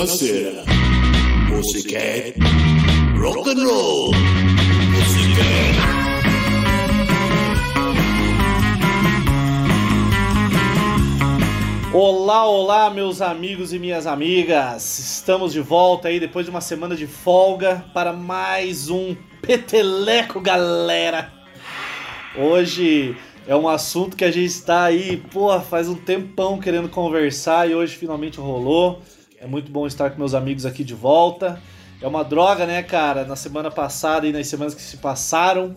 Buonasera. Você quer rock and roll? Você quer? Olá, olá, meus amigos e minhas amigas. Estamos de volta aí depois de uma semana de folga para mais um Peteleco, galera. Hoje é um assunto que a gente está aí, pô, faz um tempão querendo conversar e hoje finalmente rolou. É muito bom estar com meus amigos aqui de volta. É uma droga, né, cara? Na semana passada e nas semanas que se passaram,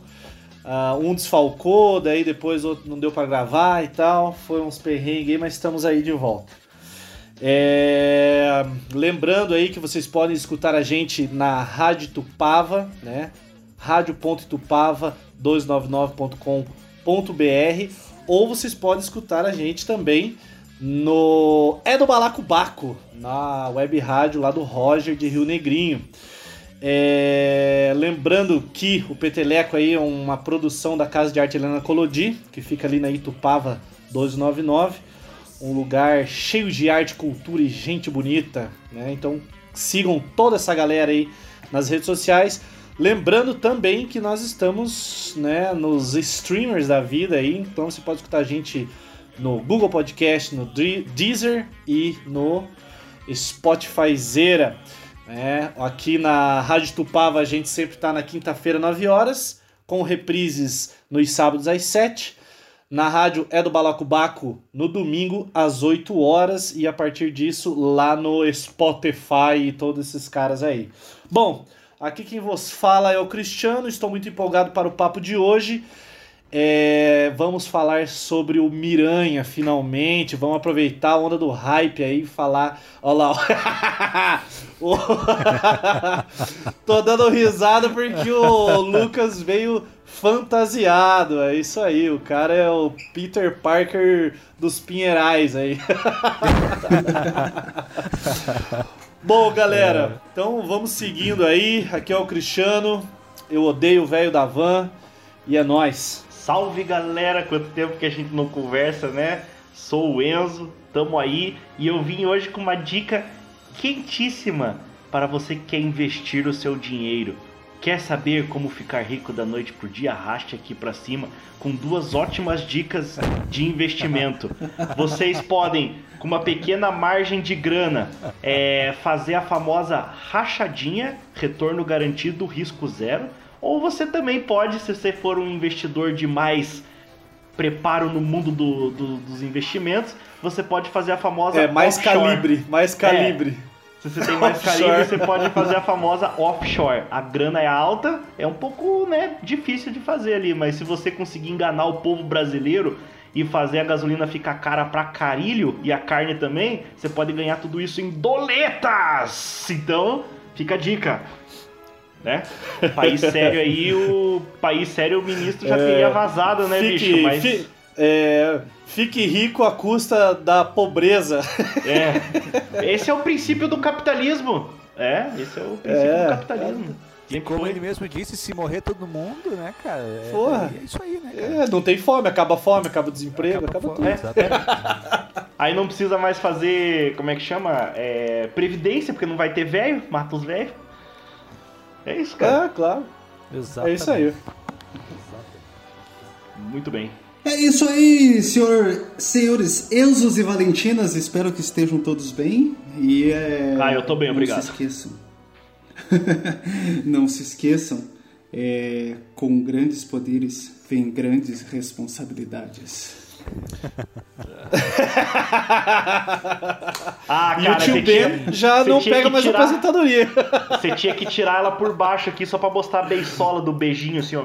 uh, um desfalcou, daí depois outro não deu para gravar e tal. Foi uns perrengues mas estamos aí de volta. É... Lembrando aí que vocês podem escutar a gente na Rádio Tupava, né? rádio.tupava299.com.br ou vocês podem escutar a gente também no É do Balacobaco, na web rádio lá do Roger de Rio Negrinho. É... Lembrando que o Peteleco aí é uma produção da Casa de Arte Helena Colodi, que fica ali na Itupava 1299, um lugar cheio de arte, cultura e gente bonita, né? Então sigam toda essa galera aí nas redes sociais. Lembrando também que nós estamos né, nos streamers da vida aí, então você pode escutar a gente no Google Podcast, no Deezer e no Spotify Zera. É, aqui na Rádio Tupava a gente sempre está na quinta-feira, 9 horas, com reprises nos sábados às 7. Na rádio é do Balacobaco no domingo às 8 horas e a partir disso lá no Spotify e todos esses caras aí. Bom, Aqui quem vos fala é o Cristiano, estou muito empolgado para o papo de hoje. É, vamos falar sobre o Miranha finalmente. Vamos aproveitar a onda do hype aí e falar. Olha lá. Tô dando risada porque o Lucas veio fantasiado. É isso aí. O cara é o Peter Parker dos Pinheirais aí. Bom, galera, é. então vamos seguindo aí. Aqui é o Cristiano. Eu odeio o velho da van e é nós. Salve, galera! Quanto tempo que a gente não conversa, né? Sou o Enzo, tamo aí e eu vim hoje com uma dica quentíssima para você que quer investir o seu dinheiro. Quer saber como ficar rico da noite pro dia? Arraste aqui para cima com duas ótimas dicas de investimento. Vocês podem, com uma pequena margem de grana, é, fazer a famosa rachadinha, retorno garantido, risco zero. Ou você também pode, se você for um investidor de mais preparo no mundo do, do, dos investimentos, você pode fazer a famosa. É, mais offshore. calibre, mais calibre. É, se você tem mais carinho, você pode fazer a famosa offshore. A grana é alta, é um pouco né, difícil de fazer ali, mas se você conseguir enganar o povo brasileiro e fazer a gasolina ficar cara pra carilho e a carne também, você pode ganhar tudo isso em doletas! Então, fica a dica. Né? País sério aí, o país sério o ministro já é, teria vazado, né, fique, bicho? Mas... Fi, é, Fique rico à custa da pobreza. É. Esse é o princípio do capitalismo. É, esse é o princípio é, do capitalismo. E como ele mesmo disse, se morrer todo mundo, né, cara? É, Porra. É, isso aí, né? Cara? É, não tem fome, acaba a fome, acaba o desemprego, acaba, acaba tudo. É. Aí não precisa mais fazer, como é que chama? É, previdência, porque não vai ter velho, mata os velhos. É isso, cara. É, claro. Exatamente. É isso aí. Muito bem. É isso aí, senhor, senhores Enzos e Valentinas. Espero que estejam todos bem. E é, ah, eu tô bem, não obrigado. Se esqueçam. não se esqueçam. É, com grandes poderes vem grandes responsabilidades. Ah, cara, e o tio Ben tinha, já não pega mais tirar, aposentadoria. Você tinha que tirar ela por baixo aqui só pra mostrar a beisola do beijinho assim, ó.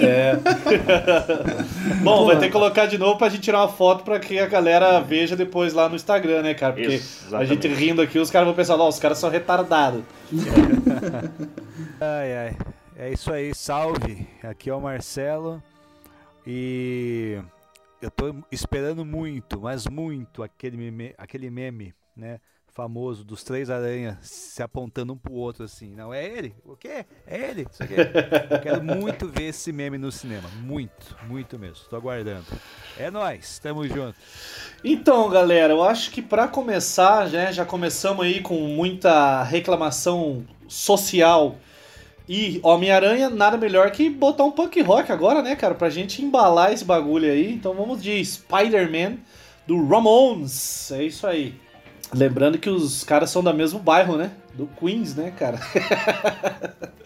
É. Bom, vai ter que colocar de novo pra gente tirar uma foto pra que a galera veja depois lá no Instagram, né, cara? Porque Exatamente. a gente rindo aqui, os caras vão pensar, ó, os caras são retardados. ai, ai. É isso aí, salve. Aqui é o Marcelo. E eu tô esperando muito, mas muito aquele meme, aquele meme, né? famoso dos três aranhas se apontando um pro outro assim. Não, é ele? O quê? É ele? Isso aqui. Eu quero muito ver esse meme no cinema. Muito, muito mesmo. Tô aguardando. É nóis, tamo junto. Então, galera, eu acho que pra começar, né, já começamos aí com muita reclamação social e Homem-Aranha, nada melhor que botar um punk rock agora, né, cara, pra gente embalar esse bagulho aí. Então vamos de Spider-Man do Ramones. É isso aí. Lembrando que os caras são do mesmo bairro, né? Do Queens, né, cara?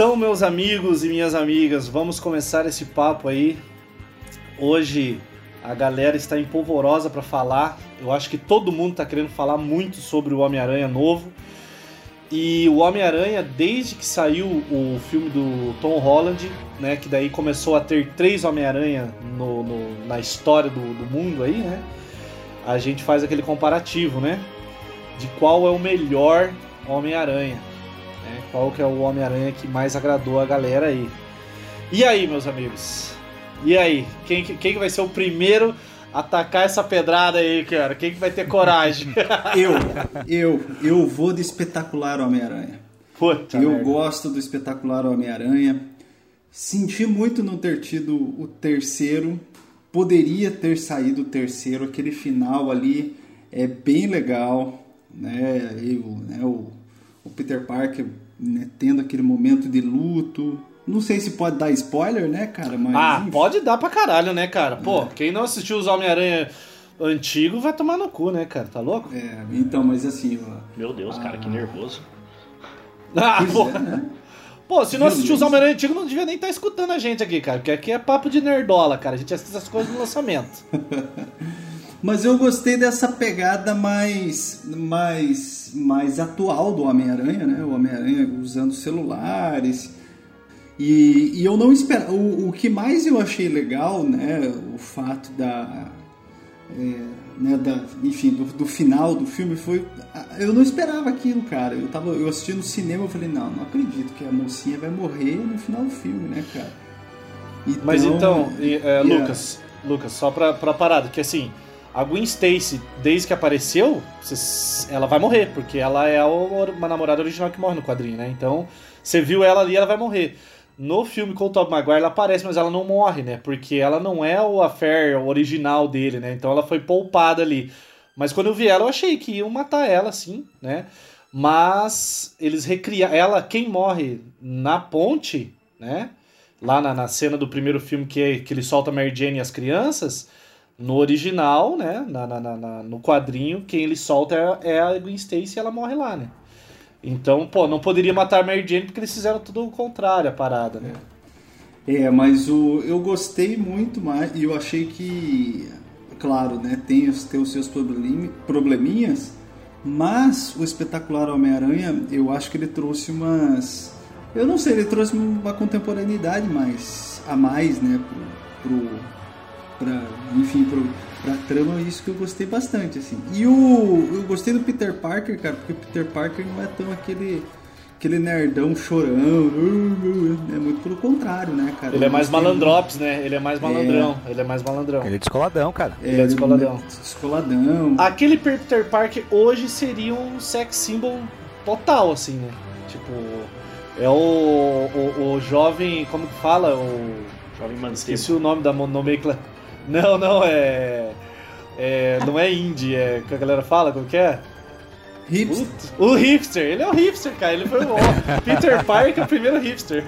Então, meus amigos e minhas amigas, vamos começar esse papo aí. Hoje a galera está empolvorosa para falar. Eu acho que todo mundo está querendo falar muito sobre o Homem-Aranha novo. E o Homem-Aranha, desde que saiu o filme do Tom Holland, né, que daí começou a ter três Homem-Aranha no- no- na história do, do mundo aí, né? A gente faz aquele comparativo, né? De qual é o melhor Homem-Aranha né? Qual que é o Homem-Aranha que mais agradou a galera aí? E aí, meus amigos? E aí? Quem, que- quem que vai ser o primeiro a atacar essa pedrada aí, cara? Quem que vai ter coragem? Eu, eu, eu vou de espetacular Homem-Aranha. Puta eu merda. gosto do espetacular Homem-Aranha. Senti muito não ter tido o terceiro. Poderia ter saído o terceiro. Aquele final ali é bem legal. Né? E o, né, o, o Peter Parker né, tendo aquele momento de luto. Não sei se pode dar spoiler, né, cara? Mas, Ah, enfim. pode dar pra caralho, né, cara? Pô, quem não assistiu os Homem-Aranha antigo vai tomar no cu, né, cara? Tá louco? É, então, mas assim, ó, Meu Deus, cara, que nervoso. Ah, pô. é, né? Pô, se não assistiu os. Homem-Aranha antigo, não devia nem estar escutando a gente aqui, cara. Porque aqui é papo de nerdola, cara. A gente assiste as coisas no lançamento. Mas eu gostei dessa pegada mais, mais, mais atual do Homem-Aranha, né? O Homem-Aranha usando celulares. E, e eu não esperava. O, o que mais eu achei legal, né? O fato da. é, né, da enfim, do, do final do filme foi. Eu não esperava aquilo, cara. Eu, tava, eu assisti no cinema e falei, não, não acredito que a mocinha vai morrer no final do filme, né, cara? Mas então, e, é, yeah. Lucas, Lucas, só pra, pra parada, que assim, a Gwen Stacy, desde que apareceu, ela vai morrer, porque ela é uma namorada original que morre no quadrinho, né? Então, você viu ela ali, ela vai morrer. No filme com o Tobey Maguire, ela aparece, mas ela não morre, né? Porque ela não é o affair original dele, né? Então ela foi poupada ali. Mas quando eu vi ela, eu achei que iam matar ela, assim, né? Mas eles recriaram. Ela, quem morre na ponte, né? Lá na, na cena do primeiro filme que, que ele solta Mary Jane e as crianças, no original, né? Na, na- na- no quadrinho, quem ele solta é, é a Gwen Stacy e ela morre lá, né? Então, pô, não poderia matar Mary Jane porque eles fizeram tudo o contrário, a parada, né? É, mas o, eu gostei muito mais e eu achei que, claro, né, tem os, tem os seus problemi- probleminhas, mas o espetacular Homem-Aranha, eu acho que ele trouxe umas. Eu não sei, ele trouxe uma contemporaneidade mais a mais, né, pro, pro pra, enfim, pro, pra trama, isso que eu gostei bastante, assim. E o, eu gostei do Peter Parker, cara, porque o Peter Parker não é tão aquele, aquele nerdão chorando, é muito pelo contrário, né, cara. Ele é mais malandrops, né? Ele é mais malandrão. Ele é mais malandrão. Ele é descoladão, cara. muito- ele é descoladão. Descoladão. Aquele Peter Parker hoje seria um sex symbol total, assim, né? Tipo, é o, o, o jovem, como que fala? O, Jovem esqueci o nome da nomenclatura. Não, não, é, é. Não é indie, é. que a galera fala, como que é? Hipster. Putz, O hipster, ele é o hipster, cara. Ele foi o Peter Parker, é o primeiro hipster.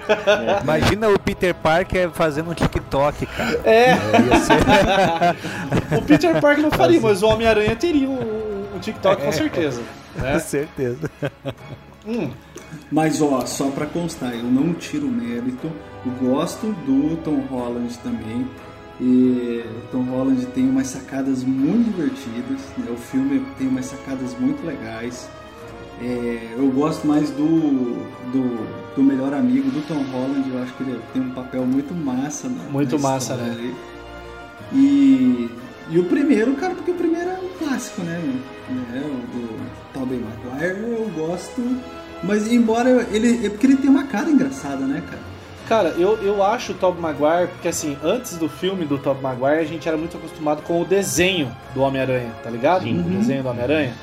Imagina o Peter Parker fazendo um TikTok, cara. É, ser... o Peter Parker não faria, mas o Homem-Aranha teria um, um TikTok com certeza. Com Né? certeza. Hum, Mas ó, só pra constar, eu não tiro mérito. Eu gosto do Tom Holland também. E o Tom Holland tem umas sacadas muito divertidas. Né? O filme tem umas sacadas muito legais. É, eu gosto mais do, do, do melhor amigo do Tom Holland. Eu acho que ele tem um papel muito massa. Na, Muito na massa, né? ali. E, e o primeiro, cara, porque o primeiro é um clássico, né? É, o do Tobey Maguire eu gosto. Mas embora ele. É porque ele tem uma cara engraçada, né, cara? Cara, eu, eu acho o Tobey Maguire, porque assim, antes do filme do Tobey Maguire, a gente era muito acostumado com o desenho do Homem-Aranha, tá ligado? Sim. O desenho do Homem-Aranha.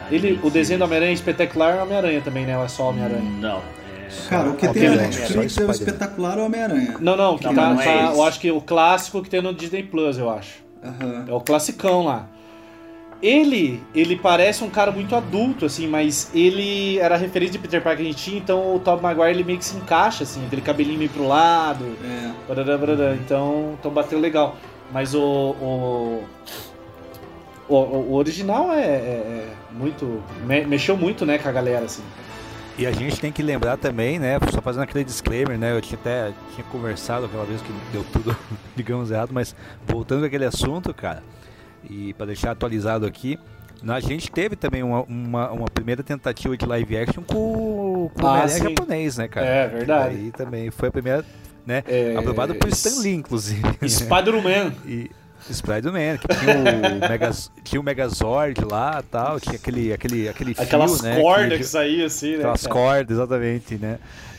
Ah, Ele, o desenho do Homem-Aranha é espetacular é Homem-Aranha também, né? Ou é só Homem-Aranha? Não. É... Cara, o que tem na Netflix é o espetacular Homem-Aranha. Não, não, que Não, tá, não é tá- eu acho que o clássico que tem no Disney Plus, eu acho. Aham. É o classicão lá. Ele, ele parece um cara muito adulto, assim, mas ele era a referência de Peter Parker que a gente tinha, então o Tobey Maguire ele meio que se encaixa, assim, aquele cabelinho meio pro lado, É. Barará, barará. Então, então bateu legal. Mas o. O, o, o original é, é- é muito. me- mexeu muito, né, com a galera, assim. E a gente tem que lembrar também, né? Só fazendo aquele disclaimer, né? Eu tinha até tinha conversado aquela vez que deu tudo, digamos, errado, mas voltando àquele assunto, cara, e para deixar atualizado aqui, a gente teve também uma, uma, uma primeira tentativa de live action com, com o Ah, Homem-Aranha sim. japonês, né, cara? É, verdade. Aí também foi a primeira, né? É, aprovado por Stan Lee, inclusive. Spider-Man. E Spider-Man, que tinha o, Megaz, tinha o Megazord lá tal, tinha aquele, aquele, aquele fio, Aquelas né? cordas que- que saíam assim, né? Aquelas cara? cordas, exatamente, né?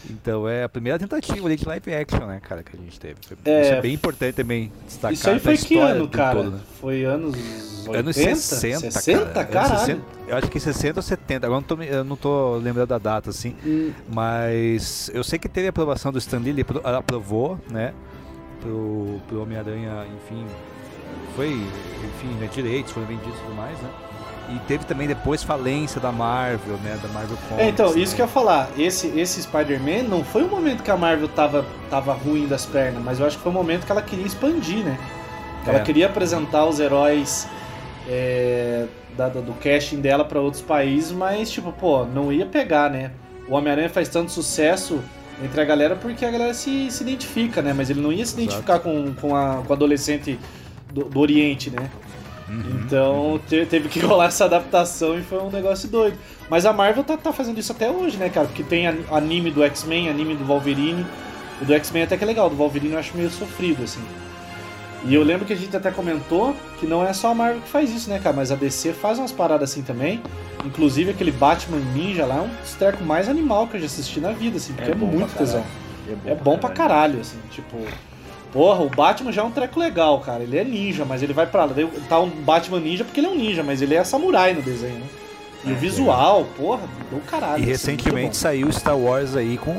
Então é a primeira tentativa de live action, né, cara, que a gente teve. Foi- É, Isso é bem importante também destacar. Isso aí foi que ano, cara? todo, né? Foi anos 80? Anos 60, 60, cara. caralho. Anos 60, eu acho que 60 ou 70, agora eu não tô, eu não tô lembrando da data, assim. Hum, Mas eu sei que teve a aprovação do Stan Lee, ele apro- aprovou, né? Pro, pro Homem-Aranha, enfim. Foi, enfim, né, direitos foram vendidos e tudo mais, né? E teve também depois falência da Marvel, né? Da Marvel Comics. É, então, isso né? que eu ia falar. Esse, esse Spider-Man não foi o momento que a Marvel tava, tava ruim das pernas, mas eu acho que foi o momento que ela queria expandir, né? Que Ela É. queria apresentar os heróis é, da- do casting dela pra outros países, mas, tipo, pô, não ia pegar, né? O Homem-Aranha faz tanto sucesso entre a galera porque a galera se, se identifica, né? Mas ele não ia se Exato. identificar com, com, a, com o adolescente do, do Oriente, né? Uhum. Então te- teve que rolar essa adaptação e foi um negócio doido. Mas a Marvel tá, tá fazendo isso até hoje, né, cara? Porque tem an- anime do X-Men, anime do Wolverine. O do X-Men até que é legal, do Wolverine eu acho meio sofrido, assim. E eu lembro que a gente até comentou que não é só a Marvel que faz isso, né, cara? Mas a DC faz umas paradas assim também. Inclusive aquele Batman Ninja lá é um dos trecos mais animal que eu já assisti na vida, assim, porque é, bom muito tesão. caralho. É bom pra caralho, assim, tipo. Porra, o Batman já é um treco legal, cara. Ele é ninja, mas ele vai pra lá. Tá um Batman ninja porque ele é um ninja, mas ele é samurai no desenho, né? E o visual, porra, do caralho. E assim, recentemente muito saiu Star Wars aí com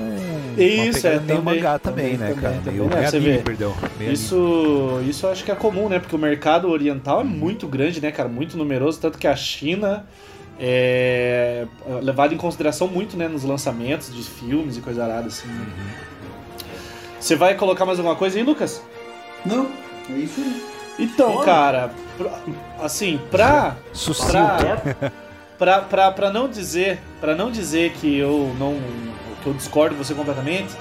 Isso, uma é, também, mangá também, também, né, também, cara? também. Meio, É, você anime, vê. perdão. Isso, isso eu acho que é comum, né? Porque o mercado oriental é muito grande, né, cara? Muito numeroso, tanto que a China é levada em consideração muito, né, nos lançamentos de filmes e coisa arada, assim. Você vai colocar mais alguma coisa aí, Lucas? Não, é isso aí. Então, cara, pra- assim, pra. Sucinto. pra pra, pra, pra não dizer, para não dizer que eu não que eu discordo de você completamente,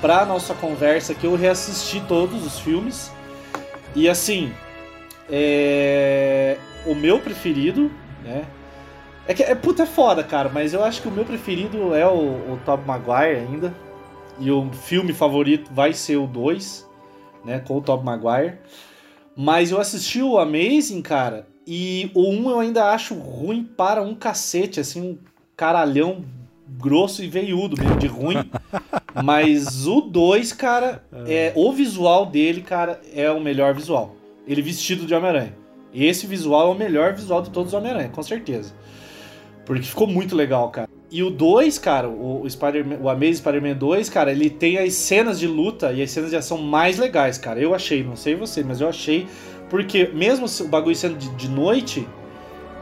pra nossa conversa que eu reassisti todos os filmes e assim, é, o meu preferido, né? É que é puta é foda, cara, mas eu acho que o meu preferido é o, o Tobey Maguire ainda. E o filme favorito vai ser o 2, né, com o Tobey Maguire. Mas eu assisti o Amazing, cara, e o 1 eu ainda acho ruim para um cacete, assim, um caralhão grosso e veiudo mesmo, de ruim. Mas o 2, cara, é, o visual dele, cara, é o melhor visual. Ele vestido de Homem-Aranha. Esse visual é o melhor visual de todos os Homem-Aranha, com certeza. Porque ficou muito legal, cara. E o 2, cara, o, Spider o Amazing Spider-Man 2, cara, ele tem as cenas de luta e as cenas de ação mais legais, cara. Eu achei, não sei você, mas eu achei. Porque mesmo o bagulho sendo de, de noite,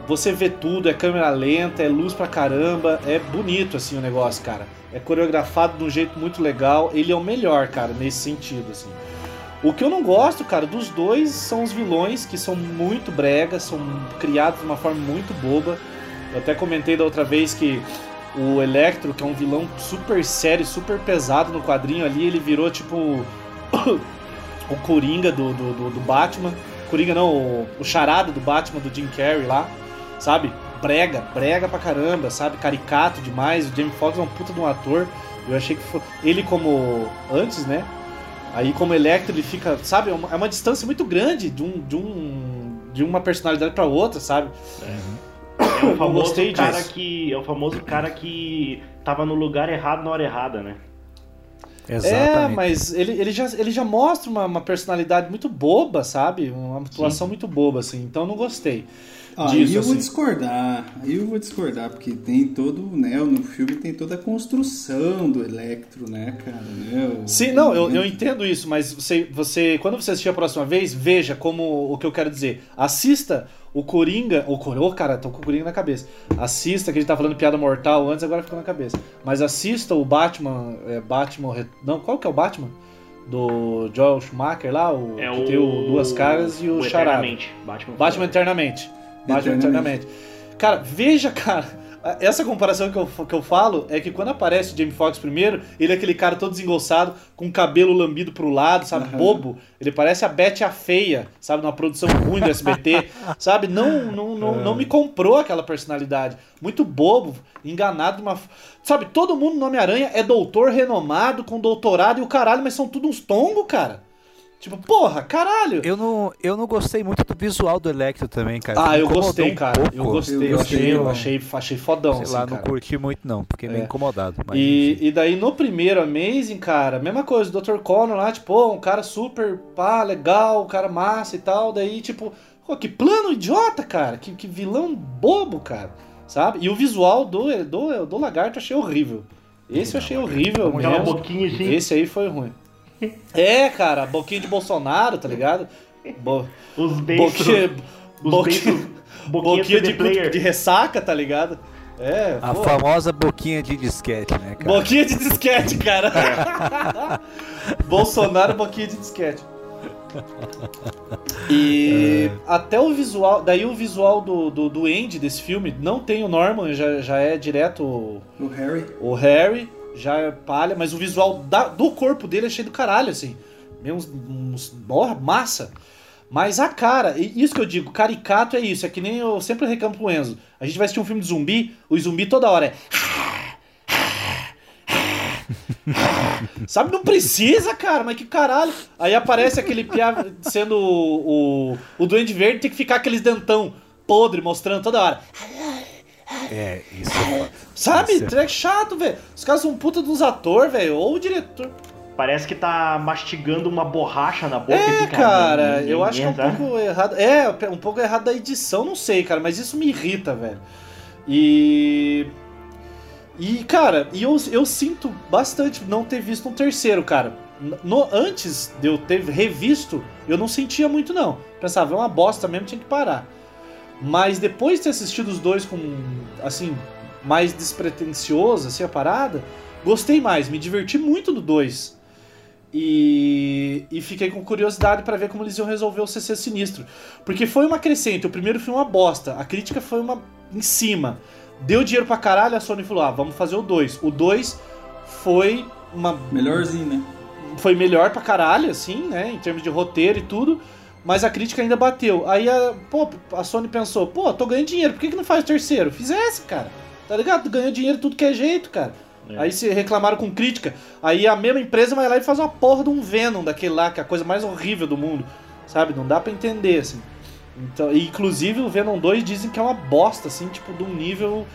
você vê tudo, é câmera lenta, é luz pra caramba, é bonito assim o negócio, cara. É coreografado de um jeito muito legal. Ele é o melhor, cara, nesse sentido, assim. O que eu não gosto, cara, dos dois são os vilões, que são muito bregas, são criados de uma forma muito boba. Eu até comentei da outra vez que o Electro, que é um vilão super sério, super pesado no quadrinho ali, ele virou tipo o Coringa do, do, do, Batman. Coringa não, o, o charada do Batman do Jim Carrey lá, sabe? Brega, brega pra caramba, sabe? Caricato demais. O Jamie Foxx é um puta de um ator. Eu achei que foi... ele como antes, né? Aí como Electro ele fica, sabe? É uma, é uma distância muito grande de um de um de uma personalidade pra outra, sabe? É o famoso cara disso. que. É o famoso cara que tava no lugar errado na hora errada, né? É, mas ele, ele, já, ele já mostra uma, uma personalidade muito boba, sabe? Uma atuação muito boba, assim. Então eu não gostei. Aí disso, eu vou assim. discordar, aí eu vou discordar, porque tem todo, né, no filme tem toda a construção do Electro, né, cara, né? o- Sim, não, eu, eu entendo isso, mas você, você, quando você assistir a próxima vez, veja como o que eu quero dizer. Assista o Coringa, o Coringa, oh, cara, tô com o Coringa na cabeça. Assista, que a gente tá falando piada mortal antes, agora ficou na cabeça. Mas assista o Batman, é, Batman, não, qual que é o Batman? Do Joel Schumacher lá, o É que o. tem o Duas Caras e o, Charada. Eternamente. Batman. Batman Eternamente. Batman Eternamente. Cara, veja, cara. Essa comparação que eu, que eu falo é que quando aparece o Jamie Foxx primeiro, ele é aquele cara todo desengonçado, com o cabelo lambido pro lado, sabe? Aham. Bobo. Ele parece a Betty a Feia, sabe? Numa produção ruim do SBT, sabe? Não, não, não, não me comprou aquela personalidade. Muito bobo, enganado de uma. Sabe? Todo mundo no Homem-Aranha é doutor renomado, com doutorado e o caralho, mas são tudo uns tongos, cara. Tipo, porra, caralho. Eu não, eu não gostei muito do visual do Electro também, cara. Ah, eu gostei, um cara. Eu pouco. gostei, Eu eu gostei, achei, eu eu- achei, achei fodão, Sei assim, lá, cara. não curti muito não, fiquei meio É. incomodado. Mas, E, enfim. e daí no primeiro Amazing, cara, mesma coisa, o Dr. Connor lá, tipo, um cara super, pá, legal, um cara massa e tal, daí, tipo, pô, que plano idiota, cara, que, que vilão bobo, cara, sabe? E o visual do, do, do lagarto eu achei horrível. Esse eu achei horrível Aquela mesmo. boquinha assim. Esse aí foi ruim. É, cara, boquinha de Bolsonaro, tá ligado? Bo, Os beiços. boquinha, Os boquinha, beiços. Boquinha, de, de ressaca, tá ligado? É, A pô. famosa boquinha de disquete, né, cara? Boquinha de disquete, cara. Bolsonaro, boquinha de disquete. E até o visual, daí o visual do, do, do Andy desse filme, não tem o Norman, já, já é direto o, O Harry. o Harry, já é palha, mas o visual da- do corpo dele é cheio do caralho, assim. Porra, massa. Mas a cara, isso que eu digo, caricato é isso, é que nem eu sempre reclamo pro Enzo. A gente vai assistir um filme de zumbi, o zumbi toda hora é. Sabe, não precisa, cara, mas que caralho. Aí aparece aquele piá sendo o, o, o Duende Verde, tem que ficar aqueles dentão podre mostrando toda hora. É, isso é foda. Sabe? Isso É chato, velho. Os caras são puta dos atores, velho. Ou o diretor. Parece que tá mastigando uma borracha na boca e É, fica. cara, eu acho que é um tá? pouco errado. É, um pouco errado da edição, não sei, cara, mas isso me irrita, velho. E. E, cara, e eu, eu sinto bastante não ter visto um terceiro, cara. No, antes de eu ter revisto, eu não sentia muito, não. Pensava, é uma bosta mesmo, tinha que parar. Mas depois de ter assistido os dois com, assim, mais despretensioso, assim, a parada, gostei mais, me diverti muito do dois. E, e fiquei com curiosidade pra ver como eles iam resolver o CC Sinistro. Porque foi uma crescente, o primeiro foi uma bosta, a crítica foi uma em cima. Deu dinheiro pra caralho, a Sony falou: ah, vamos fazer o 2. O 2 foi uma Melhorzinho, né? foi melhor pra caralho, assim, né? Em termos de roteiro e tudo. Mas a crítica ainda bateu. Aí a, pô, a Sony pensou, pô, tô ganhando dinheiro, por que, que não faz o terceiro? Fizesse, cara. Tá ligado? Ganhou dinheiro tudo que é jeito, cara. É. Aí se reclamaram com crítica. Aí a mesma empresa vai lá e faz uma porra de um Venom daquele lá, que é a coisa mais horrível do mundo. Sabe? Não dá pra entender, assim. Então, e, inclusive o Venom 2 dizem que é uma bosta, assim, tipo, de um nível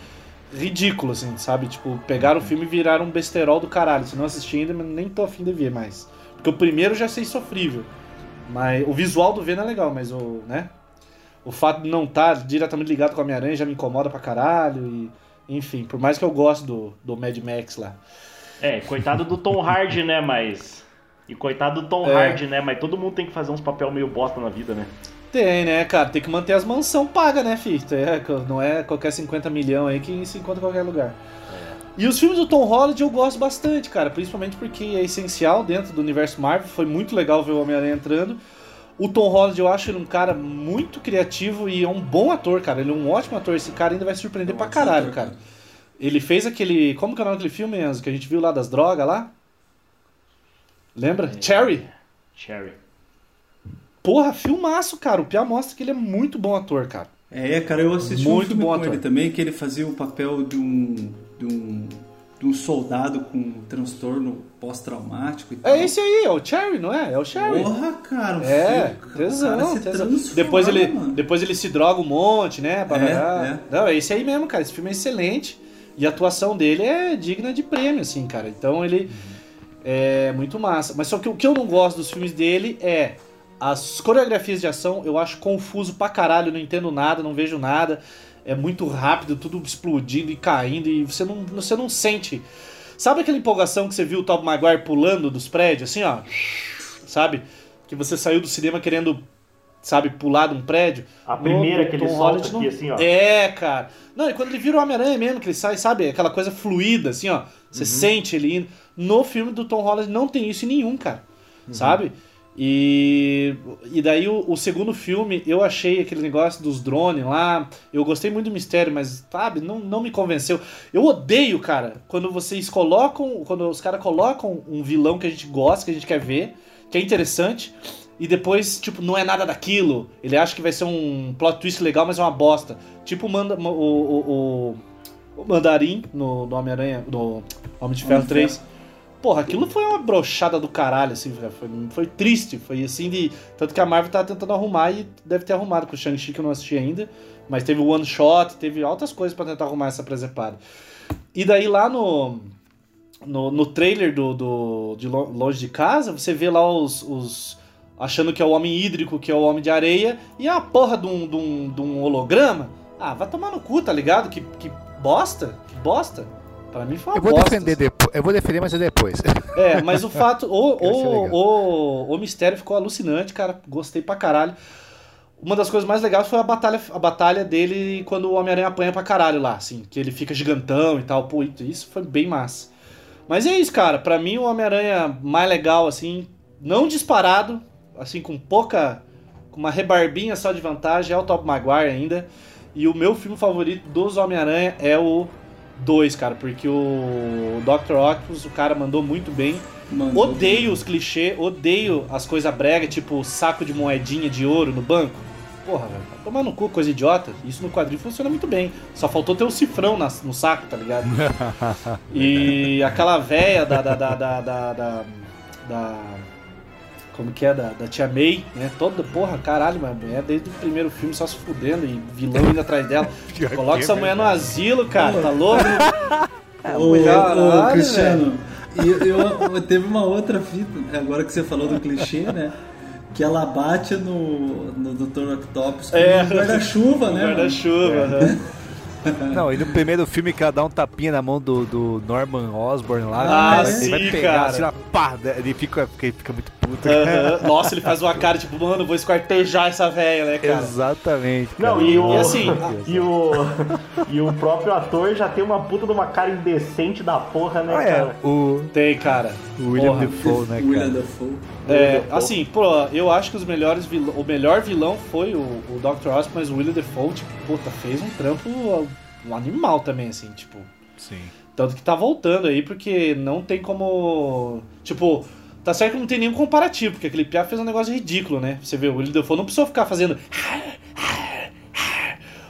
ridículo, assim, sabe? Tipo, pegaram o filme e viraram um besterol do caralho. Se não assisti ainda, nem tô afim de ver mais. Porque o primeiro eu já sei sofrível. Mas o visual do Venom é legal, mas o, né? O fato de não estar diretamente ligado com a Homem-Aranha já me incomoda pra caralho. E, enfim, por mais que eu goste do, do Mad Max lá. É, coitado do Tom Hardy, né, mas... E coitado do Tom É. Hardy, né, mas todo mundo tem que fazer uns papel meio bosta na vida, né? Tem, né, cara? Tem que manter as mansão paga, né, filho? É, não é qualquer 50 milhão aí que se encontra em qualquer lugar. E os filmes do Tom Holland eu gosto bastante, cara. Principalmente porque é essencial dentro do universo Marvel. Foi muito legal ver o Homem-Aranha entrando. O Tom Holland eu acho ele um cara muito criativo e é um bom ator, cara. Ele é um ótimo ator. Esse cara ainda vai surpreender É um pra caralho, ator, cara. cara. Ele fez aquele. Como que é o nome daquele filme, Enzo? Que a gente viu lá das drogas lá? Lembra? Cherry. Cherry. Porra, filmaço, cara. O Pia mostra que ele é muito bom ator, cara. É, cara, eu assisti Muito um filme bom com ator. ele também, que ele fazia o papel de um, de um, de um soldado com transtorno pós-traumático e tal. É esse aí, é o Cherry, não é? É o Cherry. Porra, cara, o É, filme, o tesão, tesão. Depois ele, mano. depois ele se droga um monte, né? barará. É, é. Não, é esse aí mesmo, cara. Esse filme é excelente. E a atuação dele é digna de prêmio, assim, cara. Então ele é muito massa. Mas só que o que eu não gosto dos filmes dele é as coreografias de ação, eu acho confuso pra caralho, não entendo nada, não vejo nada. É muito rápido, tudo explodindo e caindo, e você não, você não sente. Sabe aquela empolgação que você viu o Tom Maguire pulando dos prédios, assim, ó? Sabe? Que você saiu do cinema querendo, sabe, pular de um prédio. A primeira No- que ele Tom solta Holland aqui, não- assim, ó. É, cara. Não, e quando ele vira o Homem-Aranha mesmo, que ele sai, sabe? Aquela coisa fluida, assim, ó. Você Uhum. sente ele indo. No filme do Tom Holland não tem isso em nenhum, cara. Uhum. Sabe? E, e daí o, o segundo filme, eu achei aquele negócio dos drones lá. Eu gostei muito do mistério, mas, sabe, não, não me convenceu. Eu odeio, cara, quando vocês colocam. Quando os caras colocam um vilão que a gente gosta, que a gente quer ver, que é interessante, e depois, tipo, não é nada daquilo. Ele acha que vai ser um plot twist legal, mas é uma bosta. Tipo o, manda, o, o, o, o Mandarim no, no Homem-Aranha, no Homem de Ferro Homem de 3. Porra, aquilo foi uma brochada do caralho, assim, foi, foi triste, foi assim de... Tanto que a Marvel tá tentando arrumar e deve ter arrumado com o Shang-Chi que eu não assisti ainda, mas teve o One Shot, teve altas coisas pra tentar arrumar essa presepada. E daí lá no... No, no trailer do, do de Lo- Longe de Casa, você vê lá os, os- achando que é o homem hídrico, que é o homem de areia, e é a porra de um, de um, de um holograma. Ah, vai tomar no cu, tá ligado? Que, que bosta, que bosta. Pra mim foi uma Eu vou bosta. defender assim. depois. Eu vou defender, mas é depois. É, mas o fato. O, o, legal. o, o mistério ficou alucinante, cara. Gostei pra caralho. Uma das coisas mais legais foi a batalha, a batalha dele quando o Homem-Aranha apanha pra caralho lá, assim. Que ele fica gigantão e tal. Pô, isso foi bem massa. Mas é isso, cara. Pra mim, o Homem-Aranha mais legal, assim, não disparado, assim, com pouca. com uma rebarbinha só de vantagem, é o Top Maguire ainda. E o meu filme favorito dos Homem-Aranha é o 2, cara, porque o Dr. Octopus, o cara mandou muito bem. Mandou. Odeio os clichês, odeio as coisas brega, tipo saco de moedinha de ouro no banco. Porra, velho, tomar no cu, coisa idiota. Isso no quadrinho funciona muito bem. Só faltou ter o cifrão na- no saco, tá ligado? e aquela véia da. da, da, da, da, da- da- como que é? Da, da tia May, né? Toda, porra, caralho, mas a mulher desde o primeiro filme só se fudendo e vilão indo atrás dela. Coloca essa mulher no asilo, cara, tá louco? Ô, ô, Caralho, Cristiano, e eu, eu- teve uma outra fita, agora que você falou do clichê, né? Que ela bate no, no Dr. Octopus com É. um guarda-chuva, né? Guarda-chuva, né? Não, e no primeiro filme que ela dá um tapinha na mão do, do Norman Osborn lá, Ah, cara, sim, ele vai pegar, cara. assim, pá, ele fica, ele fica muito puta. Aham. Nossa, ele faz uma cara tipo, mano, vou esquartejar essa velha, né, cara? Exatamente. Não, cara. e o, E assim, e o e o próprio ator já tem uma puta de uma cara indecente da porra, né, Ah, é, cara? o, Tem, cara. o William Porra. Defoe, né, William cara? É, assim, pô, eu acho que os melhores vilão, o melhor vilão foi o, o Dr. Oz, mas o William Defoe, tipo, puta, fez um trampo um animal também, assim, tipo. Sim. Tanto que tá voltando aí, porque não tem como. Tipo, tá certo que não tem nenhum comparativo, porque aquele Piaf fez um negócio ridículo, né? Você vê, o William Defoe não precisou ficar fazendo.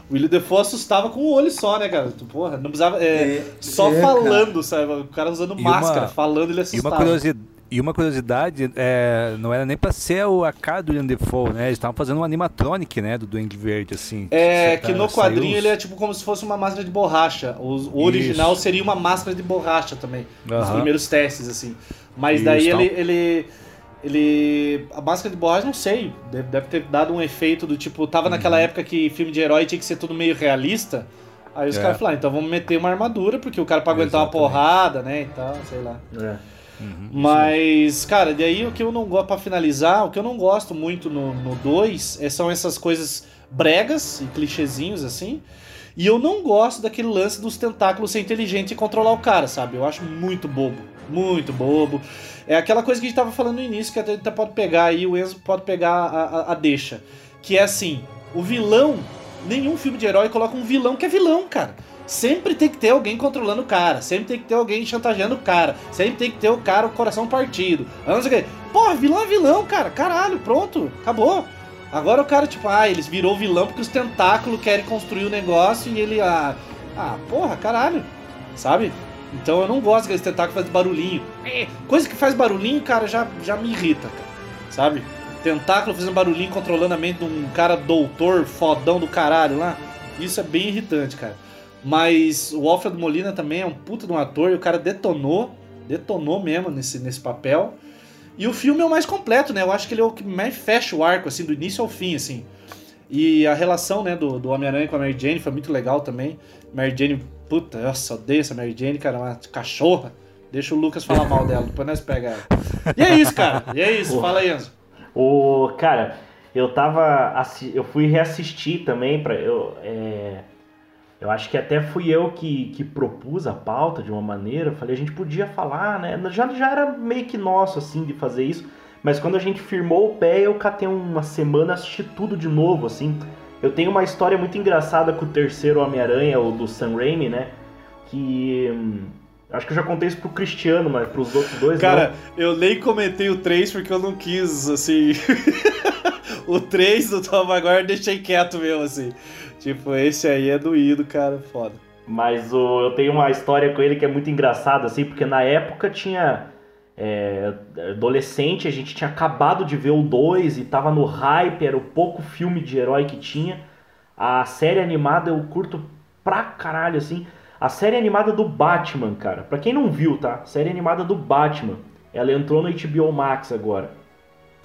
O William Defoe assustava com o olho só, né, cara? Tu, Porra, não precisava. é, É, só é, falando, sabe? O cara usando E uma- máscara, falando ele E assustava. uma, curiosi- e uma curiosidade, é, não era nem pra ser o- a cara do William Defoe, né? Eles estavam fazendo um animatronic, né? Do Duende Verde, assim. É, Sa- que no quadrinho ele é tipo como se fosse uma máscara de borracha. O, o original Isso. seria uma máscara de borracha também. Nos Aham. primeiros testes, assim. Mas Isso, daí ele, ele. Ele. A máscara de borracha, não sei. Deve, deve ter dado um efeito do tipo. Tava Uhum. naquela época que filme de herói tinha que ser tudo meio realista. Aí os É. caras falaram, ah, então vamos meter uma armadura, porque o cara pra aguentar uma Exatamente. porrada, né? E tal, sei lá. É. Uhum, Mas, cara, daí o que eu não gosto, pra finalizar, o que eu não gosto muito no 2 são essas coisas bregas e clichêzinhos assim. E eu não gosto daquele lance dos tentáculos ser inteligente e controlar o cara, sabe? Eu acho muito bobo. Muito bobo. É aquela coisa que a gente tava falando no início, que até até pode pegar aí, o Enzo pode pegar a, a, a deixa. Que é assim, o vilão, nenhum filme de herói coloca um vilão que é vilão, cara. Sempre tem que ter alguém controlando o cara, sempre tem que ter alguém chantageando o cara, sempre tem que ter o cara, o coração partido. Ah. Porra, vilão é vilão, cara. Caralho, pronto, acabou. Agora o cara, tipo, ah, eles virou vilão porque os tentáculos querem construir o negócio e ele, ah, ah, porra, caralho, sabe? Então eu não gosto que esse tentáculo faz barulhinho. Eh, Coisa que faz barulhinho, cara, já, já me irrita, cara, sabe? Tentáculo fazendo barulhinho controlando a mente de um cara doutor fodão do caralho lá. Isso é bem irritante, cara. Mas o Alfred Molina também é um puta de um ator e o cara detonou, detonou mesmo nesse, nesse papel. E o filme é o mais completo, né? Eu acho que ele é o que mais fecha o arco, assim, do início ao fim, assim. E a relação, né, do, do Homem-Aranha com a Mary Jane foi muito legal também. Mary Jane, puta, nossa, odeio essa Mary Jane, cara, é uma cachorra. Deixa o Lucas falar mal dela, depois nós pega ela. E é isso, cara. E é isso. Fala aí, Enzo. O cara, eu tava eu fui reassistir também para eu é, eu acho que até fui eu que, que propus a pauta de uma maneira, eu falei a gente podia falar, né? Já já era meio que nosso assim de fazer isso, mas quando a gente firmou o pé, eu catei uma semana assisti tudo de novo assim. Eu tenho uma história muito engraçada com o terceiro Homem-Aranha, o do Sam Raimi, né? Que hum, acho que eu já contei isso pro Cristiano, mas pros outros dois Cara, eu nem comentei o 3 porque eu não quis, assim. o 3 do Tom Maguire eu deixei quieto mesmo, assim. Tipo, esse aí é doído, cara, foda. Mas o, eu tenho uma história com ele que é muito engraçada, assim, porque na época tinha. é, adolescente, a gente tinha acabado de ver o 2 e tava no hype, era o pouco filme de herói que tinha. A série animada eu curto pra caralho, assim. A série animada do Batman, cara. Pra quem não viu, tá? Série animada do Batman. Ela entrou no HBO Max agora.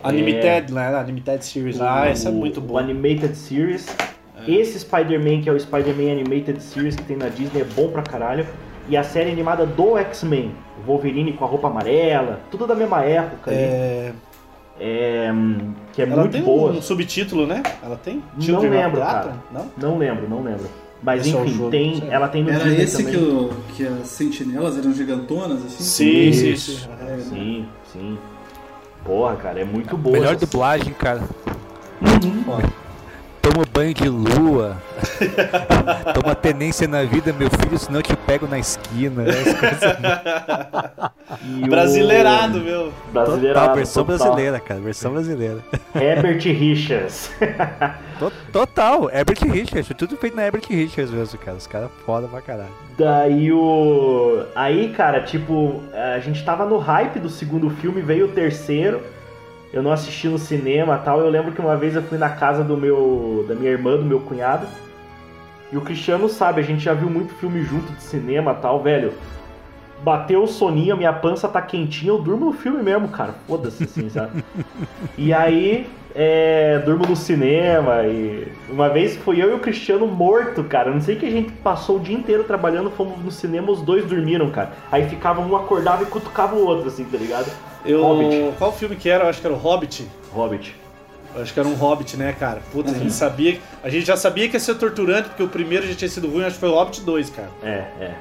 Unlimited, né? Unlimited Series. Ah, essa é muito boa. Animated Series. Esse Spider-Man, que é o Spider-Man Animated Series que tem na Disney, é bom pra caralho. E a série animada do X-Men. O Wolverine com a roupa amarela. Tudo da mesma época ali. É... É, hum, que é Ela muito tem boa. um subtítulo, né? Ela tem? Não Children of lembro, cara. Não? Não lembro, não lembro. Mas Esse é enfim, jogo, tem, ela tem no Era Disney esse também. que, o, que as sentinelas eram gigantonas, assim? Sim, sim, Isso. sim. É, né? Sim, sim. Porra, cara, é muito boa. Melhor essa- dublagem, cara. Foda. Toma banho de lua. Toma tenência na vida, meu filho, senão eu te pego na esquina. né? As coisas- o- Brasileirado, meu. Brasileirado. Total, versão total. brasileira, cara. Versão brasileira. Herbert Richards. To- Total, Herbert Richards. Tudo feito na Herbert Richards mesmo, cara. Os caras foda pra caralho. Daí o. Aí, cara, tipo, a gente tava no hype do segundo filme, veio o terceiro. Eu não assisti no cinema tal. Eu lembro que uma vez eu fui na casa do meu. da minha irmã, do meu cunhado. E o Cristiano sabe, a gente já viu muito filme junto de cinema tal, velho. Bateu o soninho, minha pança tá quentinha, eu durmo no filme mesmo, cara. Foda-se, assim, sabe? E aí, é, durmo no cinema e uma vez fui eu e o Cristiano morto, cara. Não sei que a gente passou o dia inteiro trabalhando, fomos no cinema, os dois dormiram, cara. Aí ficava um acordava e cutucava o outro, assim, tá ligado? Eu, Hobbit. Qual filme que era? Eu acho que era o Hobbit. Hobbit. Eu acho que era um Hobbit, né, cara? Puta, a gente sabia. A gente já sabia que ia ser torturante, porque o primeiro já tinha sido ruim, acho que foi o Hobbit 2, cara. É, é.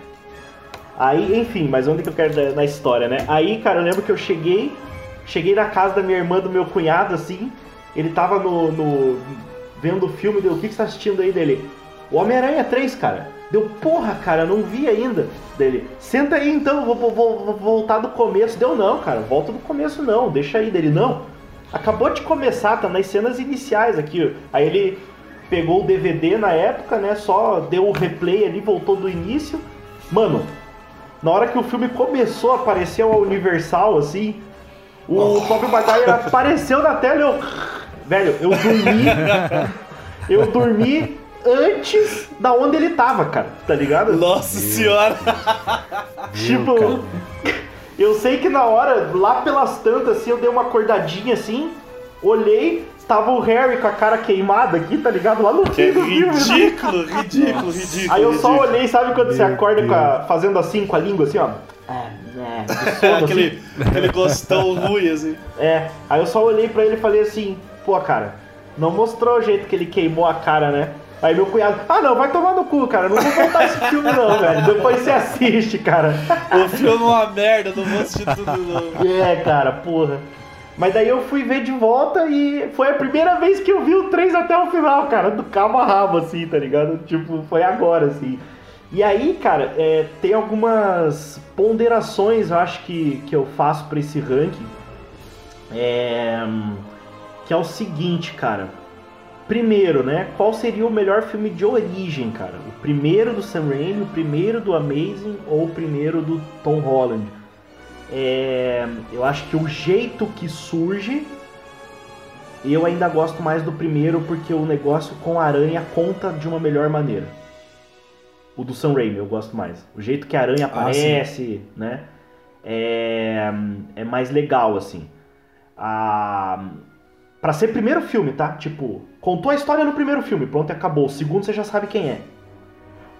Aí, enfim, mas onde que eu quero na história, né? Aí, cara, eu lembro que eu cheguei, cheguei na casa da minha irmã, do meu cunhado, assim, ele tava no, no vendo o filme, deu, o que, que você tá assistindo aí dele? O Homem-Aranha 3, cara. Deu, porra, cara, não vi ainda. Dele, senta aí então, vou, vou- vou- voltar do começo. Deu, não, cara, volta do começo não, deixa aí dele, não. Acabou de começar, tá nas cenas iniciais aqui. Aí ele pegou o DVD na época, né, só deu o replay ali, voltou do início. Mano, na hora que o filme começou a aparecer a Universal, assim, o Tobey Maguire apareceu na tela e eu... Velho, eu dormi... eu dormi antes da onde ele tava, cara, tá ligado? Nossa senhora! Tipo, eu sei que na hora, lá pelas tantas, assim, eu dei uma acordadinha assim, olhei, tava o Harry com a cara queimada aqui, tá ligado? Lá no Que é fim do filme. né? ridículo, ridículo, ridículo. Aí eu só ridículo. olhei, sabe quando você acorda com a- fazendo assim com a língua, assim, ó. É, é, sono, assim. aquele, aquele gostão ruim, assim. É, aí eu só olhei pra ele e falei assim, pô, cara, não mostrou o jeito que ele queimou a cara, né? Aí meu cunhado, ah não, vai tomar no cu, cara, não vou contar esse filme não, velho. Depois você assiste, cara. O filme é uma merda, não vou assistir tudo novo. É, cara, porra. Mas daí eu fui ver de volta e foi a primeira vez que eu vi o 3 até o final, cara, do cabo a rabo, assim, tá ligado? Tipo, foi agora, assim. E aí, cara, é, tem algumas ponderações, eu acho que, que eu faço pra esse ranking. É, que é o seguinte, cara. Primeiro, né? Qual seria o melhor filme de origem, cara? O primeiro do Sam Raimi, o primeiro do Amazing ou o primeiro do Tom Holland? É, eu acho que o jeito que surge, eu ainda gosto mais do primeiro porque o negócio com a aranha conta de uma melhor maneira. O do Sam Raimi eu gosto mais. O jeito que a aranha Ah, aparece, né? É, é mais legal, assim. A, Pra ser primeiro filme, tá? Tipo, contou a história no primeiro filme, pronto, e acabou. O segundo você já sabe quem é.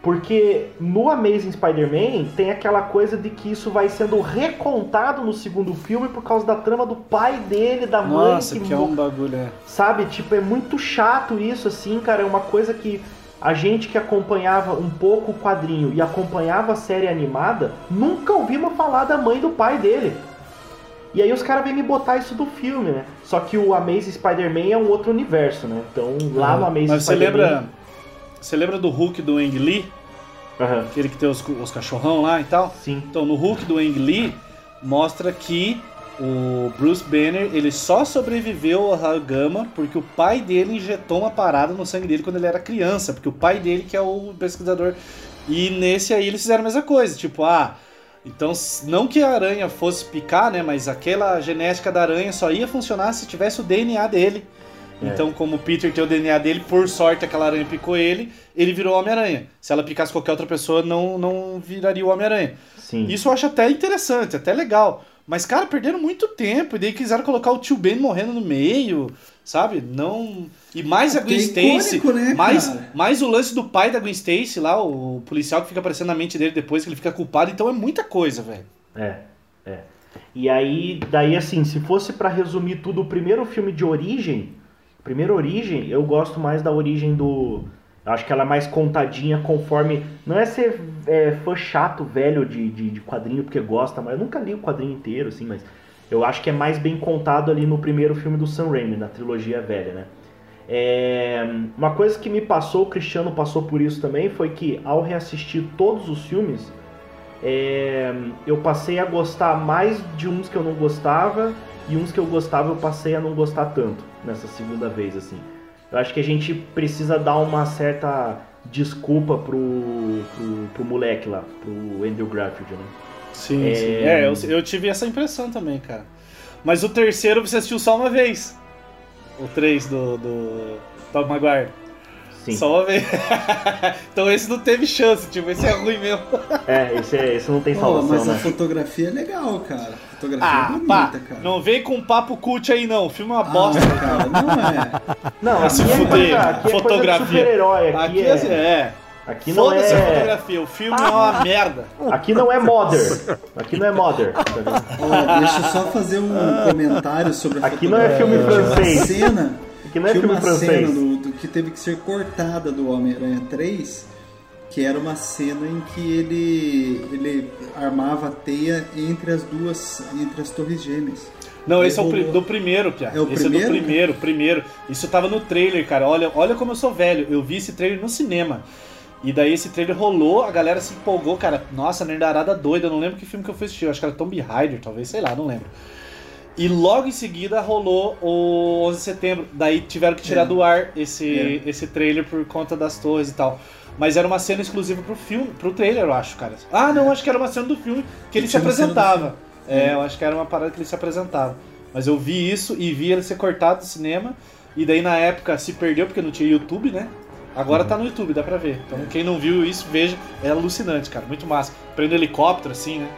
Porque no Amazing Spider-Man tem aquela coisa de que isso vai sendo recontado no segundo filme por causa da trama do pai dele, da mãe Nossa, que é mo- um bagulho, é. Sabe? Tipo, é muito chato isso, assim, cara. É uma coisa que a gente que acompanhava um pouco o quadrinho e acompanhava a série animada, nunca ouvimos falar da mãe do pai dele. E aí os caras vêm me botar isso do filme, né? Só que o Amazing Spider-Man é um outro universo, né? Então lá no Amazing Mas você Spider-Man... lembra. Você lembra do Hulk do Ang Lee? Aham, Aquele que tem os, os cachorrão lá e tal? sim. Então, no Hulk do Ang Lee, mostra que o Bruce Banner ele só sobreviveu ao raio gama porque o pai dele injetou uma parada no sangue dele quando ele era criança, porque o pai dele que é o pesquisador. E nesse aí eles fizeram a mesma coisa, tipo, ah, então não que a aranha fosse picar, né, mas aquela genética da aranha só ia funcionar se tivesse o DNA dele. É. Então, como o Peter tem o DNA dele, por sorte aquela aranha picou ele, ele virou Homem-Aranha. Se ela picasse qualquer outra pessoa, não, não viraria o Homem-Aranha. Isso eu acho até interessante, até legal. Mas, cara, perderam muito tempo. E daí quiseram colocar o tio Ben morrendo no meio, sabe? Não. E mais a Gwen Porque é Stacy. icônico, né, mais, cara? mais o lance do pai da Gwen Stacy lá, o policial que fica aparecendo na mente dele depois, que ele fica culpado. Então é muita coisa, velho. É, é. E aí, daí assim, se fosse pra resumir tudo, o primeiro filme de origem, primeira origem, eu gosto mais da origem do. Acho que ela é mais contadinha conforme. Não é ser é, fã chato, velho de, de, de quadrinho porque gosta, mas eu nunca li o quadrinho inteiro, assim, mas eu acho que é mais bem contado ali no primeiro filme do Sam Raimi, na trilogia velha, né? É, uma coisa que me passou, o Cristiano passou por isso também, foi que ao reassistir todos os filmes, é, eu passei a gostar mais de uns que eu não gostava e uns que eu gostava eu passei a não gostar tanto nessa segunda vez assim. Eu acho que a gente precisa dar uma certa desculpa pro, pro, pro moleque lá, pro Andrew Garfield, né? Sim, É. sim. É, eu, eu tive essa impressão também, cara. Mas o terceiro você assistiu só uma vez. O 3 do, do Tom Maguire. Sim. Só uma vez. então esse não teve chance, tipo, esse é ruim mesmo. É, esse, é, esse não tem Pô, salvação, mas a né? fotografia é legal, cara. A fotografia é Ah, bonita, pá, cara. não vem com papo cult aí não. O filme é uma bosta. Ah, cara, não é. Não, Ah, se aqui é fuder, coisa, aqui é coisa de fotografia. super-herói, aqui, Aqui é... é, é. Aqui não Foda-se a é. fotografia, o filme é uma merda. Aqui não é Mother. Aqui não é Mother. tá? Ó, deixa eu só fazer um comentário sobre a Aqui não é filme francês. Uma cena, Aqui não é tinha filme uma francês. cena do, do que teve que ser cortada do Homem-Aranha 3, que era uma cena em que ele, ele armava a teia entre as duas, entre as torres gêmeas. Não, esse é o do primeiro, Pia. É o esse primeiro? é do primeiro, primeiro. Isso tava no trailer, cara. Olha, olha como eu sou velho. Eu vi esse trailer no cinema. E daí esse trailer rolou, a galera se empolgou, cara. Nossa, nerdarada doida. Eu não lembro que filme que eu fui assistir. Eu acho que era Tomb Raider, talvez, sei lá, não lembro. E logo em seguida rolou o 11 de setembro. Daí tiveram que tirar É. do ar esse, esse trailer por conta das torres e tal. Mas era uma cena exclusiva pro filme, pro trailer, eu acho, cara. Ah, não, acho que era uma cena do filme que ele se apresentava. É, eu acho que era uma parada que ele se apresentava. Mas eu vi isso e vi ele ser cortado do cinema. E daí na época se perdeu porque não tinha YouTube, né? Agora tá no YouTube, dá pra ver. Então quem não viu isso, veja. É alucinante, cara. Muito massa. Prende helicóptero, assim, né?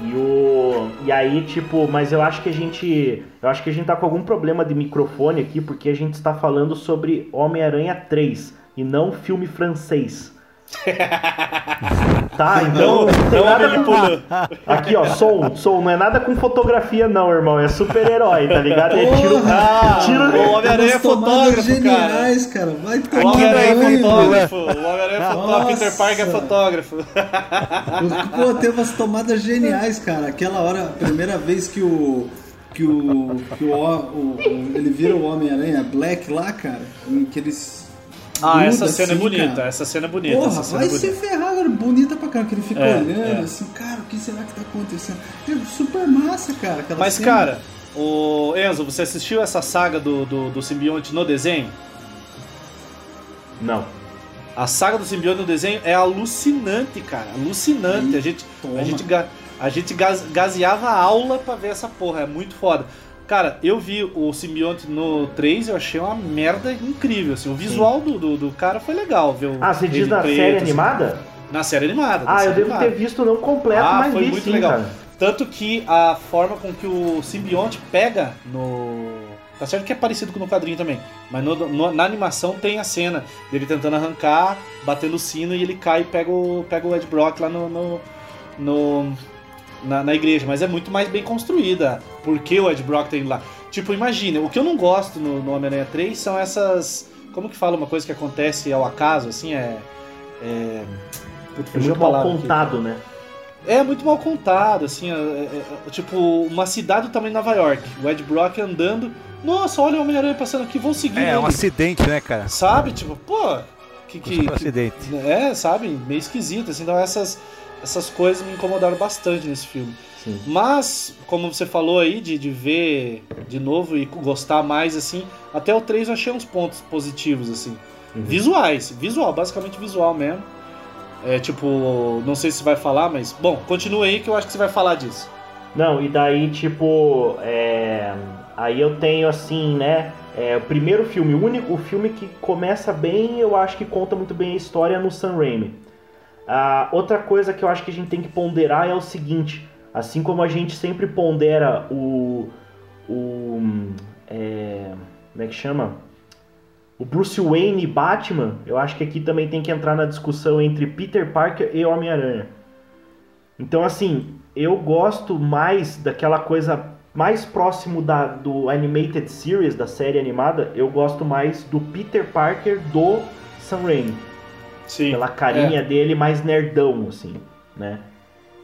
E o. E aí, tipo, mas eu acho que a gente. Eu acho que a gente tá com algum problema de microfone aqui, porque a gente está falando sobre Homem-Aranha 3 e não filme francês. tá, então. Não, não tem não nada com... pulou. Aqui, ó, som, som, não é nada com fotografia, não, irmão. É super-herói, tá ligado? É tiro. Ah, tiro... o Homem-Aranha é fotógrafo, cara. geniais, cara. Vai O tomar Homem-Aranha é fotógrafo. O Homem-Aranha é fotógrafo. Peter Parker é fotógrafo. Pô, teve umas tomadas geniais, cara. Aquela hora, a primeira vez que o. Que o. Que o, o- o- ele vira o Homem-Aranha Black lá, cara. Em que eles. Ah, gruda essa cena é assim, bonita. cara. Essa cena é bonita. Porra, essa cena vai é bonita. ser ferrado, cara. Bonita pra caramba. Que ele fica É, olhando é. assim, cara, o que será que tá acontecendo? É super massa, cara. Aquela Mas, cena. cara, o Enzo, você assistiu essa saga do, do, do simbionte no desenho? Não. A saga do simbionte no desenho é alucinante, cara. Alucinante. Ih, A gente, toma. a gente, a gente gaseava a aula pra ver essa porra. É muito foda. Cara, eu vi o simbionte no 3 eu achei uma merda incrível. Assim. O visual do, do, do cara foi legal. Ver o Ah, você diz na preto, série assim. animada? Na série animada. na Ah, eu devo animada. ter visto não completo, Ah, mas foi vi muito sim, legal. cara. Tanto que a forma com que o simbionte pega no. Tá certo que é parecido com no quadrinho também. Mas no- no- na animação tem a cena dele tentando arrancar, batendo o sino e ele cai e pega o, pega o Ed Brock lá no. no- no- na, na igreja. Mas é muito mais bem construída. Por que o Ed Brock indo lá? Tipo, imagina, o que eu não gosto no, no Homem-Aranha 3 são essas. Como que fala uma coisa que acontece ao acaso, assim? É. É. Putz, É muito mal palavra aqui. contado, né? É muito mal contado, assim, é- é- é- tipo, uma cidade do tamanho de Nova York. O Ed Brock andando, nossa, olha o Homem-Aranha passando aqui, vou seguir É, ele. um acidente, né, cara? Sabe, tipo, pô, que, que, um que- acidente. é, sabe, meio esquisito, assim, então essas, essas coisas me incomodaram bastante nesse filme. Sim. Mas, como você falou aí, de, de ver de novo e gostar mais, assim, até o 3 eu achei uns pontos positivos, assim. Uhum. Visuais, visual, basicamente visual mesmo. É tipo, não sei se vai falar, mas. Bom, continua aí que eu acho que você vai falar disso. Não, e daí, tipo, é, aí eu tenho assim, né? É, o primeiro filme, o único o filme que começa bem, eu acho que conta muito bem a história no Sam Raimi. A outra coisa que eu acho que a gente tem que ponderar é o seguinte: assim como a gente sempre pondera o. o é, como é que chama? O Bruce Wayne e Batman, eu acho que aqui também tem que entrar na discussão entre Peter Parker e Homem-Aranha. Então, assim, eu gosto mais daquela coisa mais próximo da, do Animated Series, da série animada, eu gosto mais do Peter Parker do Sam Raimi. Sim. Pela carinha dele mais nerdão, assim, né?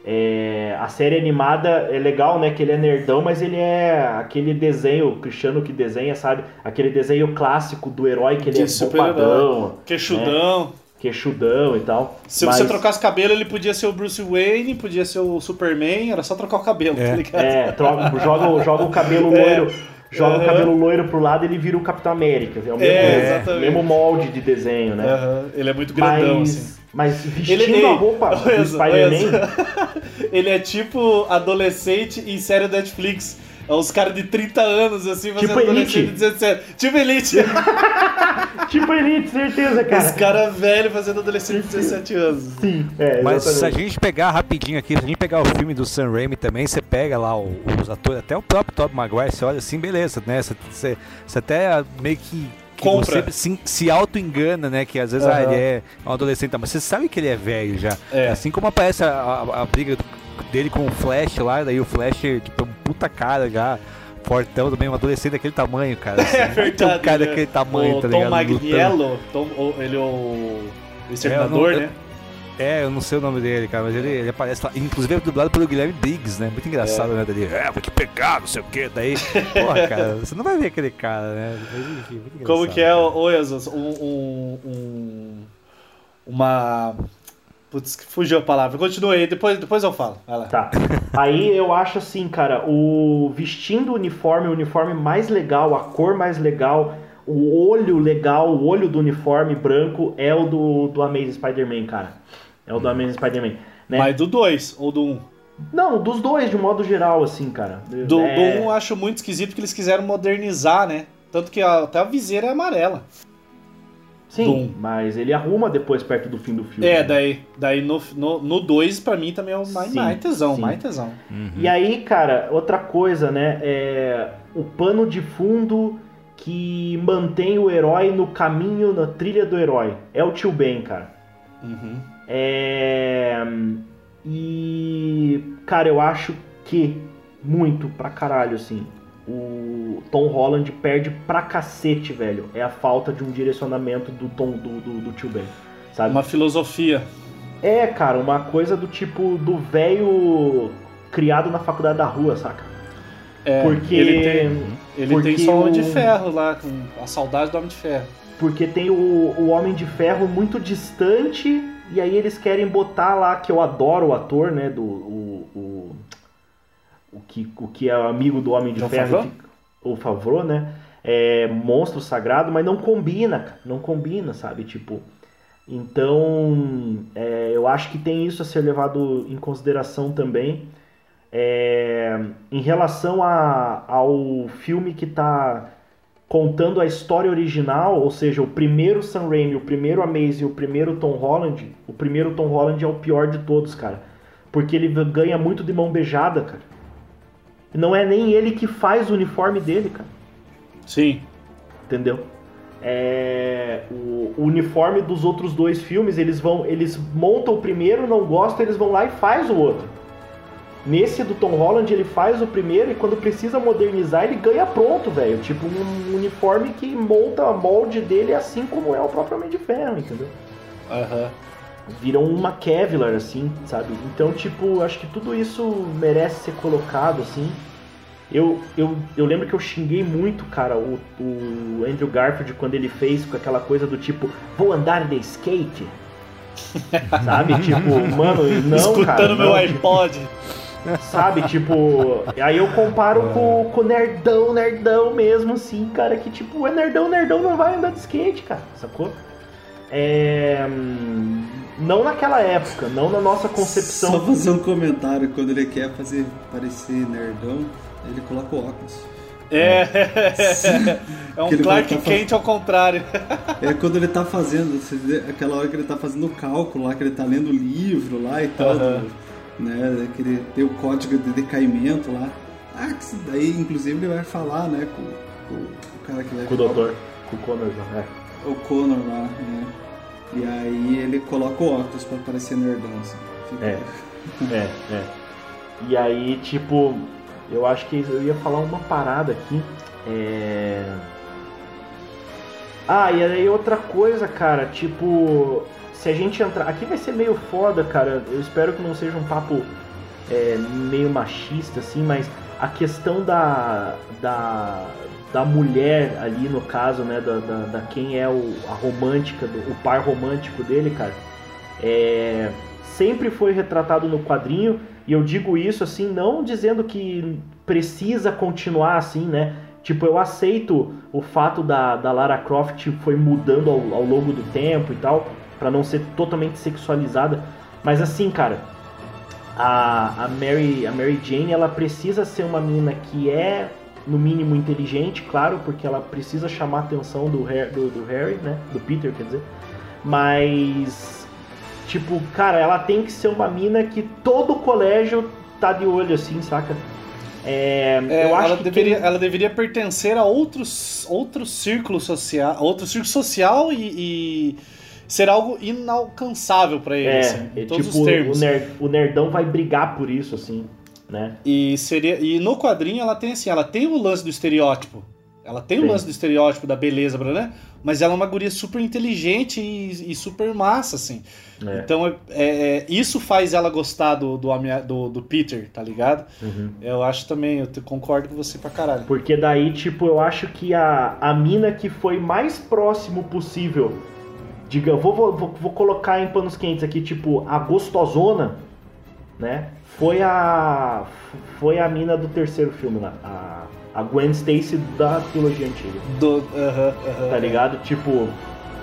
É, a série animada é legal, né? Que ele é nerdão, mas ele é aquele desenho, o Cristiano que desenha, sabe? Aquele desenho clássico do herói que ele De é bombadão, Queixudão. queixudão e tal. Se Mas- você trocasse cabelo, ele podia ser o Bruce Wayne, podia ser o Superman, era só trocar o cabelo, É. tá ligado? É, troca, joga, joga o cabelo É. Joga o Aham. cabelo loiro pro lado ele vira o Capitão América. É o mesmo, É, exatamente. mesmo molde de desenho, né? Aham, Ele é muito grandão, mas, assim. mas vestindo Ele a roupa do Spider-Man. Ele é tipo adolescente em série Netflix. É uns caras de 30 anos, assim, fazendo Tipo adolescente de 17. Tipo Elite. Tipo Elite, certeza, Os cara. caras velhos fazendo adolescente de 17 anos. Sim, é, Mas se a gente pegar rapidinho aqui, se a gente pegar o filme do Sam Raimi também, você pega lá os atores, até o próprio Tobey Maguire, você olha assim, beleza, né? Você, você, você até meio que que Compra. você se, se auto-engana, né? Que às vezes ah, Aham. ele é um adolescente, mas você sabe que ele é velho já. É. Assim como aparece a, a- a briga do- dele com o Flash lá, daí o Flash, tipo, é um puta cara já, fortão também, um adolescente daquele tamanho, cara. Assim, É verdade. um cara né? daquele tamanho, o tá Tom ligado? Magniello, Tom, ele é o, o exterminador, É, eu né? É, eu não sei o nome dele, cara, mas ele, ele aparece lá. Inclusive é dublado pelo Guilherme Briggs, né? Muito engraçado, né? Dele, é, vou te pegar, não sei o que. Daí, porra, cara, você não vai ver aquele cara, né? Mas, enfim, Como que é, ô? Um, um, um- uma... Putz, que fugiu a palavra. Continua aí, depois, depois eu falo. Vai lá. Tá. Aí eu acho assim, cara, o vestindo o uniforme, o uniforme mais legal, a cor mais legal, o olho legal, o olho do uniforme branco é o do, do Amazing Spider-Man, cara. É o do Amazing Spider-Man. Né? Mas do 2 ou do 1? Um? Não, dos dois, de modo geral, assim, cara. Do 1 É, um eu acho muito esquisito porque eles quiseram modernizar, né? Tanto que até a viseira é amarela. Sim, do um. mas ele arruma depois perto do fim do filme. É, né? daí, daí no 2 no, no dois, pra mim também é o mais, Sim, mais tesão, sim. mais tesão. E aí, cara, outra coisa, né? É o pano de fundo que mantém o herói no caminho, na trilha do herói. É o tio Ben, cara. Uhum. É... E, cara, eu acho que muito pra caralho, assim. O Tom Holland perde pra cacete, velho. É a falta de um direcionamento do Tom do, do, do tio Ben, sabe? Uma filosofia. É, cara, uma coisa do tipo do velho criado na faculdade da rua, saca? É, Porque ele tem, ele porque tem só o Homem de Ferro lá, com a saudade do Homem de Ferro. porque tem o, o Homem de Ferro muito distante e aí eles querem botar lá que eu adoro o ator, né, do o que o que é amigo do Homem de Ferro, o Favreau, né? É monstro sagrado, mas não combina, cara, não combina, sabe? Tipo, então é, eu acho que tem isso a ser levado em consideração também. É, em relação a- ao filme que tá contando a história original, ou seja, o primeiro Sam Raimi, o primeiro Amazing, o primeiro Tom Holland, o primeiro Tom Holland é o pior de todos, cara. Porque ele ganha muito de mão beijada, cara. Não é nem ele que faz o uniforme dele, cara. Sim. Entendeu? É, o, o uniforme dos outros dois filmes, eles vão, eles montam o primeiro, não gostam, eles vão lá e faz o outro. Nesse do Tom Holland, ele faz o primeiro e quando precisa modernizar, ele ganha pronto, velho. Tipo um uniforme que monta a molde dele assim como é o próprio Homem de Ferro, entendeu? Aham. Viram uma Kevlar, assim, sabe? Então, tipo, acho que tudo isso merece ser colocado, assim. Eu, eu, eu lembro que eu xinguei muito, cara, o, o Andrew Garfield quando ele fez com aquela coisa do tipo, vou andar de skate. Sabe? Tipo, mano, não, Escutando cara. meu não, iPod. Sabe, tipo. Aí eu comparo com, com o nerdão, nerdão mesmo, assim, cara, que tipo, é nerdão, nerdão não vai andar de skate, cara, sacou? É. Não naquela época, não na nossa Só concepção. fazer um comentário, quando ele quer fazer parecer nerdão, ele coloca o óculos. É. é um Que ele vai Clark tá Kent ao contrário. É quando ele tá fazendo, você vê aquela hora que ele tá fazendo o cálculo lá, que ele tá lendo o livro lá e tal, do- né? Que ele tem o código de decaimento lá. Ah, que isso daí, inclusive, ele vai falar, né, com, com o cara que vai Com o doutor, com o Connor, né? o Connor lá, né? E aí ele coloca o óculos pra parecer nerdão, assim. Fica- É. É, é. E aí, tipo, eu acho que eu ia falar uma parada aqui. É. Ah, e aí outra coisa, cara, tipo, se a gente entrar. Aqui vai ser meio foda, cara. Eu espero que não seja um papo é, meio machista, assim, mas a questão da. da. Da mulher ali, no caso, né? Da, da, da quem é o, a romântica, do, o par romântico dele, cara. É, sempre foi retratado no quadrinho, e eu digo isso assim, não dizendo que precisa continuar assim, né? Tipo, eu aceito o fato da, da Lara Croft foi mudando ao, ao longo do tempo e tal, pra não ser totalmente sexualizada, mas assim, cara, a, a, Mary, a Mary Jane, ela precisa ser uma menina que é, no mínimo, inteligente, claro, porque ela precisa chamar a atenção do, Har- do, do Harry, né? Do Peter, quer dizer. Mas, tipo, cara, ela tem que ser uma mina que todo o colégio tá de olho, assim, saca? É, É, eu acho ela, que deveria, quem- ela deveria pertencer a outros, outro círculo social, outro círculo social e, e ser algo inalcançável pra ele, é, assim, é em todos tipo, os termos. O, nerd- o nerdão vai brigar por isso, assim, né? E seria e no quadrinho ela tem assim, ela tem o lance do estereótipo. Ela tem, Tem. o lance do estereótipo da beleza, né? Mas ela é uma guria super inteligente e, e super massa, assim. É. Então é, é- isso faz ela gostar do, do, do, do Peter, tá ligado? Uhum. Eu acho também, eu te- concordo com você pra caralho. Porque daí, tipo, eu acho que a, a mina que foi mais próximo possível, diga, vou, vou, vou colocar em panos quentes aqui, tipo, a gostosona, né? Foi a. Foi a mina do terceiro filme lá. A, a Gwen Stacy da trilogia antiga. Do, aham, aham. Tá ligado? Tipo,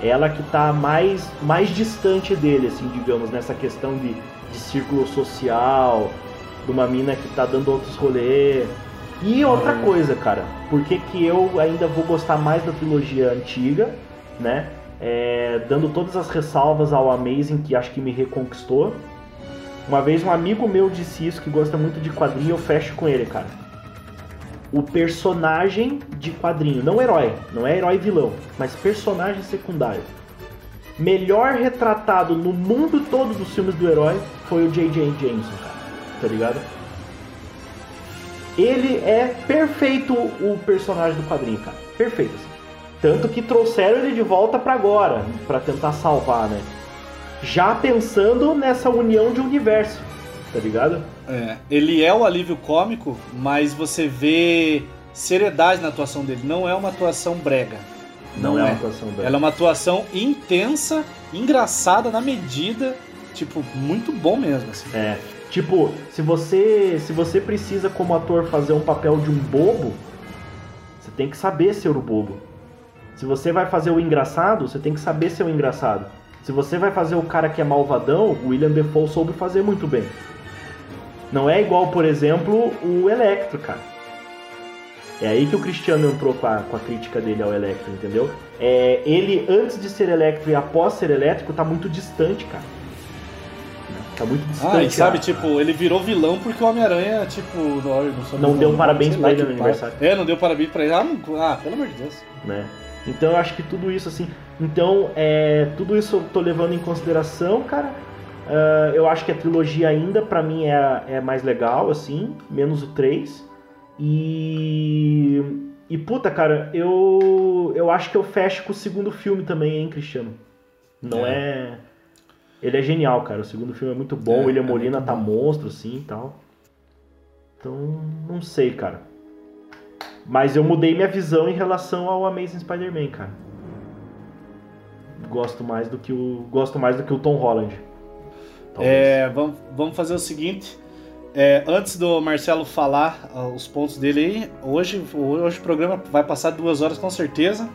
ela que tá mais, mais distante dele, assim, digamos, nessa questão de, de círculo social, de uma mina que tá dando outros rolês. E outra coisa, cara, por que, que eu ainda vou gostar mais da trilogia antiga, né? É, dando todas as ressalvas ao Amazing, que acho que me reconquistou. Uma vez um amigo meu disse isso, que gosta muito de quadrinho, eu fecho com ele, cara o personagem de quadrinho, não herói, não é herói vilão, mas personagem secundário. Melhor retratado no mundo todo dos filmes do herói foi o J.J. Jameson, cara. Tá ligado? Ele é perfeito o personagem do quadrinho, cara. Perfeito, assim. Tanto que trouxeram ele de volta pra agora, pra tentar salvar, né? Já pensando nessa união de universo, tá ligado? É, ele é o alívio cômico, mas você vê seriedade na atuação dele. Não é uma atuação brega. Não, é uma atuação dela. Ela é uma atuação intensa, engraçada na medida, tipo, muito bom mesmo. Assim. É. Tipo, se você se você precisa como ator fazer um papel de um bobo, você tem que saber ser o bobo. Se você vai fazer o engraçado, você tem que saber ser o engraçado. Se você vai fazer o cara que é malvadão, o William Defoe soube fazer muito bem. Não é igual, por exemplo, o Electro, cara. É aí que o Cristiano entrou com a, com a crítica dele ao Electro, entendeu? É, ele, antes de ser Electro e após ser elétrico, tá muito distante, cara. Tá muito distante. Ah, e sabe, a- tipo, ele virou vilão porque o Homem-Aranha, tipo, não, não, Não deu parabéns pra ele no aniversário. É, não deu parabéns pra ele. Ah, não- ah, pelo amor de Deus. né? Então eu acho que tudo isso assim. Então é tudo isso eu tô levando em consideração, cara. Ah, eu acho que a trilogia ainda pra mim é, é mais legal, assim, menos o 3. E e puta, cara, eu eu acho que eu fecho com o segundo filme também, hein, Cristiano. Não é, ele é genial, cara. O segundo filme é muito bom. É, William é Molina tá monstro assim, e tal. Então, não sei, cara. Mas eu mudei minha visão em relação ao Amazing Spider-Man, cara. Gosto mais do que o gosto mais do que o Tom Holland. É, vamos, vamos fazer o seguinte. É, antes do Marcelo falar ah, os pontos dele aí, hoje, hoje o programa vai passar duas horas com certeza.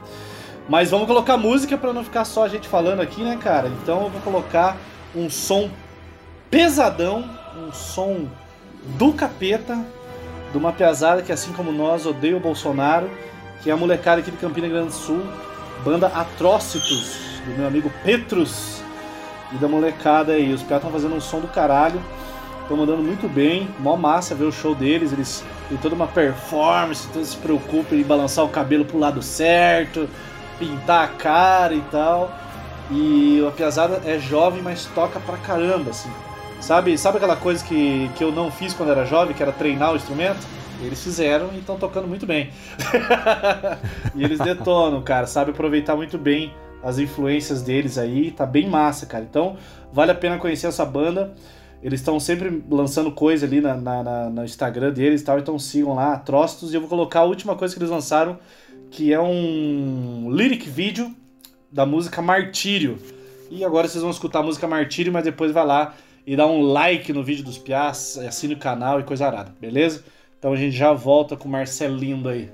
Mas vamos colocar música pra não ficar só a gente falando aqui, né, cara? Então eu vou colocar um som pesadão, um som do capeta, de uma pesada que, assim como nós, odeia o Bolsonaro, que é a molecada aqui de Campina Grande do Sul, banda Atrocitus, do meu amigo Petrus e da molecada aí. Os caras estão fazendo um som do caralho, estão mandando muito bem, mó massa ver o show deles, eles têm toda uma performance, todos se preocupam em balançar o cabelo pro lado certo, pintar a cara e tal. E a piazada é jovem, mas toca pra caramba, assim. Sabe, sabe aquela coisa que, que eu não fiz quando era jovem, que era treinar o instrumento? Eles fizeram e estão tocando muito bem. e eles detonam, cara, sabe aproveitar muito bem as influências deles aí, tá bem massa, cara. Então, vale a pena conhecer essa banda. Eles estão sempre lançando coisa ali na, na- na- no Instagram deles e tal, então sigam lá, Atrocitos. E eu vou colocar a última coisa que eles lançaram, que é um lyric vídeo da música Martírio. E agora vocês vão escutar a música Martírio, mas depois vai lá e dá um like no vídeo dos Piás, assine o canal e coisa arada, beleza? Então a gente já volta com o Marcelinho aí.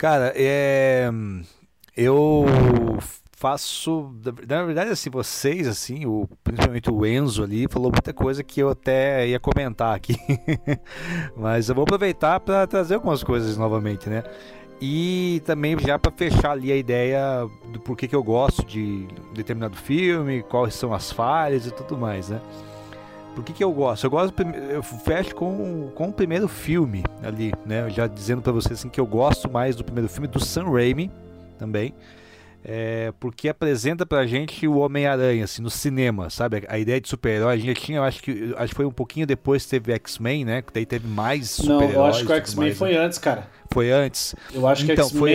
Cara, é. Eu faço. Na verdade, assim, vocês, assim, o, principalmente o Enzo ali, falou muita coisa que eu até ia comentar aqui. Mas eu vou aproveitar para trazer algumas coisas novamente, né? E também já para fechar ali a ideia do porquê que eu gosto de determinado filme, quais são as falhas e tudo mais, né? Por que, que eu gosto? Eu gosto, eu fecho com, com o primeiro filme ali, né? Já dizendo pra vocês assim, que eu gosto mais do primeiro filme do Sam Raimi também. É, porque apresenta pra gente o Homem-Aranha, assim, no cinema, sabe? A ideia de super-herói, a gente já tinha, eu acho que acho que foi um pouquinho depois que teve X-Men, né? Que daí teve mais Não, super-heróis. eu acho que o X-Men mais, foi né? antes, cara. Foi antes. Eu acho que Então, X-Men foi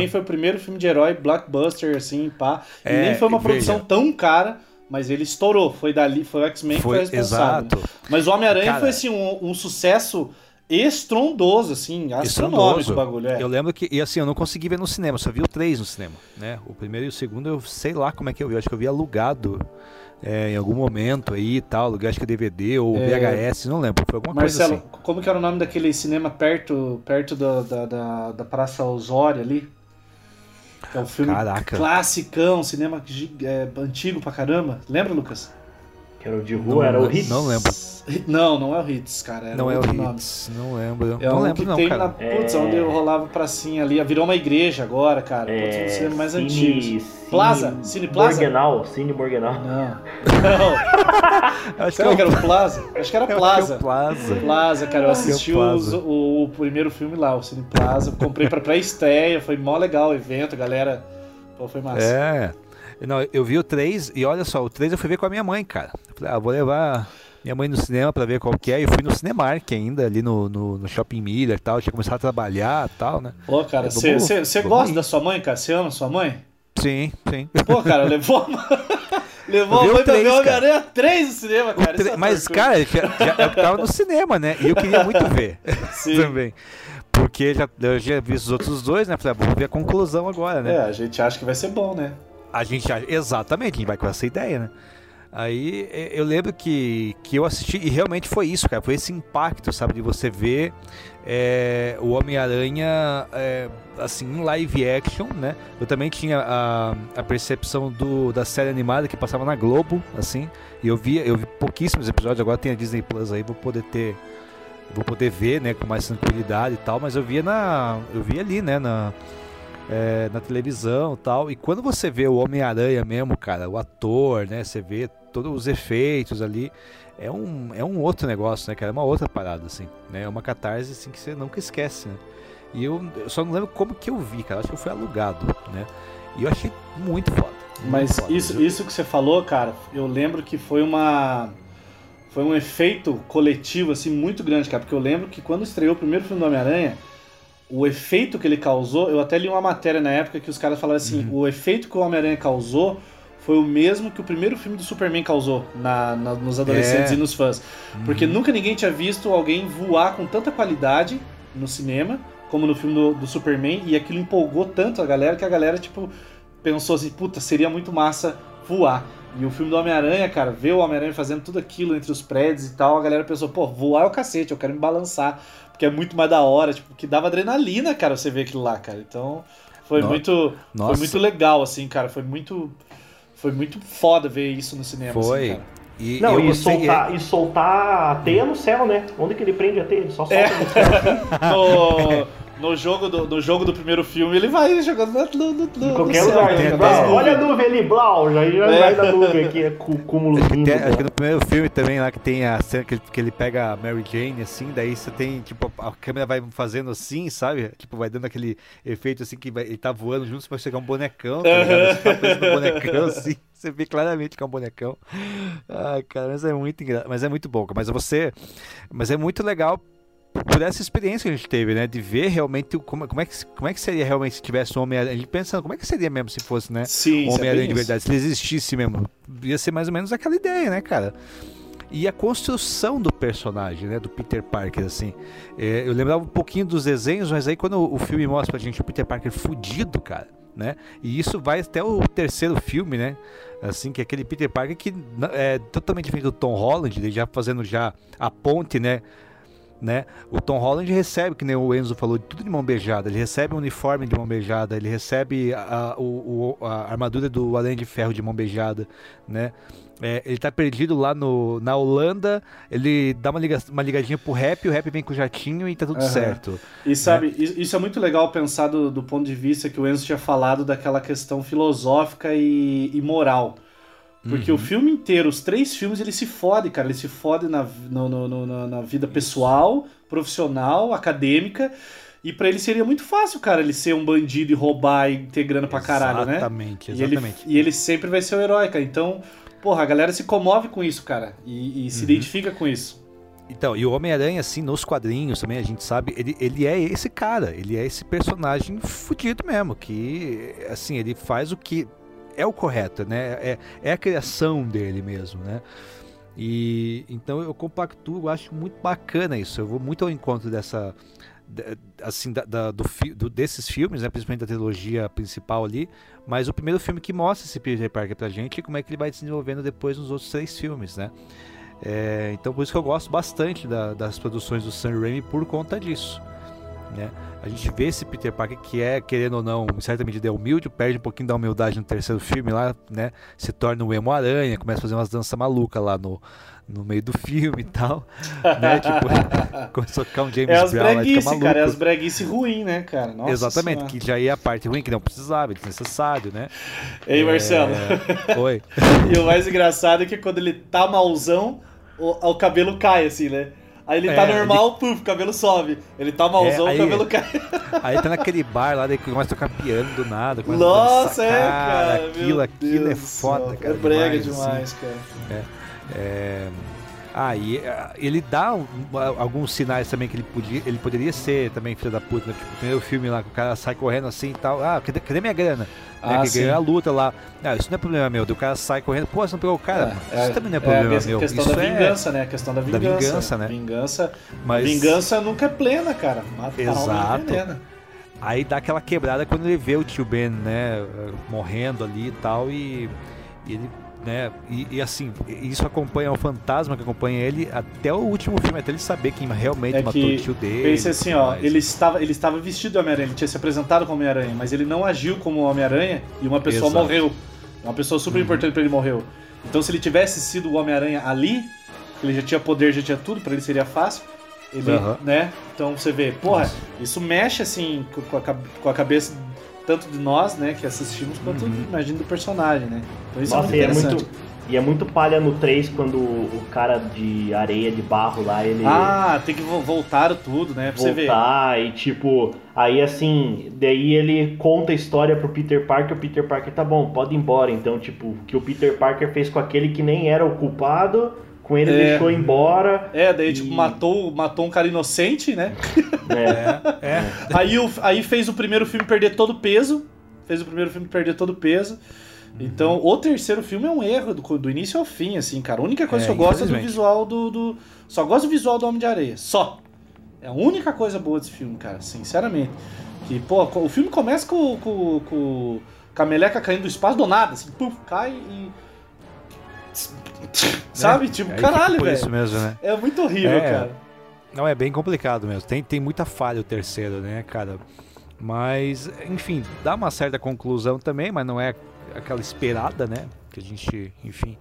né? foi o primeiro filme de herói blockbuster, assim, pá. E É, nem foi uma veja. produção tão cara, mas ele estourou. Foi dali, foi o X-Men que foi responsável. exato. Mas o Homem-Aranha foi assim, um, um sucesso estrondoso, assim, astronômico Estrondoso. o bagulho. É. Eu lembro que, e assim, eu não consegui ver no cinema, só vi o 3 no cinema, né? O primeiro e o segundo eu sei lá como é que eu vi, acho que eu vi alugado é, em algum momento aí e tal, aluguei acho que DVD ou É. VHS, não lembro, foi alguma Marcelo, coisa assim. como que era o nome daquele cinema perto, perto da, da, da, da Praça Osório ali? É um filme Caraca. classicão, cinema é, antigo pra caramba. Lembra, Lucas? Que era o de Não, rua, era o Hits. não lembro. Não, não é o Hits, cara. Era Não é o outro nome. Hits, não lembro. É não um lembro que não, tem cara. na. Putz, É. onde eu rolava pracinha ali. Virou uma igreja agora, cara. Putz, um cinema mais Cine- antigo. Cine Plaza? Cine Plaza? Morganal, Cine Morganal. Não. Não. Acho Será que era o Plaza? Acho que era é o Plaza. Plaza. Plaza, cara, eu assisti É o os- o, o primeiro filme lá, o Cine Plaza. Comprei pra pré-estreia, foi mó legal o evento, galera. Pô, foi massa. É. Não, eu vi o 3 e olha só, o 3 eu fui ver com a minha mãe, cara. Eu falei, ah, vou levar minha mãe no cinema pra ver qual que é. E eu fui no Cinemark ainda, ali no, no, no Shopping Miller e tal. Eu tinha começado a trabalhar e tal, né? Pô, cara, você gosta da sua mãe, cara? Você ama sua mãe? Sim, sim. Pô, cara, levou. Levou a mãe pra ver. Homem-Aranha 3 no cinema, cara. tre- é Mas, cara, já, já, eu tava no cinema, né? E eu queria muito ver Sim. também. Porque já, eu já vi os outros dois, né? Falei, ah, vamos ver a conclusão agora, né? É, a gente acha que vai ser bom, né? A gente exatamente, a gente vai com essa ideia, né? Aí eu lembro que, que eu assisti e realmente foi isso, cara. Foi esse impacto, sabe? De você ver eh, o Homem-Aranha eh, assim, em live action, né? Eu também tinha a, a percepção do, da série animada que passava na Globo, assim. E eu via, eu vi pouquíssimos episódios, agora tem a Disney Plus aí, vou poder ter. Vou poder ver, né, com mais tranquilidade e tal, mas eu via na. Eu via ali, né, na, é, na televisão e tal. E quando você vê o Homem-Aranha mesmo, cara, o ator, né? Você vê todos os efeitos ali. É um, é um outro negócio, né, cara? É uma outra parada, assim, né? É uma catarse, assim, que você nunca esquece, né? E eu, eu só não lembro como que eu vi, cara. Acho que eu fui alugado, né? E eu achei muito foda. muito Mas foda, isso, viu? isso que você falou, cara, eu lembro que foi uma. Foi um efeito coletivo, assim, muito grande, cara. Porque eu lembro que quando estreou o primeiro filme do Homem-Aranha, o efeito que ele causou, eu até li uma matéria na época que os caras falaram assim: Uhum. o efeito que o Homem-Aranha causou foi o mesmo que o primeiro filme do Superman causou na, na- nos adolescentes É. e nos fãs. Porque nunca ninguém tinha visto alguém voar com tanta qualidade no cinema como no filme do, do Superman, e aquilo empolgou tanto a galera que a galera, tipo, pensou assim, puta, seria muito massa voar. E o filme do Homem-Aranha, cara, ver o Homem-Aranha fazendo tudo aquilo entre os prédios e tal, a galera pensou, pô, voar é o cacete, eu quero me balançar, porque é muito mais da hora, tipo, que dava adrenalina, cara, você ver aquilo lá, cara. Então, foi No- muito foi Nossa. muito legal, assim, cara, foi muito foi muito foda ver isso no cinema, Foi. assim, cara. E Não, eu e gostei- soltar, e soltar a teia no céu, né? Onde que ele prende a teia? Ele só solta É. no céu. No, no, jogo do, no jogo do primeiro filme, ele vai jogando no, no, no, Em qualquer céu, lugar. né, Né? olha a nuvem ali, Blau. Já, já É. vai da nuvem aqui, é cu- cúmulo Acho que, tem- acho que no primeiro filme também lá que tem a cena que ele, que ele pega a Mary Jane, assim, daí você tem, tipo, a, câmera vai fazendo assim, sabe? Tipo, vai dando aquele efeito assim que vai- ele tá voando junto, você vai chegar um bonecão, tá ligado? Você tá um bonecão assim, você vê claramente que é um bonecão. Ai, cara, mas é muito engra... mas é muito bom, cara. mas você, mas é muito legal por essa experiência que a gente teve, né? De ver realmente como, como, é, que, como é que seria realmente se tivesse um Homem-Aranha. A gente pensando, como é que seria mesmo se fosse, né? Sim, um é Homem-Aranha de verdade, se ele existisse mesmo. Ia ser mais ou menos aquela ideia, né, cara? E a construção do personagem, né, do Peter Parker, assim. É, eu lembrava um pouquinho dos desenhos, mas aí quando o, filme mostra pra gente o Peter Parker fudido, cara, né? E isso vai até o terceiro filme, né? Assim, que é aquele Peter Parker que é totalmente diferente do Tom Holland, ele já fazendo já a ponte, né? Né? O Tom Holland recebe, que nem o Enzo falou, tudo de mão beijada. Ele recebe o uniforme de mão beijada, ele recebe a, o- a armadura do Além de Ferro de mão beijada, né? É, ele tá perdido lá no, na Holanda, ele dá uma, liga, uma ligadinha pro rap, o rap vem com o jatinho e tá tudo Aham. certo. E sabe, isso isso é muito legal pensar do, do ponto de vista que o Enzo tinha falado daquela questão filosófica e, e moral. Porque Uhum. o filme inteiro, os três filmes, ele se fode, cara. Ele se fode na, no- no- no- na, vida pessoal, profissional, acadêmica. E pra ele seria muito fácil, cara, ele ser um bandido e roubar e ter grana pra caralho, né? Exatamente, E ele, exatamente. e ele sempre vai ser o herói, cara. Então, porra, a galera se comove com isso, cara. E, e se Uhum. identifica com isso. Então, e o Homem-Aranha, assim, nos quadrinhos também, a gente sabe, ele, ele é esse cara, ele é esse personagem fudido mesmo, que, assim, ele faz o que é o correto, né? É, é a criação dele mesmo, né? E então eu compactuo, eu acho muito bacana isso. Eu vou muito ao encontro dessa. Assim, da, da- do, do- desses filmes, né, principalmente da trilogia principal ali, mas o primeiro filme que mostra esse Peter Parker pra gente e como é que ele vai se desenvolvendo depois nos outros três filmes, né? É, então por isso que eu gosto bastante da- das produções do Sam Raimi por conta disso. Né? A gente vê esse Peter Parker que é, querendo ou não, em certa medida é humilde, perde um pouquinho da humildade no terceiro filme lá, né? Se torna um emo-aranha, começa a fazer umas danças malucas lá no, no meio do filme e tal. né? Tipo, começou a ficar um James É as Brown lá fica breguice, maluco. cara. É as breguice ruim, né, cara? Nossa Exatamente, Senhora. que já ia a parte ruim, que não precisava, desnecessário, né? Ei, Marcelo. É, Oi. E o mais engraçado é que quando ele tá malzão, o, o cabelo cai, assim, né? Aí ele tá É, normal, puf, o cabelo sobe. Ele tá malzão, É, aí- o cabelo cai. Aí tá naquele bar lá, daí começa a tocar piano do nada. Nossa, é, cara. Aquilo, aquilo é Deus foda, cara. É brega demais, demais, assim. cara. É... Ah, e ah, ele dá alguns sinais também que ele, podia, ele poderia ser também filho da puta. Né? Tipo, o primeiro filme lá que o cara sai correndo assim e tal. Ah, cadê, cadê minha grana? Ah, né? Que ganhou a luta lá. Ah, isso não é problema meu. O cara sai correndo. Pô, você não pegou o cara? É, isso também não é é problema a meu. questão isso da é- vingança, né? A questão da da vingança. vingança, né? Vingança, Mas- vingança nunca é plena, cara. Mata a Exato. envenena. Aí dá aquela quebrada quando ele vê o tio Ben, né, morrendo ali e tal, e, e ele, né, e, e assim, isso acompanha o fantasma que acompanha ele até o último filme, até ele saber quem realmente É matou que o tio dele. Pense assim, ó, ele estava, ele estava vestido de Homem-Aranha, ele tinha se apresentado como Homem-Aranha, mas ele não agiu como Homem-Aranha e uma pessoa Exato. morreu. Uma pessoa super Uhum. importante pra ele morreu. Então se ele tivesse sido o Homem-Aranha ali, ele já tinha poder, já tinha tudo, pra ele seria fácil. Ele, Aham. né? Então você vê, porra, isso mexe assim co- com a, com a cabeça tanto de nós, né, que assistimos, quanto Uhum. imagino do personagem, né? Então isso Nossa, é e é muito interessante. muito. E é muito palha no 3 quando o cara de areia, de barro lá, ele Ah, tem que vo- voltar tudo, né? Pra você ver. voltar e tipo. Aí assim, daí ele conta a história pro Peter Parker, o Peter Parker tá bom, pode ir embora. Então, tipo, o que o Peter Parker fez com aquele que nem era o culpado, com ele É. deixou embora. É, daí, E- tipo, matou, matou um cara inocente, né? né? É, Aí, o- aí fez o primeiro filme perder todo o peso. Fez o primeiro filme perder todo o peso. Então, o terceiro filme é um erro do, do início ao fim, assim, cara. A única coisa É, que eu gosto é do visual do, do- Só gosto do visual do Homem de Areia. Só. É a única coisa boa desse filme, cara, sinceramente. Que, pô, o filme começa com, com, com, com a meleca caindo do espaço do nada, assim, puf, cai e. Sabe? Tipo, caralho, por isso velho. mesmo, né? É muito horrível, É. cara. Não, é bem complicado mesmo. Tem, tem muita falha o terceiro, né, cara? Mas, enfim, dá uma certa conclusão também, mas não é aquela esperada, né? Que a gente, enfim.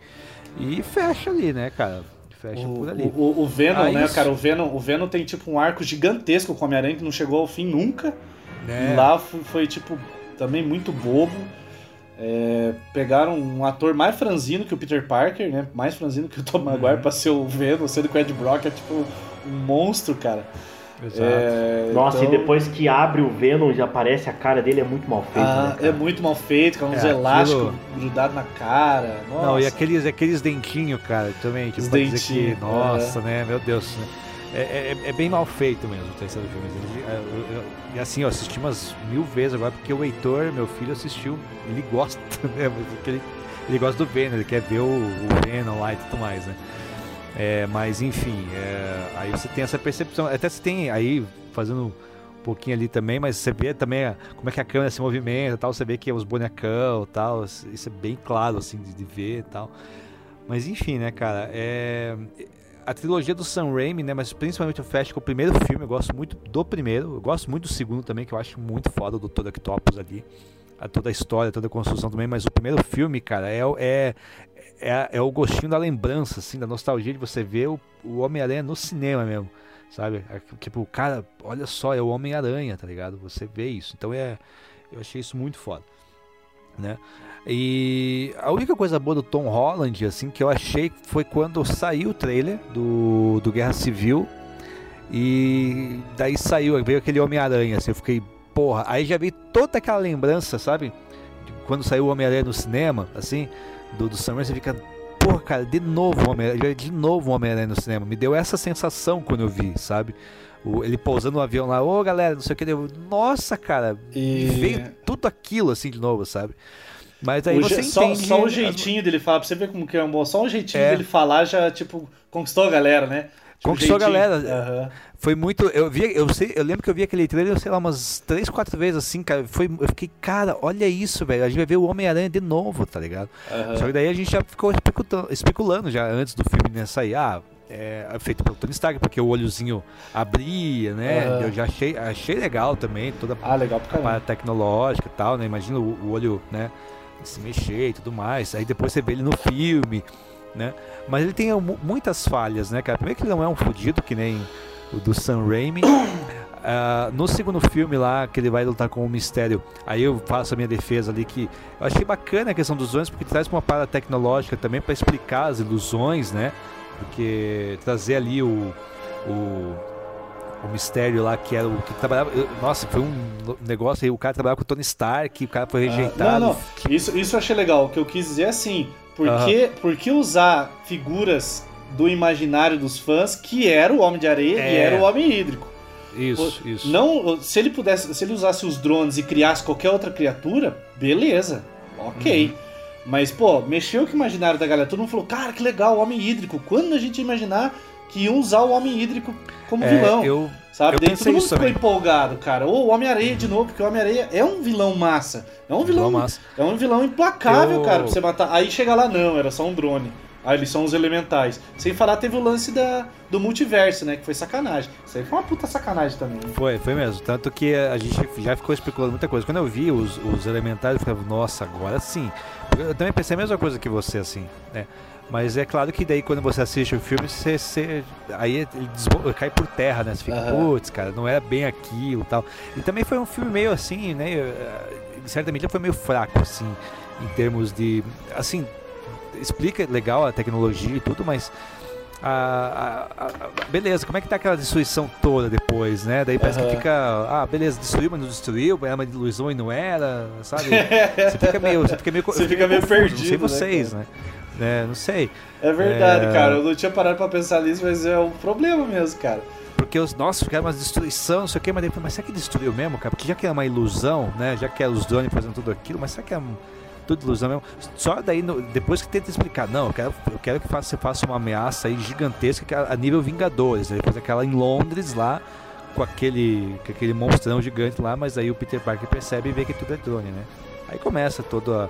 E fecha ali, né, cara? Fecha O, por ali. o- o- Venom, Ah, né, isso. cara? O Venom, o Venom tem tipo um arco gigantesco com o Homem-Aranha que não chegou ao fim nunca. É. E lá foi, foi, tipo também muito bobo. É, pegaram um ator mais franzino que o Peter Parker, né? Mais franzino que o Tom Maguire Uhum. pra ser o Venom, sendo que o Ed Brock é tipo um monstro, cara. Exato. É, Nossa, então- e depois que abre o Venom, já aparece a cara dele, é muito mal feito. Ah, né, é muito mal feito, com uns É, elásticos aquilo- grudados na cara. Nossa. Não, e aqueles, aqueles dentinhos, cara, também, tipo, Os pra dizer dentinhos, que, nossa, né, meu Deus, né? É, é, é bem mal feito mesmo o terceiro filme. É, E assim, eu assisti umas mil vezes agora, porque o Heitor, meu filho, assistiu, ele gosta, né, porque ele, ele gosta do Venom, ele quer ver o, Venom lá e tudo mais, né? É, mas enfim, é, aí você tem essa percepção, até você tem aí, fazendo um pouquinho ali também, mas você vê também como é que a câmera se movimenta tal, você vê que é os bonecão tal, isso é bem claro assim de, de ver e tal. Mas enfim, né, cara, é, a trilogia do Sam Raimi, né? Mas principalmente o fecho com o primeiro filme. Eu gosto muito do primeiro. Eu gosto muito do segundo também, que eu acho muito foda, o Dr. Octopus ali. A, toda a história, toda a construção também. Mas o primeiro filme, cara, é, é, é, é o gostinho da lembrança, assim, da nostalgia de você ver o, o Homem-Aranha no cinema mesmo. Sabe? É, Tipo, cara, olha só, é o Homem-Aranha, tá ligado? Você vê isso. Então é. Eu achei isso muito foda. Né? E a única coisa boa do Tom Holland, assim, que eu achei foi quando saiu o trailer do, do Guerra Civil e daí saiu, veio aquele Homem-Aranha, assim, eu fiquei, porra, aí já veio toda aquela lembrança, sabe? Quando saiu o Homem-Aranha no cinema, assim, do, do Sam Raimi, você fica, porra, cara, de novo o Homem-Aranha, de novo o Homem-Aranha no cinema, me deu essa sensação quando eu vi, sabe? O- ele pousando no avião lá, ô galera, não sei o que, eu, nossa, cara, e veio tudo aquilo assim de novo, sabe? Mas aí O você só, entende. só o jeitinho dele falar, pra você ver como que é um bom. Só o jeitinho É. dele falar já, tipo, conquistou a galera, né? Tipo, Conquistou a galera. Aham. Foi muito. Eu vi, eu sei, eu lembro que eu vi aquele trailer, sei lá, umas três, quatro vezes assim, cara. Foi, eu fiquei, cara, olha isso, velho. A gente vai ver o Homem-Aranha de novo, tá ligado? aham. Só que daí a gente já ficou especulando, já antes do filme né, sair. Ah, é feito pelo Tony Stark, porque o olhozinho abria, né? Aham. Eu já achei, achei legal também, toda Ah, legal a parte tecnológica e tal, né? Imagina o, o olho, né? Se mexer e tudo mais. Aí depois você vê ele no filme, né? Mas ele tem mu- muitas falhas, né, cara? Primeiro que ele não é um fudido, que nem o do Sam Raimi. Ah, no segundo filme lá, que ele vai lutar com o Mistério, aí eu faço a minha defesa ali que eu achei bacana a questão dos ilusões, porque traz uma parada tecnológica também para explicar as ilusões, né? Porque trazer ali o, o, o mistério lá, que era o que trabalhava. eu- Nossa, foi um negócio aí, o cara trabalhava com o Tony Stark, o cara foi Ah, rejeitado. Não, não. Isso, isso eu achei legal. O que eu quis dizer é assim: por, que, por que usar figuras do imaginário dos fãs que era o Homem de Areia e É. era o Homem Hídrico? Isso, isso. Não, se ele pudesse, se ele usasse os drones e criasse qualquer outra criatura, beleza, ok. Uhum. Mas, pô, mexeu com o imaginário da galera. Todo mundo falou, cara, que legal, Homem Hídrico. Quando a gente imaginar que iam usar o Homem Hídrico como É, vilão? eu, Sabe? eu Daí todo mundo ficou também. empolgado, cara. Ou o Homem-Areia de novo, porque o Homem-Areia é um vilão massa. É um vilão, Vilão massa. é um vilão implacável, Eu- cara, pra você matar. Aí chega lá, não, era só um drone. Aí eles são os elementais. Sem falar, teve o lance da, do multiverso, né? Que foi sacanagem. Isso aí foi uma puta sacanagem também. né? Foi, foi mesmo. Tanto que a gente já ficou especulando muita coisa. Quando eu vi os, os elementais, eu falava, nossa, agora sim. Eu também pensei a mesma coisa que você, assim, né? Mas é claro que daí quando você assiste o filme, você, você- aí cai por terra, né? Você fica, Aham. putz, cara, não era bem aquilo e tal. E também foi um filme meio assim, né? eh, Em certa medida foi meio fraco, assim, em termos de. Assim, explica legal a tecnologia e tudo, mas. a- a- a- beleza, como é que tá aquela destruição toda depois, né? Daí parece Aham. que fica. Ah, beleza, destruiu, mas não destruiu, era uma ilusão e não era, sabe? Você fica meio. Você fica meio, Você fica meio confuso, perdido, Não sei né, vocês, né? Não sei. É verdade, É. cara. Eu não tinha parado pra pensar nisso, mas é um problema mesmo, cara. Porque os nossos ficaram uma destruição, não sei o que, mas depois, mas será que destruiu mesmo, cara? Porque já que é uma ilusão, né? Já que é os drones fazendo tudo aquilo, mas será que é tudo ilusão mesmo? Só daí, no- depois que tenta explicar, não, eu quero, eu quero que faça, você faça uma ameaça aí gigantesca é a nível Vingadores, né? Depois aquela em Londres lá, com aquele, com aquele monstrão gigante lá, mas aí o Peter Parker percebe e vê que tudo é drone, né? Aí começa toda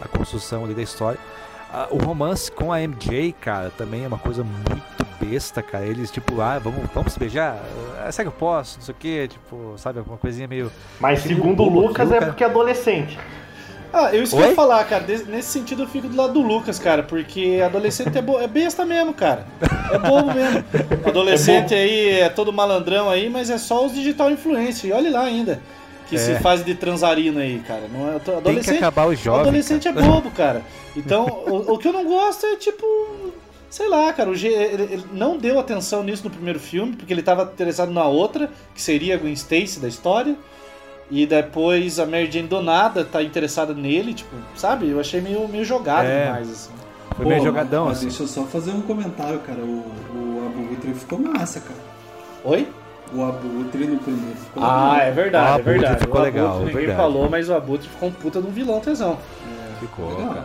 a, a construção ali da história. O romance com a MJ, cara, também é uma coisa muito besta, cara. Eles, tipo, ah, vamos, vamos se beijar? Ah, será que eu posso? Não sei o que, tipo, sabe? Uma coisinha meio. Mas segundo o Lucas aquilo, é porque é adolescente. Ah, eu isso que eu Oi? ia falar, cara. Nesse sentido eu fico do lado do Lucas, cara, porque adolescente é, bo- é besta mesmo, cara. É bobo mesmo. Adolescente aí é todo malandrão aí, mas é só os digital influencer. E olha lá ainda. Que se É. faz de transarino aí, cara. Não é, Tem que adolescente, acabar o jovem. adolescente é bobo, cara. Então, o, o que eu não gosto é tipo. Sei lá, cara, o G, ele, ele não deu atenção nisso no primeiro filme, porque ele tava interessado na outra, que seria a Gwen Stacy da história. E depois a Mary Jane do nada tá interessada nele, tipo, sabe? Eu achei meio, meio jogado É. demais, assim. Foi meio Pô, jogadão, mas assim. Deixa eu só fazer um comentário, cara. O, o Abutre ficou massa, cara. Oi? O Abutre no primeiro ficou Ah, legal. é verdade, O é Abutre verdade. ficou o legal, Abutre, ninguém verdade. falou, mas o Abutre ficou um puta de um vilão tesão. Ficou, legal. cara.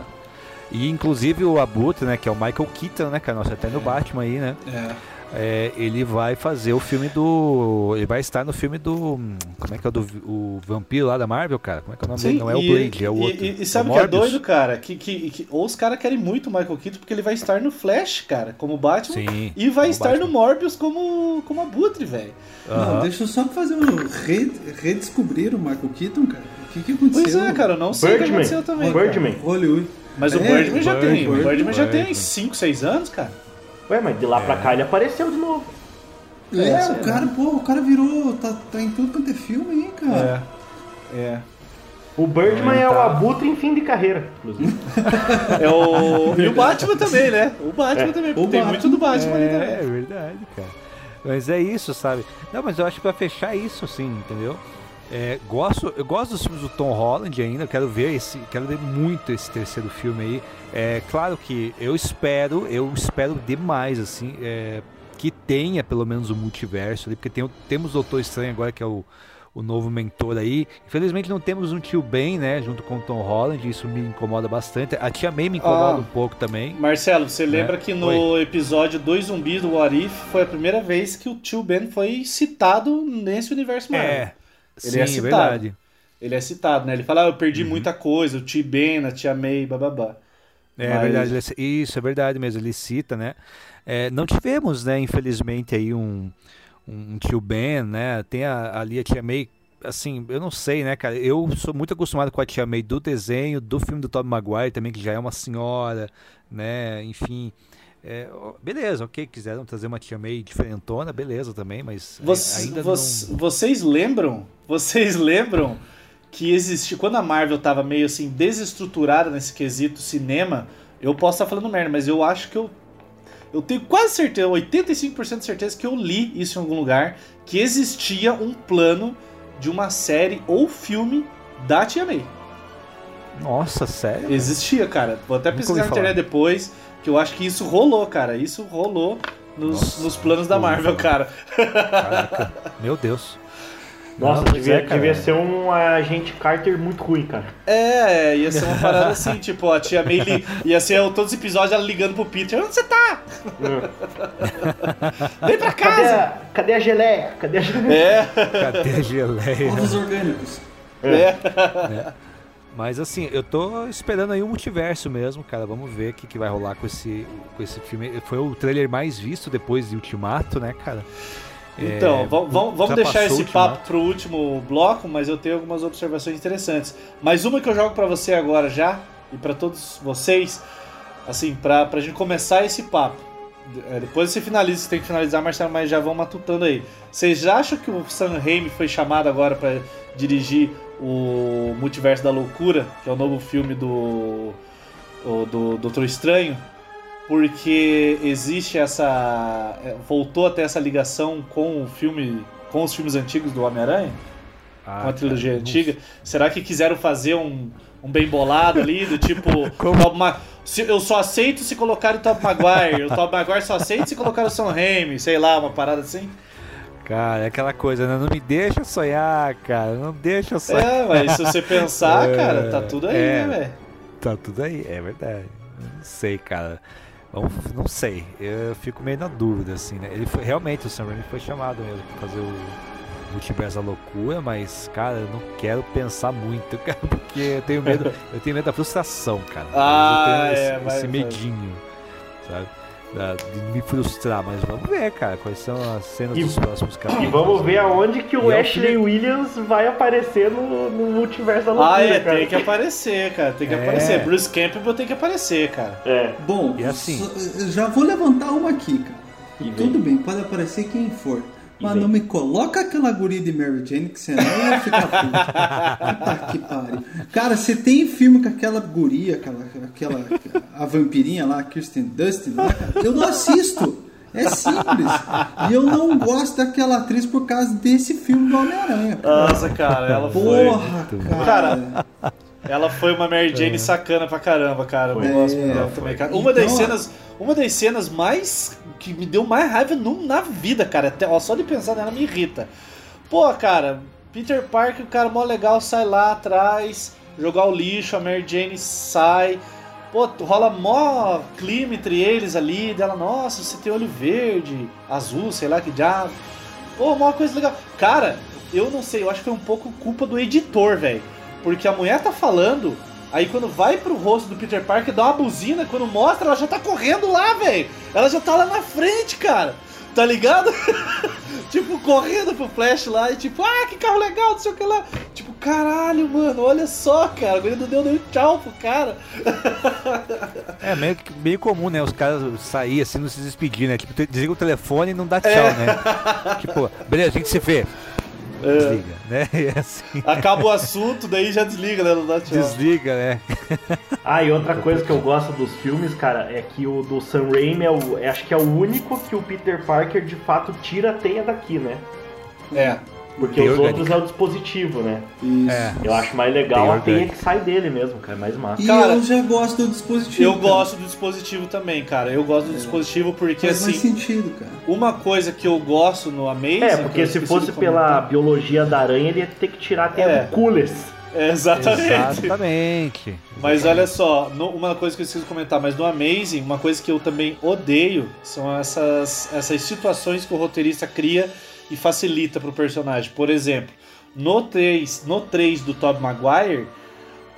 E inclusive o Abutre, né, que é o Michael Keaton, né, cara, nosso eterno Batman aí, né? É. é, ele vai fazer o filme do. Ele vai estar no filme do. Como é que é o do o vampiro lá da Marvel, cara? Como é que é o nome dele? Não é o Blade, é o outro. E, e sabe É o que é doido, cara? Que, que, que- ou os caras querem muito o Michael Keaton porque ele vai estar no Flash, cara, como Batman. Sim. E vai estar Batman. no Morbius como, como Abutre, velho. Não, Aham. deixa eu só fazer um. Re, redescobrir o Michael Keaton, cara. O que, que aconteceu? Pois é, cara, eu não sei o que Birdman. aconteceu também. cara. Birdman. Hollywood. Mas o É, Birdman já tem. O Birdman, Birdman já tem Birdman. 5, 6 anos, cara. Ué, mas de lá pra cá ele apareceu de novo. É, É, o cara, pô, o cara virou. Tá, tá em tudo quanto é filme aí, cara. É. É. O Birdman é o tá- abutre em fim de carreira, inclusive. É o... E o Batman também, né? O Batman É. também. O porque Tem Batman. muito do Batman ali É, também. é verdade, cara. Mas é isso, sabe? Não, mas eu acho que pra fechar isso, sim, entendeu? É, gosto, eu gosto dos filmes do Tom Holland ainda, quero ver esse, quero ver muito esse terceiro filme aí. É claro que eu espero, eu espero demais assim, é, que tenha pelo menos o multiverso ali, porque tem, temos o Doutor Estranho agora que é o, o novo mentor aí. Infelizmente não temos um tio Ben, né, junto com o Tom Holland, isso me incomoda bastante. A tia May me incomoda Ah. um pouco também. Marcelo, você lembra Né? que no episódio Dois Zumbis do What If foi a primeira vez que o tio Ben foi citado nesse universo Marvel. É, Ele sim, é citado. verdade. Ele é citado, né? Ele fala, ah, eu perdi Uhum. muita coisa, o tio Ben, a tia May, bababá. É Mas- verdade, ele- isso é verdade mesmo, ele cita, né? É, não tivemos, né, infelizmente, aí um, um tio Ben, né? Tem a, ali a tia May, assim, eu não sei, né, cara? Eu sou muito acostumado com a tia May do desenho, do filme do Tobey Maguire também, que já é uma senhora, né? Enfim. É, beleza, ok, quiseram trazer uma tia May diferentona, beleza também, mas Você- ainda voc- não. Vocês lembram? Vocês lembram que existiu quando a Marvel tava meio assim desestruturada nesse quesito cinema? Eu posso estar falando merda, mas eu acho que eu eu tenho quase certeza, 85% de certeza que eu li isso em algum lugar que existia um plano de uma série ou filme da Tia May. Nossa, sério? Existia, cara. Vou até Nunca pesquisar na internet depois, que eu acho que isso rolou, cara. Isso rolou nos, Nossa, nos planos da Marvel, cara. Caraca, meu Deus. Nossa, Não, devia, é, devia ser um agente Carter muito ruim, cara. É, ia ser uma parada assim, tipo, a tia May li... ia ser todos os episódios ela ligando pro Peter, onde você tá? Vem pra Cadê casa! a, cadê a geleia? Cadê a geleia? É, Cadê a geleia? Ovos orgânicos. é. Mas assim, eu tô esperando aí o multiverso mesmo, cara. Vamos ver o que, que vai rolar com esse, com esse filme. Foi o trailer mais visto depois de Ultimato, né, cara? Então, É, vamos, vamos, deixar esse papo pro último bloco, mas eu tenho algumas observações interessantes. Mas uma que eu jogo pra você agora já, e pra todos vocês, assim, pra, pra gente começar esse papo. É, depois você finaliza, você tem que finalizar, Marcelo, mas já vão matutando aí. Vocês acham que o Sam Raimi foi chamado agora pra dirigir o Multiverso da Loucura, que é o novo filme do, do Doutor Estranho? porque existe essa é, voltou a ter essa ligação com o filme com os filmes antigos do Homem-Aranha? Ah, com a trilogia cara, antiga? será que quiseram fazer um, um bem bolado ali do tipo se- eu só aceito se colocar o Tobey Maguire o Tobey Maguire só aceita se colocar o Sam Raimi sei lá uma parada assim Cara, é aquela coisa, né? Não me deixa sonhar, cara. Não deixa sonhar. é mas se você pensar É, cara tá tudo aí é. né velho Tá tudo aí, é verdade. Não sei, cara. Vamos- Não sei. Eu fico meio na dúvida, assim, né? Ele foi, realmente, o Sam Raimi foi chamado mesmo pra fazer o Multiverso da Loucura, mas, cara, eu não quero pensar muito, cara, porque eu tenho medo, eu tenho medo da frustração, cara. Ah, eu tenho é, esse, vai- esse vai. medinho, sabe? Da- de me frustrar, mas vamos ver, cara, quais são as cenas E- dos próximos capítulos. E vamos ver aonde que o E é o Ashley Williams vai aparecer no, no multiverso da loucura, ah é cara. tem que aparecer cara tem que É. aparecer Bruce Campbell tem que aparecer cara É. Bom, E assim- só- eu já vou levantar uma aqui, cara. E. Tudo bem, pode aparecer quem for. Mas vem. não me coloca aquela guria de Mary Jane que senão eu ia ficar puto. Puta que pariu. Cara, você tem filme com aquela guria, aquela, aquela a vampirinha lá, Kirsten Dustin, lá, cara, eu não assisto. É simples. E eu não gosto daquela atriz por causa desse filme do Homem-Aranha. cara. nossa cara ela foi Porra, cara. Ela foi uma Mary Jane sacana pra caramba, cara. Eu gosto É, dela foi. também, cara. Uma das Então, cenas, uma das cenas mais que me deu mais raiva no- na vida, cara. Até, ó, só de pensar nela me irrita. Pô, cara, Peter Parker, o cara mó legal sai lá atrás, jogar o lixo, a Mary Jane sai. Pô, rola mó clima entre eles ali, dela, nossa, você tem olho verde, azul, sei lá que diabo. Pô, mó coisa legal. Cara, eu não sei, eu acho que foi um pouco culpa do editor, velho. Porque a mulher tá falando, aí quando vai pro rosto do Peter Parker, dá uma buzina, quando mostra, ela já tá correndo lá, velho. Ela já tá lá na frente, cara. Tá ligado? tipo, correndo pro Flash lá e tipo, ah, que carro legal, não sei o que lá. Tipo, caralho, mano, olha só, cara. Mulher não deu um tchau pro cara. É meio, meio comum, né? Os caras saírem assim, não se despedir, né? Tipo, desliga o telefone e não dá tchau, É. né? tipo, beleza, a gente se vê. Desliga, né? É assim. Acaba o assunto, daí já desliga, né? Não dá tchau. Desliga, né? Ah, e outra coisa que eu gosto dos filmes, cara, é que o do Sam Raimi é o, é- acho que é o único que o Peter Parker de fato tira a teia daqui, né? É. Porque os orgânica. outros é o dispositivo, né? Isso. É. Eu acho mais legal a teia que sai dele mesmo, cara, é mais massa. E Cara, eu já gosto do dispositivo. Eu cara. gosto do dispositivo também, cara. Eu gosto do dispositivo porque, Faz mais assim, sentido, cara. uma coisa que eu gosto no Amazing... É, que porque se fosse pela biologia da aranha, ele ia ter que tirar a teia É. do Coolers. É, exatamente. Exatamente. Mas olha só, no- uma coisa que eu de comentar, mas no Amazing, uma coisa que eu também odeio são essas, essas situações que o roteirista cria e facilita pro personagem. Por exemplo, no 3, no 3 do Tobey Maguire,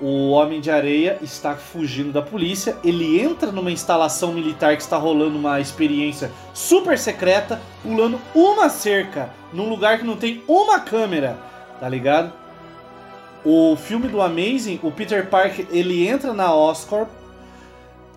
o Homem de Areia está fugindo da polícia, ele entra numa instalação militar que está rolando uma experiência super secreta, pulando uma cerca num lugar que não tem uma câmera, tá ligado? O filme do Amazing, o Peter Parker, ele entra na Oscorp,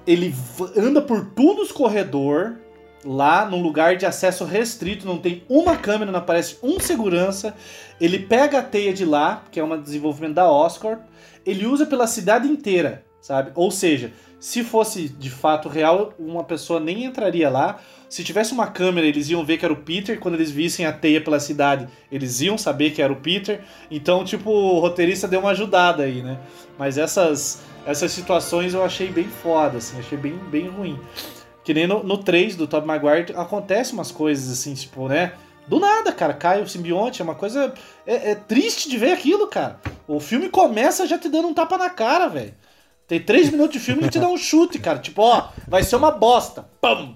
ele anda por todos os corredor, lá num lugar de acesso restrito, não tem uma câmera, não aparece um segurança. Ele pega a teia de lá, que é um desenvolvimento da Oscorp, ele usa pela cidade inteira, sabe? Ou seja, se fosse de fato real, uma pessoa nem entraria lá. Se tivesse uma câmera, eles iam ver que era o Peter. Quando eles vissem a teia pela cidade, eles iam saber que era o Peter. Então, tipo, o roteirista deu uma ajudada aí, né? Mas essas, essas situações eu achei bem foda, assim, achei bem, bem ruim. Que nem no, no 3 do Tobey Maguire acontece umas coisas assim, tipo, né? Do nada, cara, cai o simbionte, é uma coisa. É, é triste de ver aquilo, cara. O filme começa já te dando um tapa na cara, velho. Tem três minutos de filme e te dá um chute, cara. Tipo, ó, vai ser uma bosta. Pam!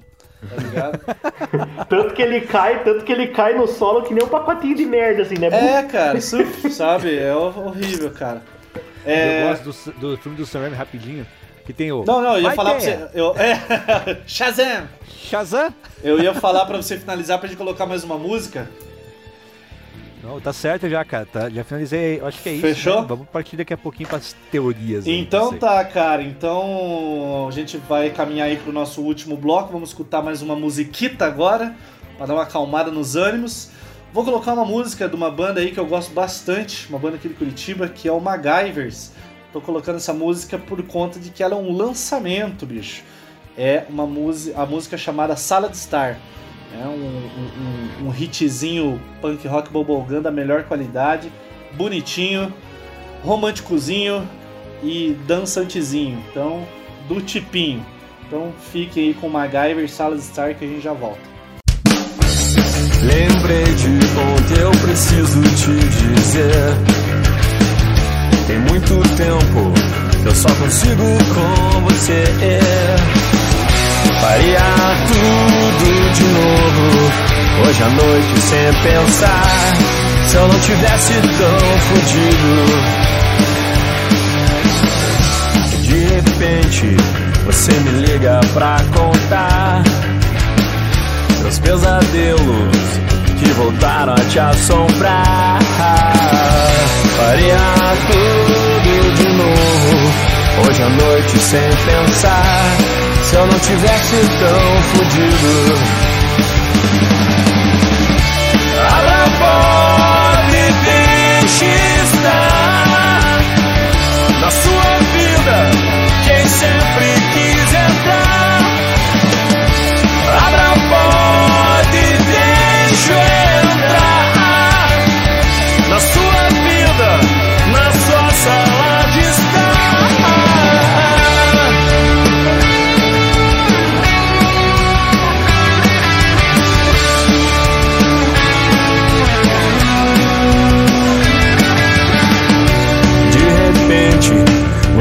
Tá ligado? Tanto que ele cai, tanto que ele cai no solo que nem um pacotinho de merda, assim, né? É, cara, isso, sabe? É horrível, cara. É... Eu gosto do, do filme do Sam Raimi rapidinho, que tem o... Não, não, eu ia Vai falar pra você. Eu, é, Shazam! Shazam? Eu ia falar pra você finalizar pra gente colocar mais uma música. Não, tá certo já, cara. Tá, já finalizei. Eu acho que é isso. Fechou? né? Vamos partir daqui a pouquinho pras teorias. aí, Então sei. tá, cara. Então a gente vai caminhar aí pro nosso último bloco. Vamos escutar mais uma musiquita agora, pra dar uma acalmada nos ânimos. Vou colocar uma música de uma banda aí que eu gosto bastante, uma banda aqui de Curitiba, que é o MacGyvers. Tô colocando essa música por conta de que ela é um lançamento, bicho. É uma música, a música chamada Sala de Estar. É um, um, um, hitzinho punk rock bubblegum da melhor qualidade, bonitinho, românticozinho e dançantezinho. Então, do tipinho. Então, fique aí com MacGyver Sala de Estar que a gente já volta. Lembrei de ontem, eu preciso te dizer. Muito tempo, eu só consigo com você. Faria tudo de novo, hoje à noite sem pensar. Se eu não tivesse tão fudido. De repente, você me liga pra contar meus pesadelos que voltaram a te assombrar. Faria tudo de novo, hoje à noite sem pensar. Se eu não tivesse tão fudido. Abra a porta e deixe estar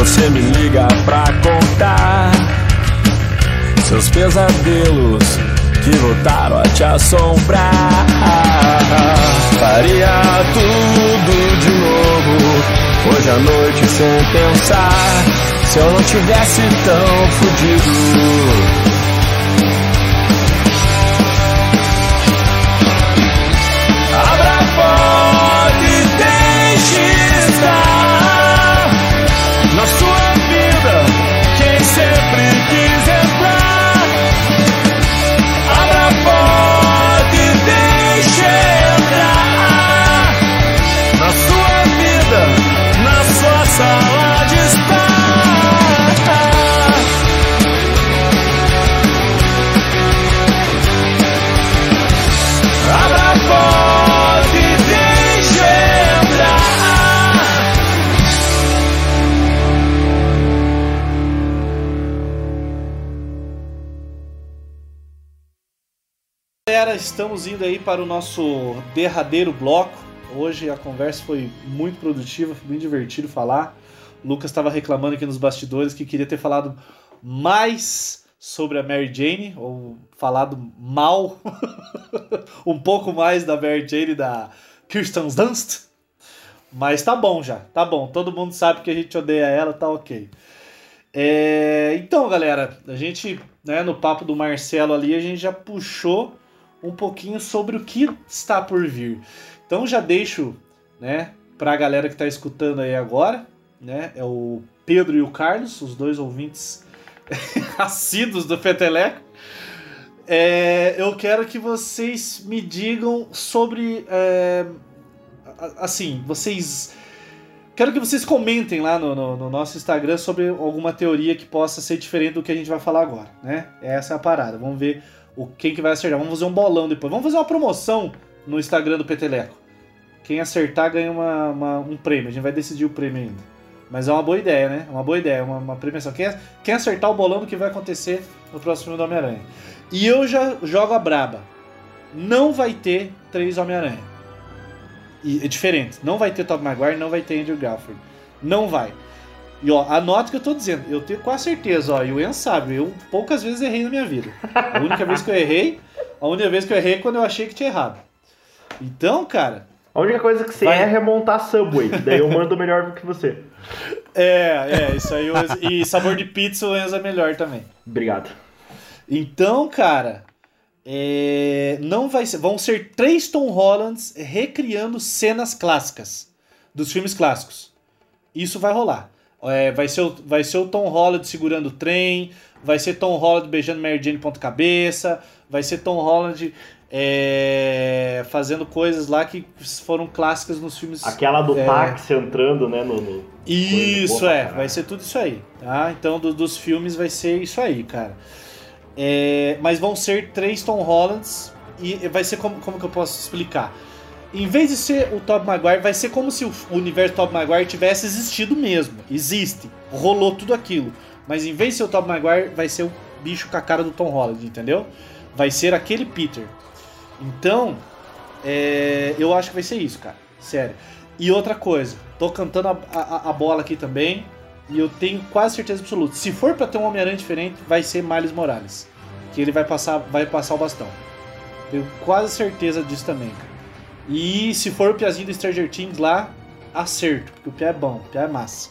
Você me liga pra contar seus pesadelos que voltaram a te assombrar. Faria tudo de novo hoje à noite sem pensar. Se eu não tivesse tão fudido. Estamos indo aí para o nosso derradeiro bloco. Hoje a conversa foi muito produtiva, foi bem divertido falar. O Lucas estava reclamando aqui nos bastidores que queria ter falado mais sobre a Mary Jane, ou falado mal um pouco mais da Mary Jane da Kirsten Dunst. Mas tá bom já, tá bom. Todo mundo sabe que a gente odeia ela, tá ok. É, então, galera, a gente, né, no papo do Marcelo ali, a gente já puxou um pouquinho sobre o que está por vir. Então já deixo, né, pra galera que tá escutando aí agora, né, é o Pedro e o Carlos, os dois ouvintes assíduos do Peteleco. É, eu quero que vocês me digam sobre, é, a- assim, vocês Quero que vocês comentem lá no, no- no nosso Instagram sobre alguma teoria que possa ser diferente do que a gente vai falar agora, né? Essa é a parada. Vamos ver o quem que vai acertar. Vamos fazer um bolão depois. Vamos fazer uma promoção no Instagram do Peteleco. Quem acertar ganha uma- uma- um prêmio. A gente vai decidir o prêmio ainda. Mas é uma boa ideia, né? É uma boa ideia, uma, uma premiação. Quem, quem acertar o bolão do que vai acontecer no próximo filme do Homem-Aranha. E eu já jogo a braba. Não vai ter três Homem-Aranha. E é diferente. Não vai ter Tobey Maguire, não vai ter Andrew Garfield. Não vai. E ó, anota o que eu tô dizendo. Eu tenho quase certeza, ó, e o Ian sabe, eu poucas vezes errei na minha vida. A única vez que eu errei, a única vez que eu errei é quando eu achei que tinha errado. Então, cara, A única coisa que você Vai. erra é montar Subway. Daí eu mando melhor do que você. é, é, isso aí. Enzo- E sabor de pizza o Enzo é melhor também. Obrigado. Então, cara, é, não vai ser, vão ser três Tom Hollands recriando cenas clássicas dos filmes clássicos. Isso vai rolar. É, vai, ser o, vai ser o Tom Holland segurando o trem, vai ser Tom Holland beijando Mary Jane ponta cabeça, vai ser Tom Holland é, fazendo coisas lá que foram clássicas nos filmes. Aquela do É. táxi entrando, né? No, no- Isso, é. Vai ser tudo isso aí. Tá? Então, do- dos filmes vai ser isso aí, cara. É, mas vão ser três Tom Hollands e vai ser como, como que eu posso explicar? Em vez de ser o Tobey Maguire, vai ser como se o universo Tobey Maguire tivesse existido mesmo. Existe. Rolou tudo aquilo. Mas em vez de ser o Tobey Maguire, vai ser o bicho com a cara do Tom Holland, entendeu? Vai ser aquele Peter. Então, é, eu acho que vai ser isso, cara. Sério. E outra coisa, tô cantando a, a- a bola aqui também. E eu tenho quase certeza absoluta. Se for pra ter um Homem-Aranha diferente, vai ser Miles Morales. Que ele vai passar, vai passar o bastão. Tenho quase certeza disso também, cara. E se for o Piazinho do Stranger Things lá, acerto. Porque o Pia é bom, o Pia é massa.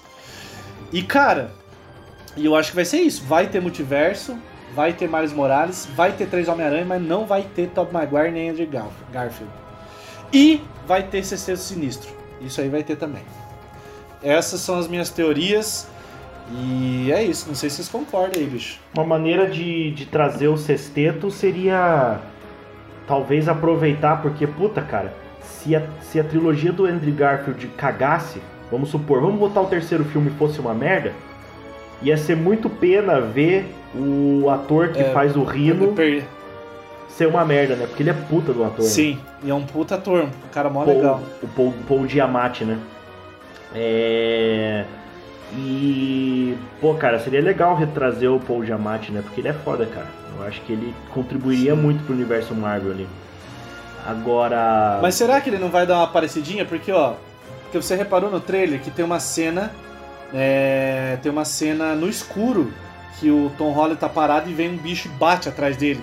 E cara, e eu acho que vai ser isso. Vai ter multiverso, vai ter Miles Morales, vai ter três Homem-Aranha, mas não vai ter Tobey Maguire nem Andrew Garf- Garfield. E vai ter Sexteto Sinistro. Isso aí vai ter também. Essas são as minhas teorias. E é isso. Não sei se vocês concordam aí, bicho. Uma maneira de, de trazer o sexteto seria talvez aproveitar, porque, puta, cara, se a, se a trilogia do Andrew Garfield cagasse, vamos supor, vamos botar o terceiro filme e fosse uma merda, ia ser muito pena ver o ator que É, faz o Rino Per- ser uma merda, né? Porque ele é puta do ator. né? Sim, e é um puta ator, um cara mó Paul- legal. O Paul, Paul Giamatti, né? É... E... Pô, cara, seria legal retrazer o Paul Giamatti, né? Porque ele é foda, cara. Eu acho que ele contribuiria muito pro universo Marvel ali. Agora... Mas será que ele não vai dar uma parecidinha? Porque, ó, porque você reparou no trailer que tem uma cena. é, tem uma cena no escuro que o Tom Holland tá parado e vem um bicho e bate atrás dele.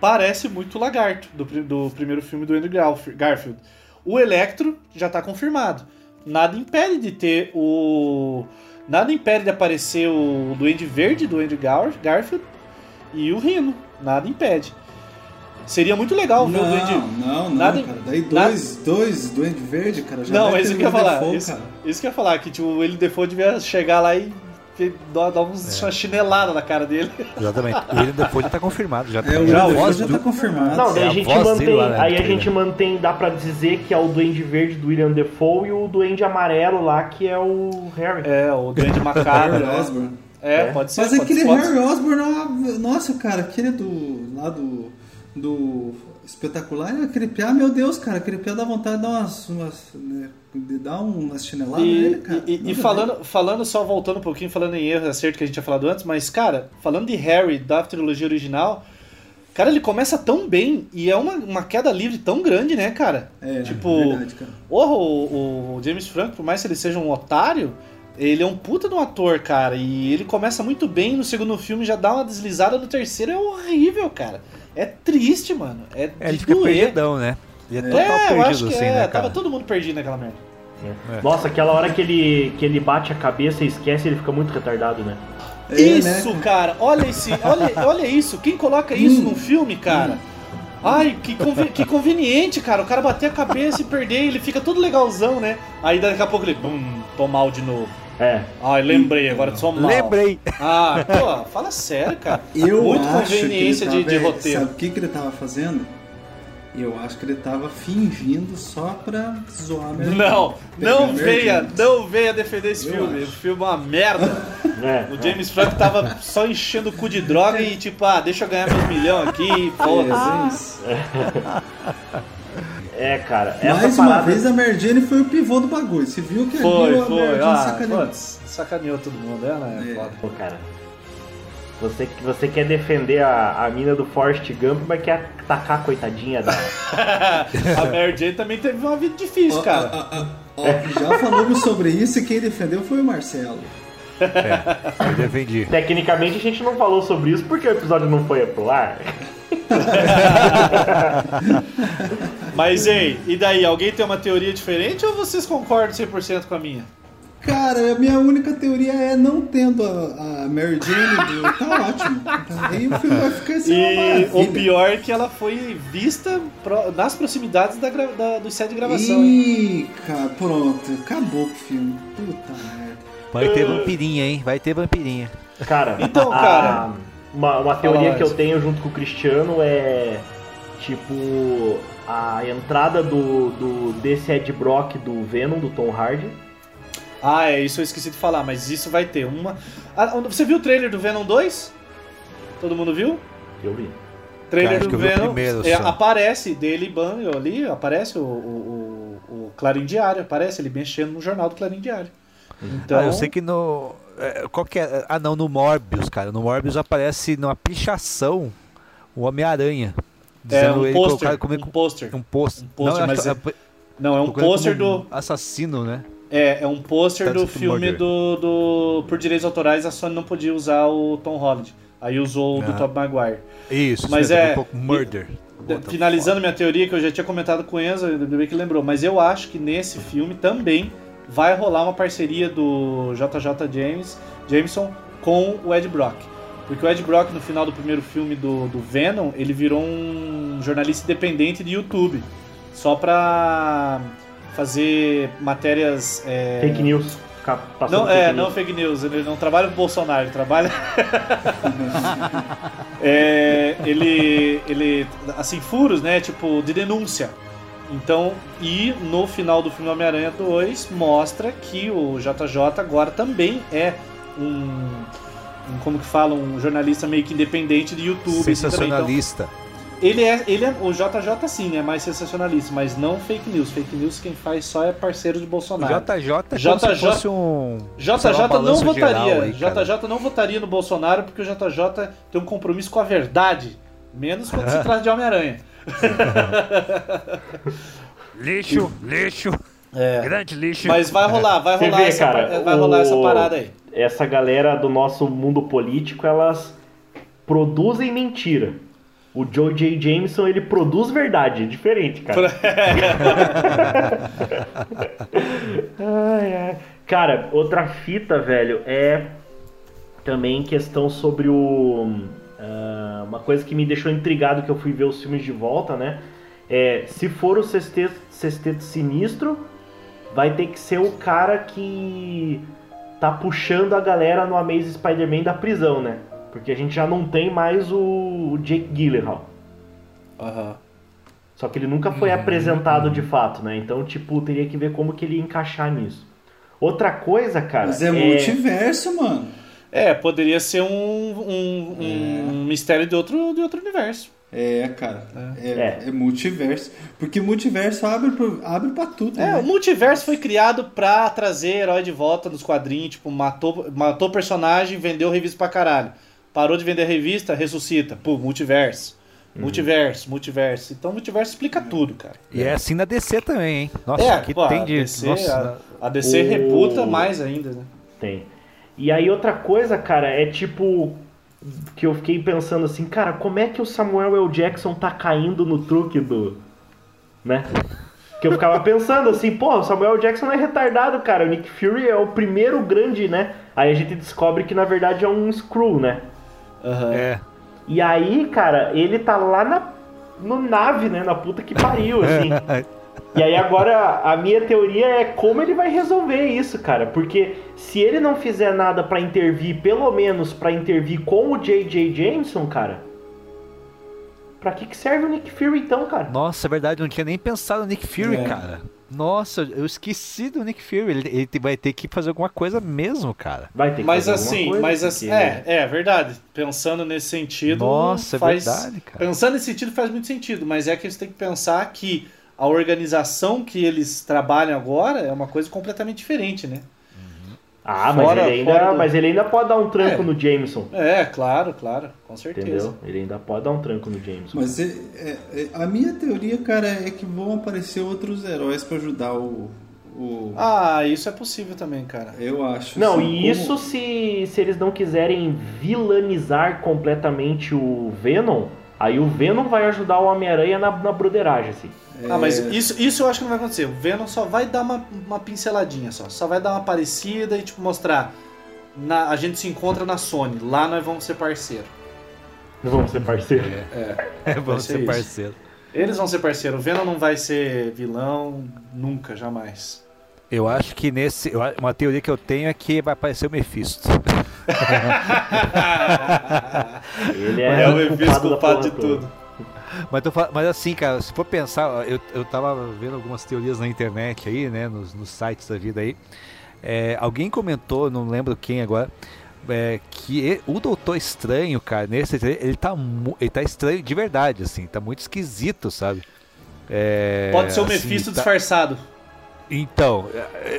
Parece muito o Lagarto do, do primeiro filme do Andrew Garf- Garfield. O Electro já tá confirmado. Nada impede de ter o. Nada impede de aparecer o Duende Verde do Andrew Gar- Garfield e o Rino. Nada impede. Seria muito legal ver o Duende. Não, não, não, Nada- cara. Daí nada- dois, dois Duende Verde, cara. Já Não, é isso que eu ia falar. Dafoe, Isso, isso que eu ia falar, que tipo, o William Defoe devia chegar lá e dar uns, uma chinelada na cara dele. Exatamente. O William Defoe já tá confirmado. Já, É, o já a voz já do- tá confirmado. Não, daí É a gente mantém. lá, né, aí a trailer. gente mantém, dá pra dizer que é o Duende Verde do William Defoe e o Duende Amarelo lá, que é o Harry. É, o Duende Macabro. Harry? Osborn. É, pode ser. Mas pode, aquele pode- Harry Osborn, ó, nossa, cara, aquele do. lá do. Do espetacular, aquele piá, meu Deus, cara, aquele piá dá vontade de dar umas. umas né, de dar umas chineladas E, nele, cara. e- e falando, falando só voltando um pouquinho, falando em erro e acerto que a gente tinha falado antes, mas, cara, falando de Harry da trilogia original, cara, ele começa tão bem e é uma, uma queda livre tão grande, né, cara? É, tipo, verdade, cara. Porra, o, o James Franco, por mais que ele seja um otário, ele é um puta de um ator, cara. E ele começa muito bem, no segundo filme já dá uma deslizada, no terceiro é horrível, cara. É triste, mano. É, É, ele de fica doer. perdidão, né? Ele é total É, eu perdido acho que assim, é. né, Tava cara? todo mundo perdido naquela merda. É. Nossa, aquela hora que ele, que ele bate a cabeça e esquece, ele fica muito retardado, né? É, isso, né, cara, olha esse, olha, olha isso. Quem coloca isso num filme, cara? Ai, que, convi- que conveniente, cara. O cara bater a cabeça e perder, ele fica todo legalzão, né? Aí daqui a pouco ele, bum, tô mal de novo. É. Ai, lembrei, agora tô mal. Lembrei. Ah, pô, fala sério, cara. Eu Muito acho conveniência que ele de, de tava- roteiro. Sabe o que, que ele tava fazendo? Eu acho que ele tava fingindo só pra zoar a minha Não, não venha, não venha defender esse Eu filme. acho. O filme é uma merda. é. O James Franco tava só enchendo o cu de droga e tipo, ah, deixa eu ganhar meus milhões aqui, É, foda-se. isso. É, cara. Essa Mais uma parada. vez a Mary Jane foi o pivô do bagulho. Você viu que Foi, a foi. Mary Jane Ah, sacaneou. putz, sacaneou todo mundo, ela é, É. foda. Pô, cara. Você, você quer defender a, a mina do Forrest Gump, mas quer atacar a coitadinha da. A Mary Jane também teve uma vida difícil, cara. ó, ó, ó, já falamos sobre isso e quem defendeu foi o Marcelo. Eu defendi. Tecnicamente a gente não falou sobre isso porque o episódio não foi pro ar. Mas ei, e daí? Alguém tem uma teoria diferente ou vocês concordam 100% com a minha? Cara, a minha única teoria é não tendo a, a Mary Jane, tá ótimo. Aí o filme vai ficar assim E maravilha. o pior é que ela foi vista pro- nas proximidades da, da- do set de gravação? Ih, cara, pronto, acabou o filme. Puta merda. Vai ter vampirinha, hein? Vai ter vampirinha. Cara, Então, a- cara. uma, uma teoria que eu tenho junto com o Cristiano é tipo a entrada do, do desse Ed Brock do Venom, do Tom Hardy. Ah, é, isso eu esqueci de falar, mas isso vai ter uma. Ah, você viu o trailer do Venom 2? Todo mundo viu? Eu vi. Trailer Cara, do Venom. primeiro é, aparece dele banho ali, aparece o, o, o, o Clarim Diário, aparece ele mexendo no jornal do Clarim Diário. Então, Ah, eu sei que no. é, Qual que é? Ah, não, no Morbius, cara. No Morbius aparece numa pichação o Homem-Aranha. é um ele pôster, como um pôster. um pôster. um pôster, Não, mas que- Não, é um pôster do Assassino, né? é, é um pôster do That's the filme do, do por direitos autorais a Sony não podia usar o Tom Holland. Aí usou o do Ah. Tobey Maguire. Isso, Mas isso é- um pouco Murder. Finalizando minha teoria, que eu já tinha comentado com o Enzo, ainda bem que lembrou, mas eu acho que nesse filme também vai rolar uma parceria do JJ James, Jameson com o Ed Brock. Porque o Ed Brock, no final do primeiro filme do, do Venom, ele virou um jornalista independente de YouTube. Só pra fazer matérias. é, Fake news. Não, fake é, news. não fake news. Ele não trabalha pro Bolsonaro, ele trabalha. É, ele, ele, assim, furos, né? Tipo, de denúncia. Então, e no final do filme Homem-Aranha 2 mostra que o JJ agora também é um, um, como que fala, um jornalista meio que independente de YouTube. Então, Sensacionalista. ele é, ele é, o JJ sim, é mais sensacionalista, mas não fake news. Fake news quem faz só é parceiro de Bolsonaro. JJ é JJ se fosse um. JJ um não votaria. aí. JJ não votaria no Bolsonaro porque o JJ tem um compromisso com a verdade. Menos quando se trata de Homem-Aranha. Lixo, lixo. Grande lixo. Mas vai rolar, vai rolar, vê, essa, cara, vai rolar o- essa parada aí. Essa galera do nosso mundo político, elas produzem mentira. O Joe J. Jameson, ele produz verdade, é diferente, cara. Ai, ai. Cara, outra fita, velho, é também questão sobre o. ah, uma coisa que me deixou intrigado que eu fui ver os filmes de volta, né? É, se for o sexteto, sexteto sinistro, vai ter que ser o cara que tá puxando a galera no Amazing Spider-Man da prisão, né? Porque a gente já não tem mais o, Jake Gyllenhaal. Aham. Só que ele nunca foi apresentado de fato, né? Então, tipo, teria que ver como que ele ia encaixar nisso. Outra coisa, cara. Mas é multiverso, mano. É, poderia ser um, um, um mistério de outro, de outro universo. É, cara. É, É. é multiverso. Porque multiverso abre, pro, abre pra tudo, É, né? o multiverso foi criado pra trazer herói de volta nos quadrinhos, tipo, matou, matou personagem, vendeu revista pra caralho. Parou de vender revista, ressuscita. Pô, multiverso. Multiverso, multiverso. Então, multiverso explica tudo, cara. E é assim na DC também, hein? Nossa, é, que pô, tem a. DC, nossa, a, a DC O- rebuta mais ainda, né? Tem. E aí outra coisa, cara, é tipo que eu fiquei pensando assim, cara, como é que o Samuel L. Jackson tá caindo no truque do, né? Que eu ficava pensando assim, pô, o Samuel L. Jackson é retardado, cara. O Nick Fury é o primeiro grande, né? Aí a gente descobre que na verdade é um Screw, né? Aham. É. E aí, cara, ele tá lá na no nave, né? Na puta que pariu, assim. E aí agora a minha teoria é como ele vai resolver isso, cara. Porque se ele não fizer nada pra intervir, pelo menos pra intervir com o J.J. Jameson, cara. Pra que, que serve o Nick Fury então, cara? Nossa, é verdade, eu não tinha nem pensado no Nick Fury, É. cara. Nossa, eu esqueci do Nick Fury. Ele, ele vai ter que fazer alguma coisa mesmo, cara. Vai ter que Mas fazer alguma assim, coisa, mas assim, é, é verdade. Pensando nesse sentido, Nossa, é faz, verdade, cara. Pensando nesse sentido faz muito sentido, mas é que você tem que pensar que a organização que eles trabalham agora é uma coisa completamente diferente, né? Ah, mas, Fora- ele ainda, do- mas ele ainda pode dar um tranco É. no Jameson. É, claro, claro, com certeza. Entendeu? Ele ainda pode dar um tranco no Jameson. Mas é- é- é- a minha teoria, cara, é que vão aparecer outros heróis pra ajudar o. o Ah, isso é possível também, cara. eu acho. Não, assim, e como- isso se, se eles não quiserem vilanizar completamente o Venom, aí o Venom vai ajudar o Homem-Aranha na, na broderagem, assim. Ah, mas isso, isso eu acho que não vai acontecer. O Venom só vai dar uma, uma pinceladinha só. Só vai dar uma parecida e, tipo, mostrar. Na, a gente se encontra na Sony. Lá nós vamos ser parceiro. Vamos ser parceiros. É, vamos ser ser parceiro. Eles vão ser parceiro. O Venom não vai ser vilão nunca, jamais. Eu acho que nesse. Uma teoria que eu tenho é que vai aparecer o Mephisto. Ele É, é, o Mephisto culpado, de tudo. Mas, tô mas assim, cara, se for pensar, eu, eu tava vendo algumas teorias na internet aí, né, nos, nos sites da vida aí. É, alguém comentou, não lembro quem agora, é, que e- o Doutor Estranho, cara, nesse ele tá, ele tá estranho de verdade, assim, tá muito esquisito, sabe? É, Pode ser o assim, Mephisto tá- disfarçado. Então,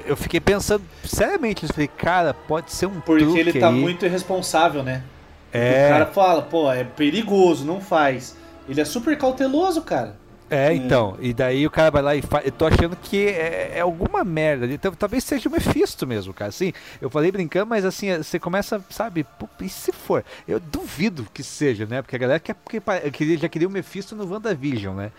eu fiquei pensando seriamente, eu falei, cara, pode ser um Porque truque ele tá aí. muito irresponsável, né? É. O cara fala, pô, é perigoso, não faz. Ele é super cauteloso, cara. É, então. E daí o cara vai lá e faz. Eu tô achando que é, é alguma merda. Então, talvez seja o Mephisto mesmo, cara. Assim, eu falei brincando, mas assim, você começa, sabe? pô, E se for? Eu duvido que seja, né? Porque a galera quer, que, que já queria o Mephisto no WandaVision, né?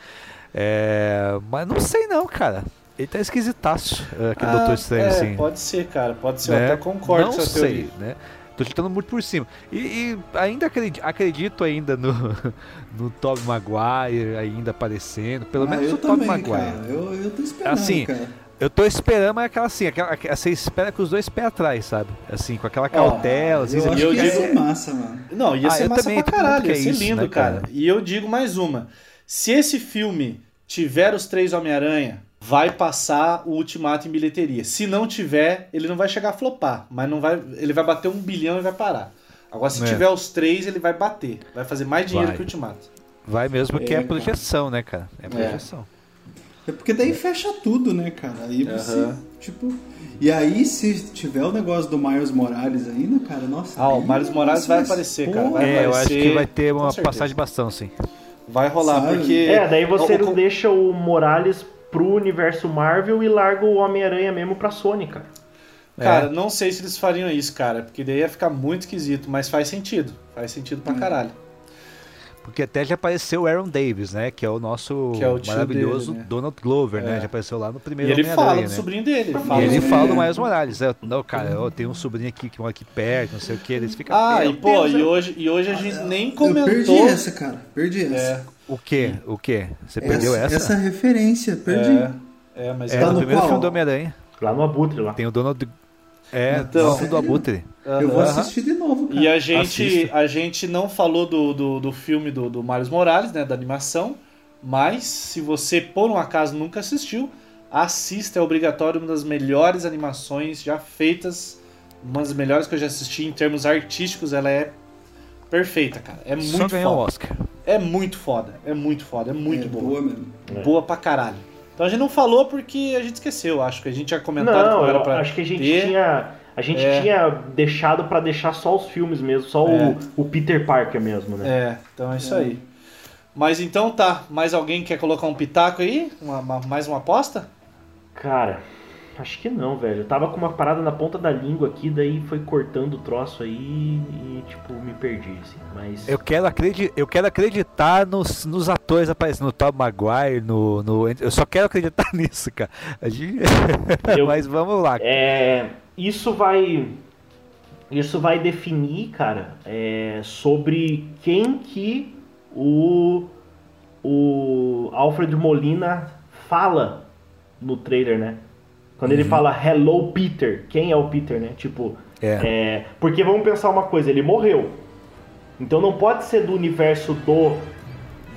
É, mas não sei não, cara. Ele tá esquisitaço, é, aquele Doutor Estranho, é, assim. pode ser, cara. Pode ser. Eu né? até concordo Não com essa sei, teoria. né? Tô chutando muito por cima. E, e ainda acredito, acredito ainda no, no Tobey Maguire ainda aparecendo. Pelo Ah, menos eu o Tobey Maguire. cara. Eu, eu tô esperando, Assim, cara. Eu tô esperando, mas é aquela assim, aquela, aquela- você espera com os dois pés atrás, sabe? Assim, com aquela cautela, assim, Eu acho eu que ia digo- ser massa, mano. Não, ia Ah, ser eu massa também, pra caralho, ia quer ser isso, lindo, né, cara. cara? E eu digo mais uma. Se esse filme tiver os três Homem-Aranha, vai passar o Ultimato em bilheteria. Se não tiver, ele não vai chegar a flopar, mas não vai, ele vai bater um bilhão e vai parar. Agora, se É. tiver os três, ele vai bater. Vai fazer mais dinheiro Vai. que o Ultimato. vai mesmo porque É, é, cara. projeção, né, cara? É projeção. É porque daí fecha tudo, né, cara? Aí você, tipo... E aí, se tiver o negócio do Miles Morales ainda, cara, nossa... Ah, o Miles Morales vai aparecer, pô, cara, vai É, eu acho aparecer, que vai ter uma passagem de bastão, sim. Vai rolar, Sabe? porque... É, daí você o- não o- deixa o Morales pro universo Marvel e larga o Homem-Aranha mesmo pra Sony, cara. Cara, não sei se eles fariam isso, cara, porque daí ia ficar muito esquisito, mas faz sentido. Faz sentido pra caralho. Porque até já apareceu o Aaron Davis, né? Que é o nosso Que é o maravilhoso dele, né? Donald Glover, né? É. Já apareceu lá no E primeiro ele fala do né? sobrinho dele. E fala ele sobre- fala do Miles Morales. É, não, cara, eu tenho um sobrinho aqui que mora aqui perto, não sei o que. Eles ficam. Ah, "Meu e pô, Deus, e é- hoje, e hoje a gente nem Eu perdi comentou. essa, cara. Perdi essa. É, O quê? O quê? Você perdeu essa? Essa referência, perdi. é, é, mas É, Tá no no primeiro qual? filme do Homem-Aranha. Lá no Abutre, lá. Tem o Donald. É, Então- do Abutre. Eu vou assistir de novo, cara. E a gente, Assista. a gente não falou do, do, do filme do, do Miles Morales, né, da animação, mas se você por um acaso nunca assistiu, assista, é obrigatório, uma das melhores animações já feitas, uma das melhores que eu já assisti em termos artísticos, ela é perfeita, cara. É Só muito ganhou o foda. Oscar. É muito foda, é muito foda, é muito é, boa. boa mesmo. Boa pra caralho. Então a gente não falou porque a gente esqueceu, acho que a gente tinha comentado Não, que era eu pra acho que a gente ter. tinha. A gente É. tinha deixado pra deixar só os filmes mesmo, só É. o, o Peter Parker mesmo, né? É, então é isso aí. Mas então tá, mais alguém quer colocar um pitaco aí? Uma- uma- mais uma aposta? Cara, acho que não, velho. Eu tava com uma parada na ponta da língua aqui, daí foi cortando o troço aí e, tipo, me perdi, assim. Mas. Eu quero, acredi eu quero acreditar nos, nos atores aparecendo, no Tom Maguire, no, no. Eu só quero acreditar nisso, cara. Gente- Eu- Mas vamos lá. É, isso vai isso vai definir, cara, é, sobre quem que o o Alfred Molina fala no trailer, né? Quando ele fala Hello Peter, quem é o Peter, né? Tipo, É. é, porque vamos pensar uma coisa, ele morreu. Então não pode ser do universo do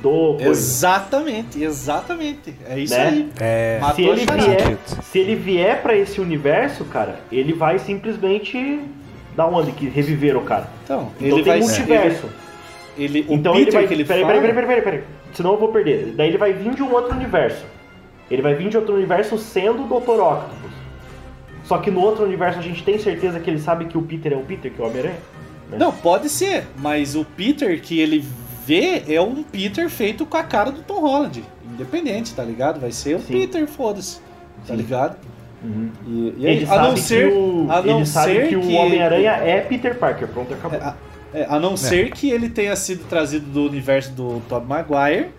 do coisa. Exatamente, exatamente. É isso Né? aí. É. Se ele vier, se ele vier para esse universo, cara, ele vai simplesmente da onde que reviver o cara. Então, Então ele tem vai multiverso. Ele, ele, o Então Peter ele vai. que ele peraí, fala, peraí, peraí, peraí, peraí. Senão eu vou perder. Daí ele vai vir de um outro universo. Ele vai vir de outro universo sendo o Dr. Octopus. Só que no outro universo a gente tem certeza que ele sabe que o Peter é o Peter, que é o Homem-Aranha? Não, pode ser, mas o Peter que ele vê é um Peter feito com a cara do Tom Holland. Independente, tá ligado? Vai ser o Sim. Peter, foda-se. Tá Sim. ligado? Uhum. E, e aí, Ele a sabe não ser, que o, a não ele ser que o Homem-Aranha é Peter Parker. Pronto, acabou. É, a, é, a não ser que ele tenha sido trazido do universo do Tobey Maguire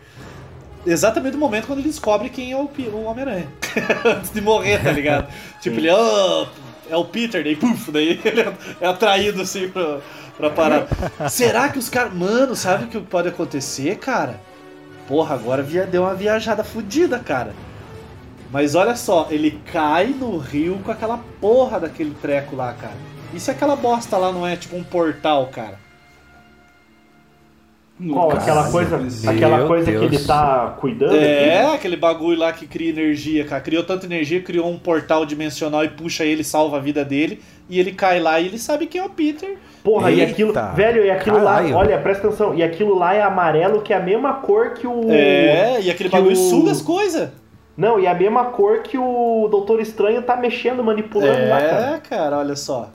exatamente no momento quando ele descobre quem é o, o Homem-Aranha. Antes de morrer, tá ligado? tipo, ele, "Ah, é o Peter, daí, puf, daí ele é atraído assim pra, pra parar. Será que os caras. Mano, sabe o que pode acontecer, cara? Porra, agora via, deu uma viajada fodida, cara. Mas olha só, ele cai no rio com aquela porra daquele treco lá, cara. E se aquela bosta lá não é tipo um portal, cara? Qual? Aquela Nossa, coisa, aquela coisa que ele tá cuidando? É, aquele bagulho lá que cria energia, cara. Criou tanta energia, criou um portal dimensional e puxa ele, salva a vida dele. E ele cai lá e ele sabe quem é o Peter. Porra, e Eita, aquilo. Velho, e aquilo caralho. lá. Olha, presta atenção. E aquilo lá é amarelo, que é a mesma cor que o. É, e aquele que bagulho o- suga as coisas. Não, e é a mesma cor que o Doutor Estranho tá mexendo, manipulando lá, cara. É, cara, olha só.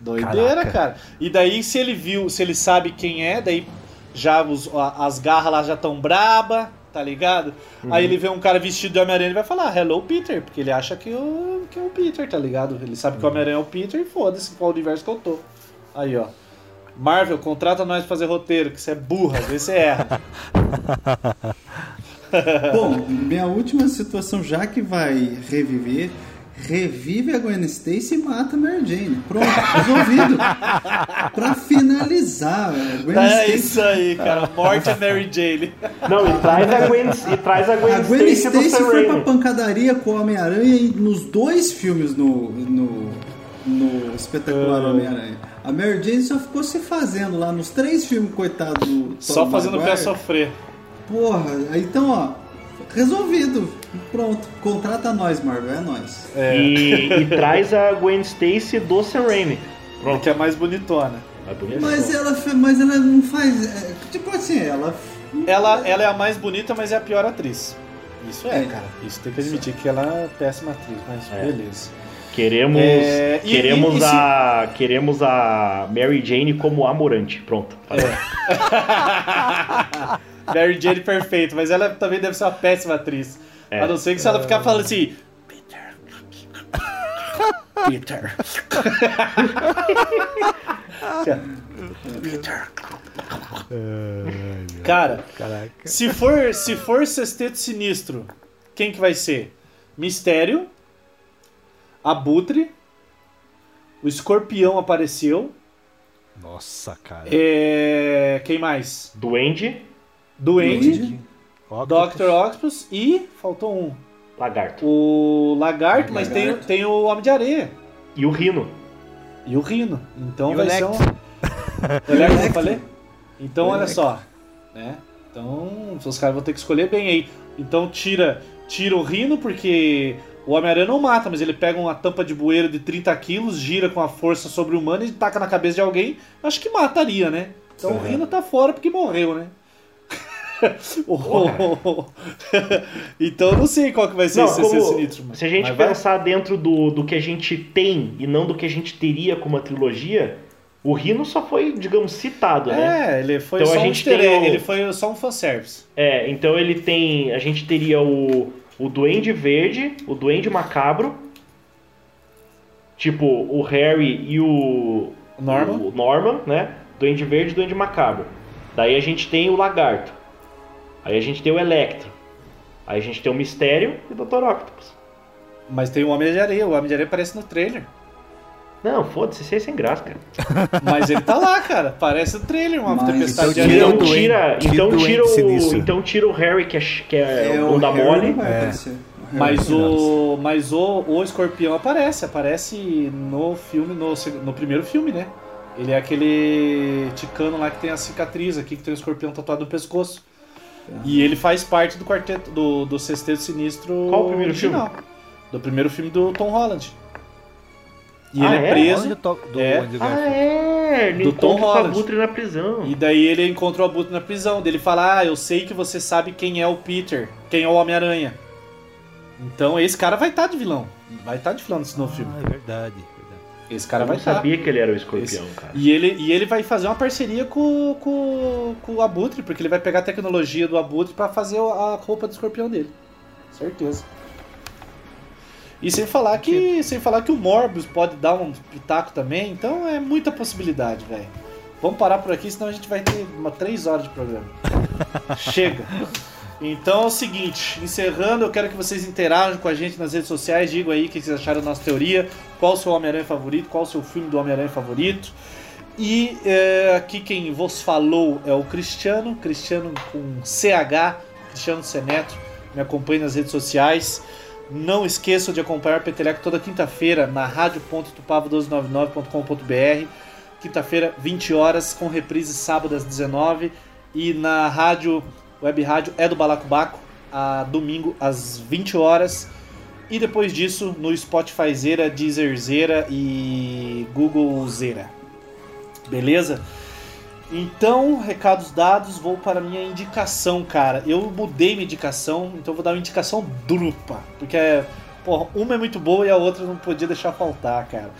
Doideira, Caraca. cara. E daí, se ele viu, se ele sabe quem é, daí já os- as garras lá já tão braba, tá ligado? Uhum. Aí ele vê um cara vestido de Homem-Aranha e vai falar, Hello Peter, porque ele acha que, o, que é o Peter, tá ligado? Ele sabe que o Homem-Aranha é o Peter e foda-se qual universo que eu tô. Aí, ó. Marvel, contrata nós pra fazer roteiro, que você é burra, às vezes você erra. Bom, minha última situação, já que vai reviver, revive a Gwen Stacy e mata a Mary Jane. Pronto, resolvido. pra finalizar, a Gwen É Stacy. isso aí, cara. Morte é Mary Jane. Não, e traz a Gwen, e traz a Gwen, A Gwen Stacy Stacy foi pra pancadaria com o Homem-Aranha nos dois filmes no, no, no espetacular Ah. Homem-Aranha. A Mary Jane só ficou se fazendo lá nos três filmes, coitado do Só Tom fazendo o pé sofrer. Porra, aí então, ó, resolvido. Pronto, contrata nós, Marvel, é nós. E, e traz a Gwen Stacy do Sam Raimi. Pronto. Que é mais bonitona. É bonito. Mas ela, mas ela não faz. é, tipo assim, ela. Ela, ela é a mais bonita, mas é a pior atriz. Isso é, É. cara. Isso tem que admitir que ela é péssima atriz, mas É. beleza. Queremos, É, e- queremos, e- e se- a, queremos a Mary Jane como amorante. Pronto. Falei. Mary Jane perfeito, mas ela também deve ser uma péssima atriz. É. A não ser que se ela ficar falando assim. Peter. Peter. Peter. Cara, Caraca. se for, se for Sexteto Sinistro, quem que vai ser? Mistério, Abutre, o Escorpião apareceu, Nossa, cara. é... quem mais? Duende, Duende, Octopus. Dr. Octopus e faltou um. lagarto. O Lagarto, mas tem, tem o Homem de Areia E o Rino. e o Rino. Então E o vai ser um. O Electro eu falei? Então O olha só. Né? Então os caras vão ter que escolher bem aí. Então tira, tira o Rino, porque o Homem-Aranha não mata, mas ele pega uma tampa de bueiro de 30 quilos, gira com a força sobre-humana e taca na cabeça de alguém. Acho que mataria, né? Então o Uhum. Rino tá fora porque morreu, né? Então eu não sei qual que vai ser Não, esse como- sinistro. mas- se a gente mas vai. pensar dentro do, do que a gente tem e não do que a gente teria como uma trilogia, o Rino só foi, digamos, citado, né? É, ele foi Então a só um gente tem egg, o- ele foi só um fanservice. É, então ele tem. A gente teria o, o Duende Verde, o Duende Macabro, tipo o Harry e o Norman. o Norman, né? Duende Verde e Duende Macabro. Daí a gente tem o Lagarto. Aí a gente tem o Electro. Aí a gente tem o Mistério e o Dr. Octopus. Mas tem o Homem de Areia, o Homem de Areia aparece no trailer. Não, foda-se, isso aí é sem graça, cara. Mas ele tá lá, cara. Parece no trailer, uma Mas- tempestade de Então areia. tira Então o tira, então o tira o, então tira o Harry que é, que é, É, o da Harry mole. É. O Mas o. Mas o, o escorpião aparece, aparece no filme, no, no primeiro filme, né? Ele é aquele ticano lá que tem a cicatriz aqui, que tem o escorpião tatuado no pescoço. E ele faz parte do quarteto do, do Sexteto Sinistro. Qual o primeiro original. Do primeiro filme do Tom Holland. E Ah, ele é, é? preso. Onde tô- do É. Ah, é! Ele Do Tom encontra com o Holland. Abutre na prisão. E daí ele encontrou o Abutre na prisão. Ele fala: Ah, eu sei que você sabe quem é o Peter, quem é o Homem-Aranha. Então esse cara vai estar de vilão. Vai estar de vilão nesse novo filme. Ah, é verdade, verdade. Esse cara eu vai não estar. sabia que ele era o escorpião, cara. E ele, e ele vai fazer uma parceria com, com, com o Abutre, porque ele vai pegar a tecnologia do Abutre pra fazer a roupa do escorpião dele. Certeza. E sem falar que sem falar que o Morbius pode dar um pitaco também, então é muita possibilidade, velho. Vamos parar por aqui, senão a gente vai ter uma três horas de programa. Chega. Então é o seguinte, encerrando, eu quero que vocês interajam com a gente nas redes sociais, digam aí o que vocês acharam da nossa teoria, qual o seu Homem-Aranha favorito, qual o seu filme do Homem-Aranha favorito. E é, aqui quem vos falou é o Cristiano, Cristiano com CH, Cristiano Seneto, me acompanhe nas redes sociais. Não esqueçam de acompanhar o Peteleco toda quinta-feira na rádio.tupavo1299.com.br. Quinta-feira, 20 horas, com reprise sábado às 19 e na rádio, web rádio é do Balacobaco, a domingo às 20 horas. E depois disso, no Spotify Zera, Deezer Zera e Google Zera. Beleza? Então, recados dados, vou para a minha indicação, cara. Eu mudei minha indicação, então vou dar uma indicação dupla. Porque, porra, uma é muito boa e a outra não podia deixar faltar, cara.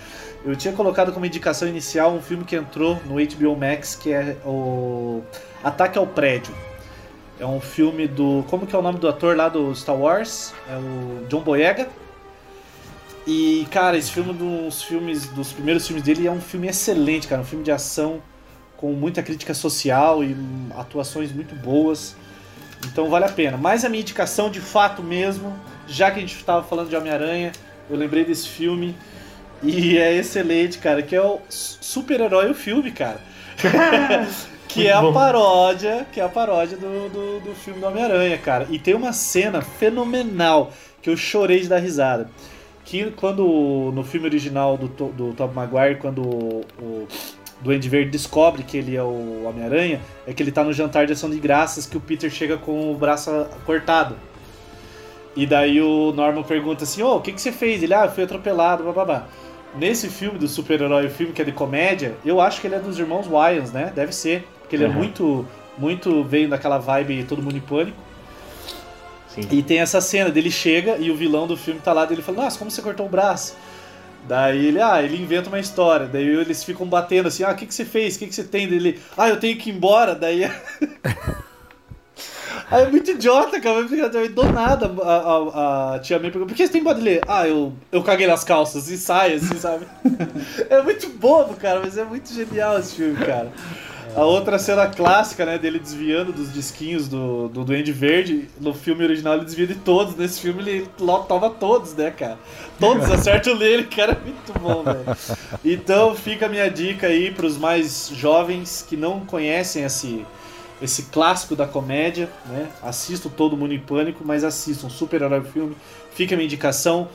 Eu tinha colocado como indicação inicial um filme que entrou no HBO Max, que é o Ataque ao Prédio. É um filme do. Como que é o nome do ator lá do Star Wars? É o John Boyega. E, cara, esse filme dos filmes, dos primeiros filmes dele é um filme excelente, cara. Um filme de ação com muita crítica social e atuações muito boas. Então vale a pena. Mas a minha indicação de fato mesmo, já que a gente estava falando de Homem-Aranha, eu lembrei desse filme. E é excelente, cara, que é o super-herói o filme, cara. que é a paródia, que é a paródia do, do, do filme do Homem-Aranha, cara. E tem uma cena fenomenal que eu chorei de dar risada. Que quando no filme original do, do Tobey Maguire, quando o, o Duende Verde descobre que ele é o Homem-Aranha, é que ele tá no jantar de ação de graças que o Peter chega com o braço cortado. E daí o Norman pergunta assim, ô, o que, que você fez? Ele, ah, eu fui atropelado, blá. Nesse filme do super-herói, o filme que é de comédia, eu acho que ele é dos irmãos Wayans, né? Deve ser. Porque ele é Uhum. muito, muito, veio daquela vibe todo mundo em pânico. Sim. E tem essa cena dele chega e o vilão do filme tá lá dele fala, nossa, como você cortou o braço? Daí ele, ah, ele inventa uma história. Daí eles ficam batendo assim, ah, o que, que você fez? O que, que você tem? Daí ele, ah, eu tenho que ir embora. Daí Aí é muito idiota, cara. Porque do nada a, a, a tia May pergunta: por que você tem pode ler? Ah, eu, eu caguei nas calças e sai, assim, sabe? é muito bobo, cara, mas é muito genial esse filme, cara. A outra cena clássica, né, dele desviando dos disquinhos do, do Duende Verde. No filme original ele desvia de todos. Nesse filme ele toma todos, né, cara? Todos acertam nele, cara. É muito bom, velho. Então fica a minha dica aí pros mais jovens que não conhecem esse, esse clássico da comédia, né? Assistam Todo Mundo em Pânico, mas assistam Super-Herói Filme. Fica a minha indicação.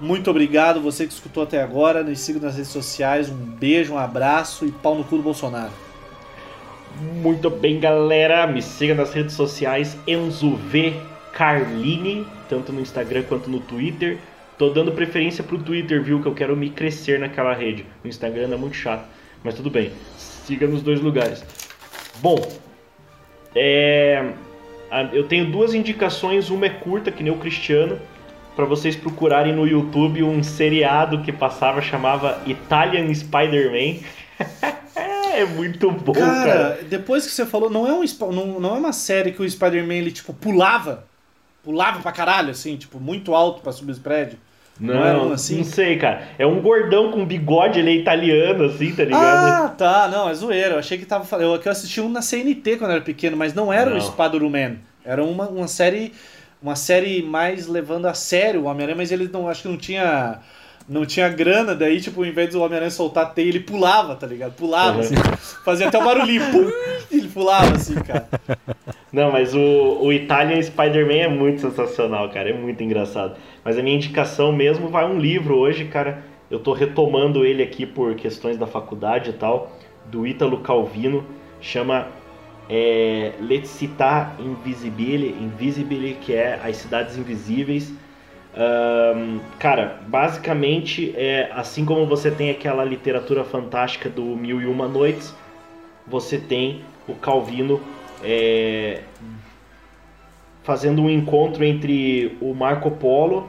Muito obrigado, você que escutou até agora. Nos siga nas redes sociais. Um beijo, um abraço e pau no cu do Bolsonaro. Muito bem, galera. Me siga nas redes sociais Enzo V Carlini, tanto no Instagram quanto no Twitter. Tô dando preferência pro Twitter, viu? Que eu quero me crescer naquela rede. O Instagram é muito chato, mas tudo bem. Siga nos dois lugares. Bom, é, eu tenho duas indicações. Uma é curta, que nem o Cristiano, para vocês procurarem no YouTube um seriado que passava chamava Italian Spider-Man. é muito bom, cara. Cara, depois que você falou, não é, um, não, não é uma série que o Spider-Man ele, tipo, pulava. Pulava pra caralho, assim, tipo, muito alto pra subir os prédios. Não, Não era um não assim? sei, cara. É um gordão com bigode, ele é italiano, assim, tá ligado? Ah, tá, não, é zoeira. Eu achei que tava falando. Eu, que eu assisti um na CNT quando era pequeno, mas não era Não. o Spider-Man. Era uma, uma série. Uma série mais levando a sério o Homem-Aranha, mas ele não. Acho que não tinha. Não tinha grana, daí, tipo, em vez do Homem-Aranha soltar a teia, ele pulava, tá ligado? Pulava, Uhum. assim. Fazia até o barulhinho. Pum, e ele pulava, assim, cara. Não, mas o, o Italian Spider-Man é muito sensacional, cara. É muito engraçado. Mas a minha indicação mesmo vai um livro hoje, cara. Eu tô retomando ele aqui por questões da faculdade e tal. Do Ítalo Calvino. Chama é, Let's Citar Invisibile, Invisibile, que é As Cidades Invisíveis. Ahn, cara, basicamente, é, assim como você tem aquela literatura fantástica do Mil e Uma Noites, você tem o Calvino é, fazendo um encontro entre o Marco Polo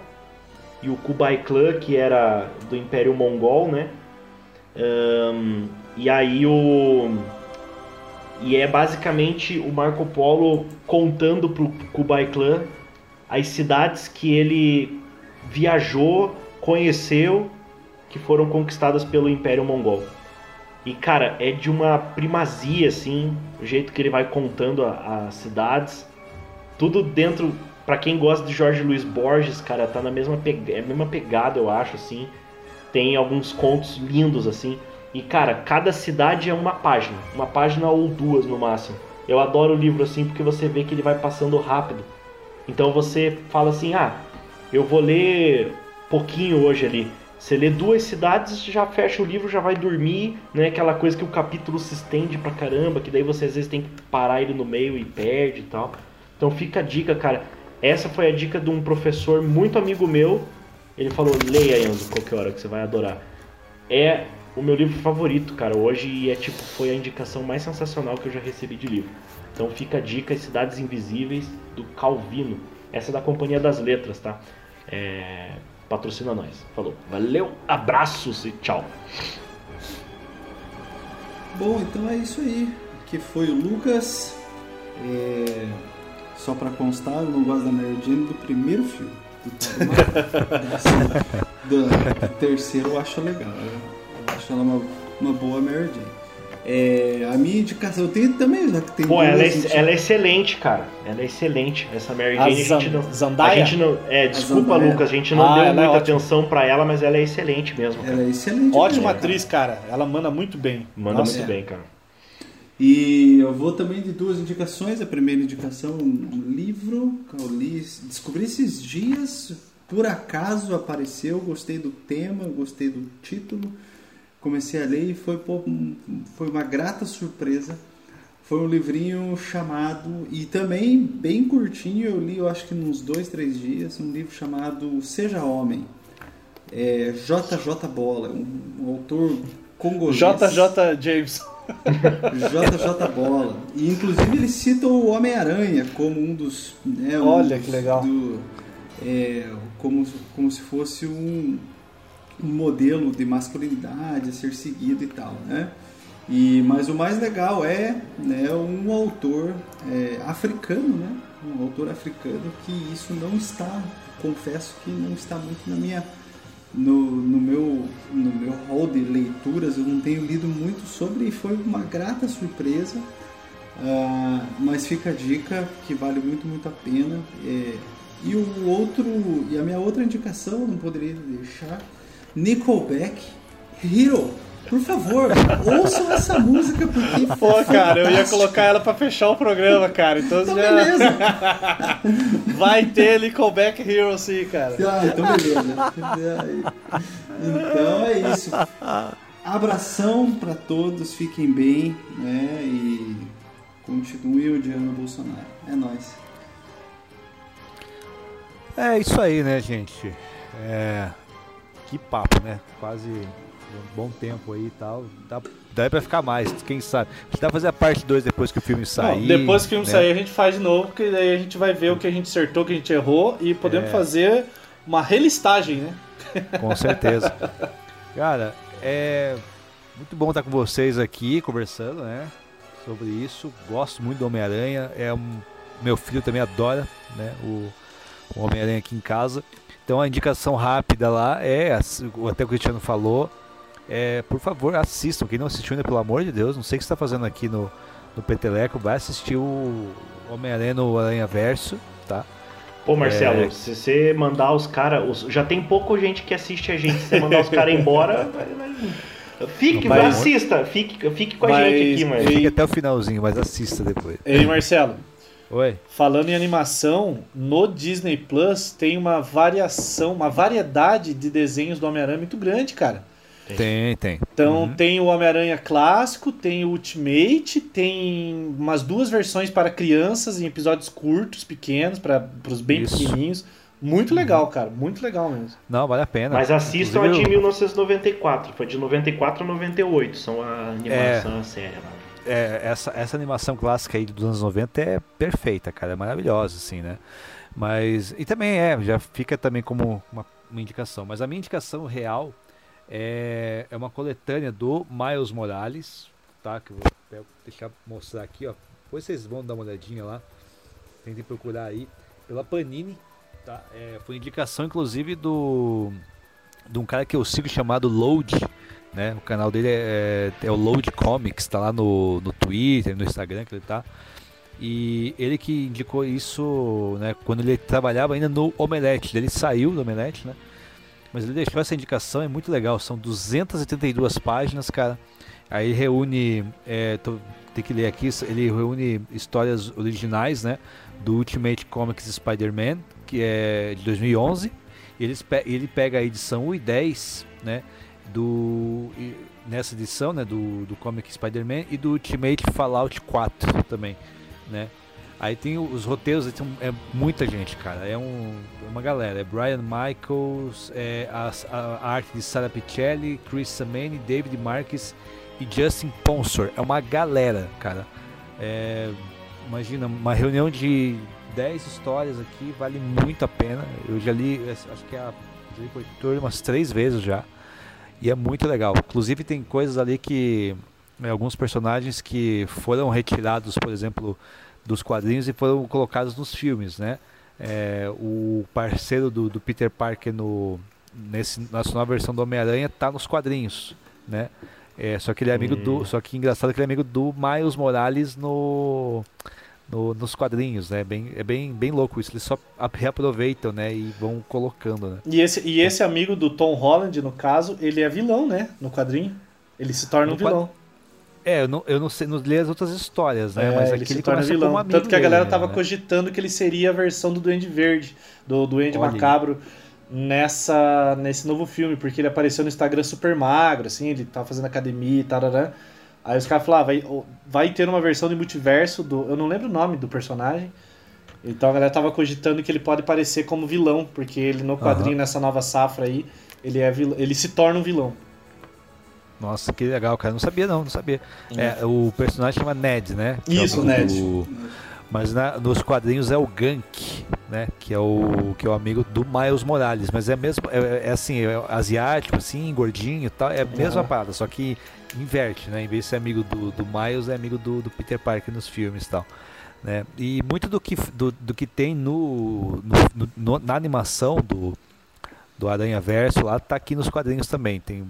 e o Kublai Khan, que era do Império Mongol, né? Ahn, e aí o e é basicamente o Marco Polo contando pro Kublai Khan as cidades que ele viajou, conheceu, que foram conquistadas pelo Império Mongol. E cara, é de uma primazia assim, o jeito que ele vai contando as cidades, tudo dentro Pra quem gosta de Jorge Luiz Borges, cara, tá na mesma, pega- é mesma pegada, eu acho, assim. Tem alguns contos lindos, assim. E, cara, cada cidade é uma página. Uma página ou duas, no máximo. Eu adoro o livro, assim, porque você vê que ele vai passando rápido. Então você fala assim, ah, eu vou ler pouquinho hoje ali. Você lê duas cidades, já fecha o livro, já vai dormir, né? Aquela coisa que o capítulo se estende pra caramba, que daí você às vezes tem que parar ele no meio e perde e tal. Então fica a dica, cara. Essa foi a dica de um professor muito amigo meu. Ele falou: leia, Enzo, qualquer hora que você vai adorar. É o meu livro favorito, cara, hoje e é tipo, foi a indicação mais sensacional que eu já recebi de livro. Então fica a dica: Cidades Invisíveis do Calvino. Essa é da Companhia das Letras, tá? É, patrocina nós. Falou. Valeu, abraços e tchau. Bom, então é isso aí. Que foi o Lucas. É, Só pra constar, eu não gosto da Mary Jane do primeiro filme. Do do, do terceiro eu acho legal. Acho ela uma, uma boa Mary Jane. É, a minha indicação, eu tenho também, já que tem Pô, ela é, gente- ela é excelente, cara. Não excelente. Essa Mary A Jane, a gente Zan- não. Zandaia? A gente não. É, desculpa. Lucas, a gente não Ah, deu ela é muita ótima. atenção pra ela, mas ela é excelente mesmo. Cara. Ela é excelente. Ótima mesmo, atriz, cara. Ela manda muito bem. Manda Nossa. muito é. bem, cara. E eu vou também de duas indicações. A primeira indicação, um livro que eu li, descobri esses dias, por acaso apareceu, gostei do tema, gostei do título, comecei a ler e foi, pô, um- foi uma grata surpresa. Foi um livrinho chamado, e também bem curtinho, eu li eu acho que nos dois, três dias, um livro chamado Seja Homem. É, JJ Bola, um, um autor congolês. JJ James. JJ Bola. E inclusive ele cita o Homem-Aranha como um dos. Né, um Olha dos- que legal. do- é, como, como se fosse um, um modelo de masculinidade a ser seguido e tal, né? E, mas o mais legal é né, um autor é, africano, né? Um autor africano que isso não está, confesso que não está muito na minha no, no meu no meu hall de leituras. Eu não tenho lido muito sobre e foi uma grata surpresa. Ah, mas fica a dica que vale muito muito a pena. É, e o outro e a minha outra indicação não poderia deixar Nickelback Hero. Por favor, ouçam essa música porque Pô, é cara, eu ia fantástico. colocar ela pra fechar o programa, cara. Então, Então, já beleza. vai ter Nickelback Hero sim, cara. Ah, então beleza. Então é isso. Abração pra todos, fiquem bem, né? E continue odiando o Bolsonaro. É nóis. É isso aí, né, gente? É, que papo, né? Quase um bom tempo aí e tal. Dá, dá pra ficar mais, quem sabe. Dá pra fazer a parte 2 depois que o filme Não, sair. depois que o filme né? sair, a gente faz de novo, porque daí a gente vai ver o que a gente acertou, o que a gente errou e podemos É. fazer uma relistagem, né? Com certeza. Cara, é muito bom estar com vocês aqui conversando, né? Sobre isso. Gosto muito do Homem-Aranha. É um... Meu filho também adora, né? O, o Homem-Aranha aqui em casa. Então a indicação rápida lá é, até o Cristiano falou, é, por favor, assistam. Quem não assistiu ainda, pelo amor de Deus, não sei o que você está fazendo aqui no, no Peteleco, vai assistir o Homem-Aranha no Aranha Verso, tá? Pô, Marcelo, É. se você mandar os caras. Já tem pouca gente que assiste a gente. Se você mandar os caras embora, Fique, Mas- assista, fique, fique com a Mas- gente aqui, mano. Fique até o finalzinho, mas assista depois. Ei, Marcelo, Oi? falando em animação, no Disney Plus tem uma variação, uma variedade de desenhos do Homem-Aranha muito grande, cara. Tem, tem. Então Uhum. tem o Homem-Aranha clássico, tem o Ultimate, tem umas duas versões para crianças em episódios curtos, pequenos, para os bem Isso. Uhum. pequenininhos. Muito legal, cara. Muito legal mesmo. Não, vale a pena. Mas assistam a de 1994. Foi de 94 a 98. São a animação, a série. lá. É, essa, essa animação clássica aí dos anos 90 é perfeita, cara. É maravilhosa, assim, né? Mas. E também é, já fica também como uma, uma indicação. Mas a minha indicação real é, é uma coletânea do Miles Morales, tá? Que eu vou deixar mostrar aqui, ó. Depois vocês vão dar uma olhadinha lá. Tentem procurar aí. Pela Panini, tá? É, foi indicação, inclusive, do. De um cara que eu sigo chamado Load, né? O canal dele é, é o Load Comics, tá lá no, no Twitter, no Instagram que ele tá. E ele que indicou isso, né, quando ele trabalhava ainda no Omelete. Ele saiu do Omelete, né? Mas ele deixou essa indicação, é muito legal. São 232 páginas, cara. Aí reúne, é, tô- tem que ler aqui, ele reúne histórias originais, né? Do Ultimate Comics Spider-Man, que é de 2011. E eles pe- ele pega a edição 1 e 10, né? Do, nessa edição, né? Do, do Comic Spider-Man e do Ultimate Fallout 4 também, né? Aí tem os roteiros, tem é muita gente, cara. É um, uma galera. É Brian Michaels, é a, a- arte de Sarah Pichelli, Chris Samani, David Marques e Justin Ponsor. É uma galera, cara. É, imagina, uma reunião de 10 histórias aqui vale muito a pena. Eu já li, acho que é a, já li por umas três vezes já. E é muito legal. Inclusive tem coisas ali que. né, alguns personagens que foram retirados, por exemplo, dos quadrinhos e foram colocados nos filmes, né? É, o parceiro do, do Peter Parker no, nesse, nessa nova versão do Homem-Aranha tá nos quadrinhos, né? É, só que ele é amigo do. Só que engraçado que ele é amigo do Miles Morales no, no- nos quadrinhos, né? Bem, é bem, bem louco isso. Eles só reaproveitam, né? E vão colocando, né? E esse, e esse amigo do Tom Holland, no caso, ele é vilão, né? No quadrinho. Ele se torna um No quad- vilão. É, eu não, eu não sei, não li as outras histórias, né? É, Mas ele aqui se ele torna vilão. Tanto que a galera tava né? cogitando que ele seria a versão do Duende Verde, do Duende Olha. Macabro, nessa, nesse novo filme, porque ele apareceu no Instagram super magro, assim, ele tava fazendo academia e tal. Aí os caras falaram, ah, vai, vai ter uma versão de multiverso do. Eu não lembro o nome do personagem. Então a galera tava cogitando que ele pode parecer como vilão, porque ele no quadrinho, nessa nova safra aí, ele, é vilão, ele se torna um vilão. Nossa, que legal, cara. Não sabia não, não sabia. É, o personagem chama Ned, né? Que é o Isso, nome Ned. do- Mas na- nos quadrinhos é o Gank, né? Que é o que é o amigo do Miles Morales, mas é mesmo é, é assim, é asiático assim, gordinho e tal, é a mesma Aham. parada, só que inverte, né? Em vez de ser amigo do, do Miles, é amigo do, do Peter Parker nos filmes e tal. Né? E muito do que, do, do que tem no, no- no- na animação do, do Aranha Verso lá tá aqui nos quadrinhos também. Tem,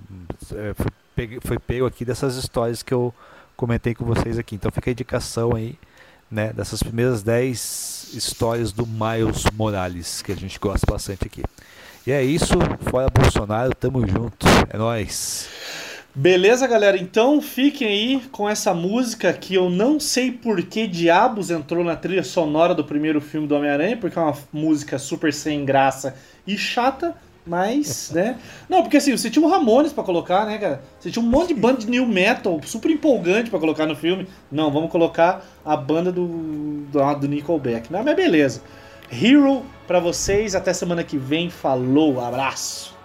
é, foi, pegue- foi pego aqui dessas histórias que eu comentei com vocês aqui. Então fica a indicação aí, né, dessas primeiras 10 histórias do Miles Morales, que a gente gosta bastante aqui. E é isso, fora Bolsonaro, tamo junto. É nóis. Beleza, galera? Então fiquem aí com essa música que eu não sei por que diabos entrou na trilha sonora do primeiro filme do Homem-Aranha, porque é uma música super sem graça e chata, mas, né? Não, porque assim, você tinha o Ramones pra colocar, né, cara? Você tinha um monte de banda de new metal super empolgante pra colocar no filme. Não, vamos colocar a banda do, do, do Nickelback. Não, mas beleza. Hero pra vocês, até semana que vem. Falou, abraço.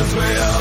As we all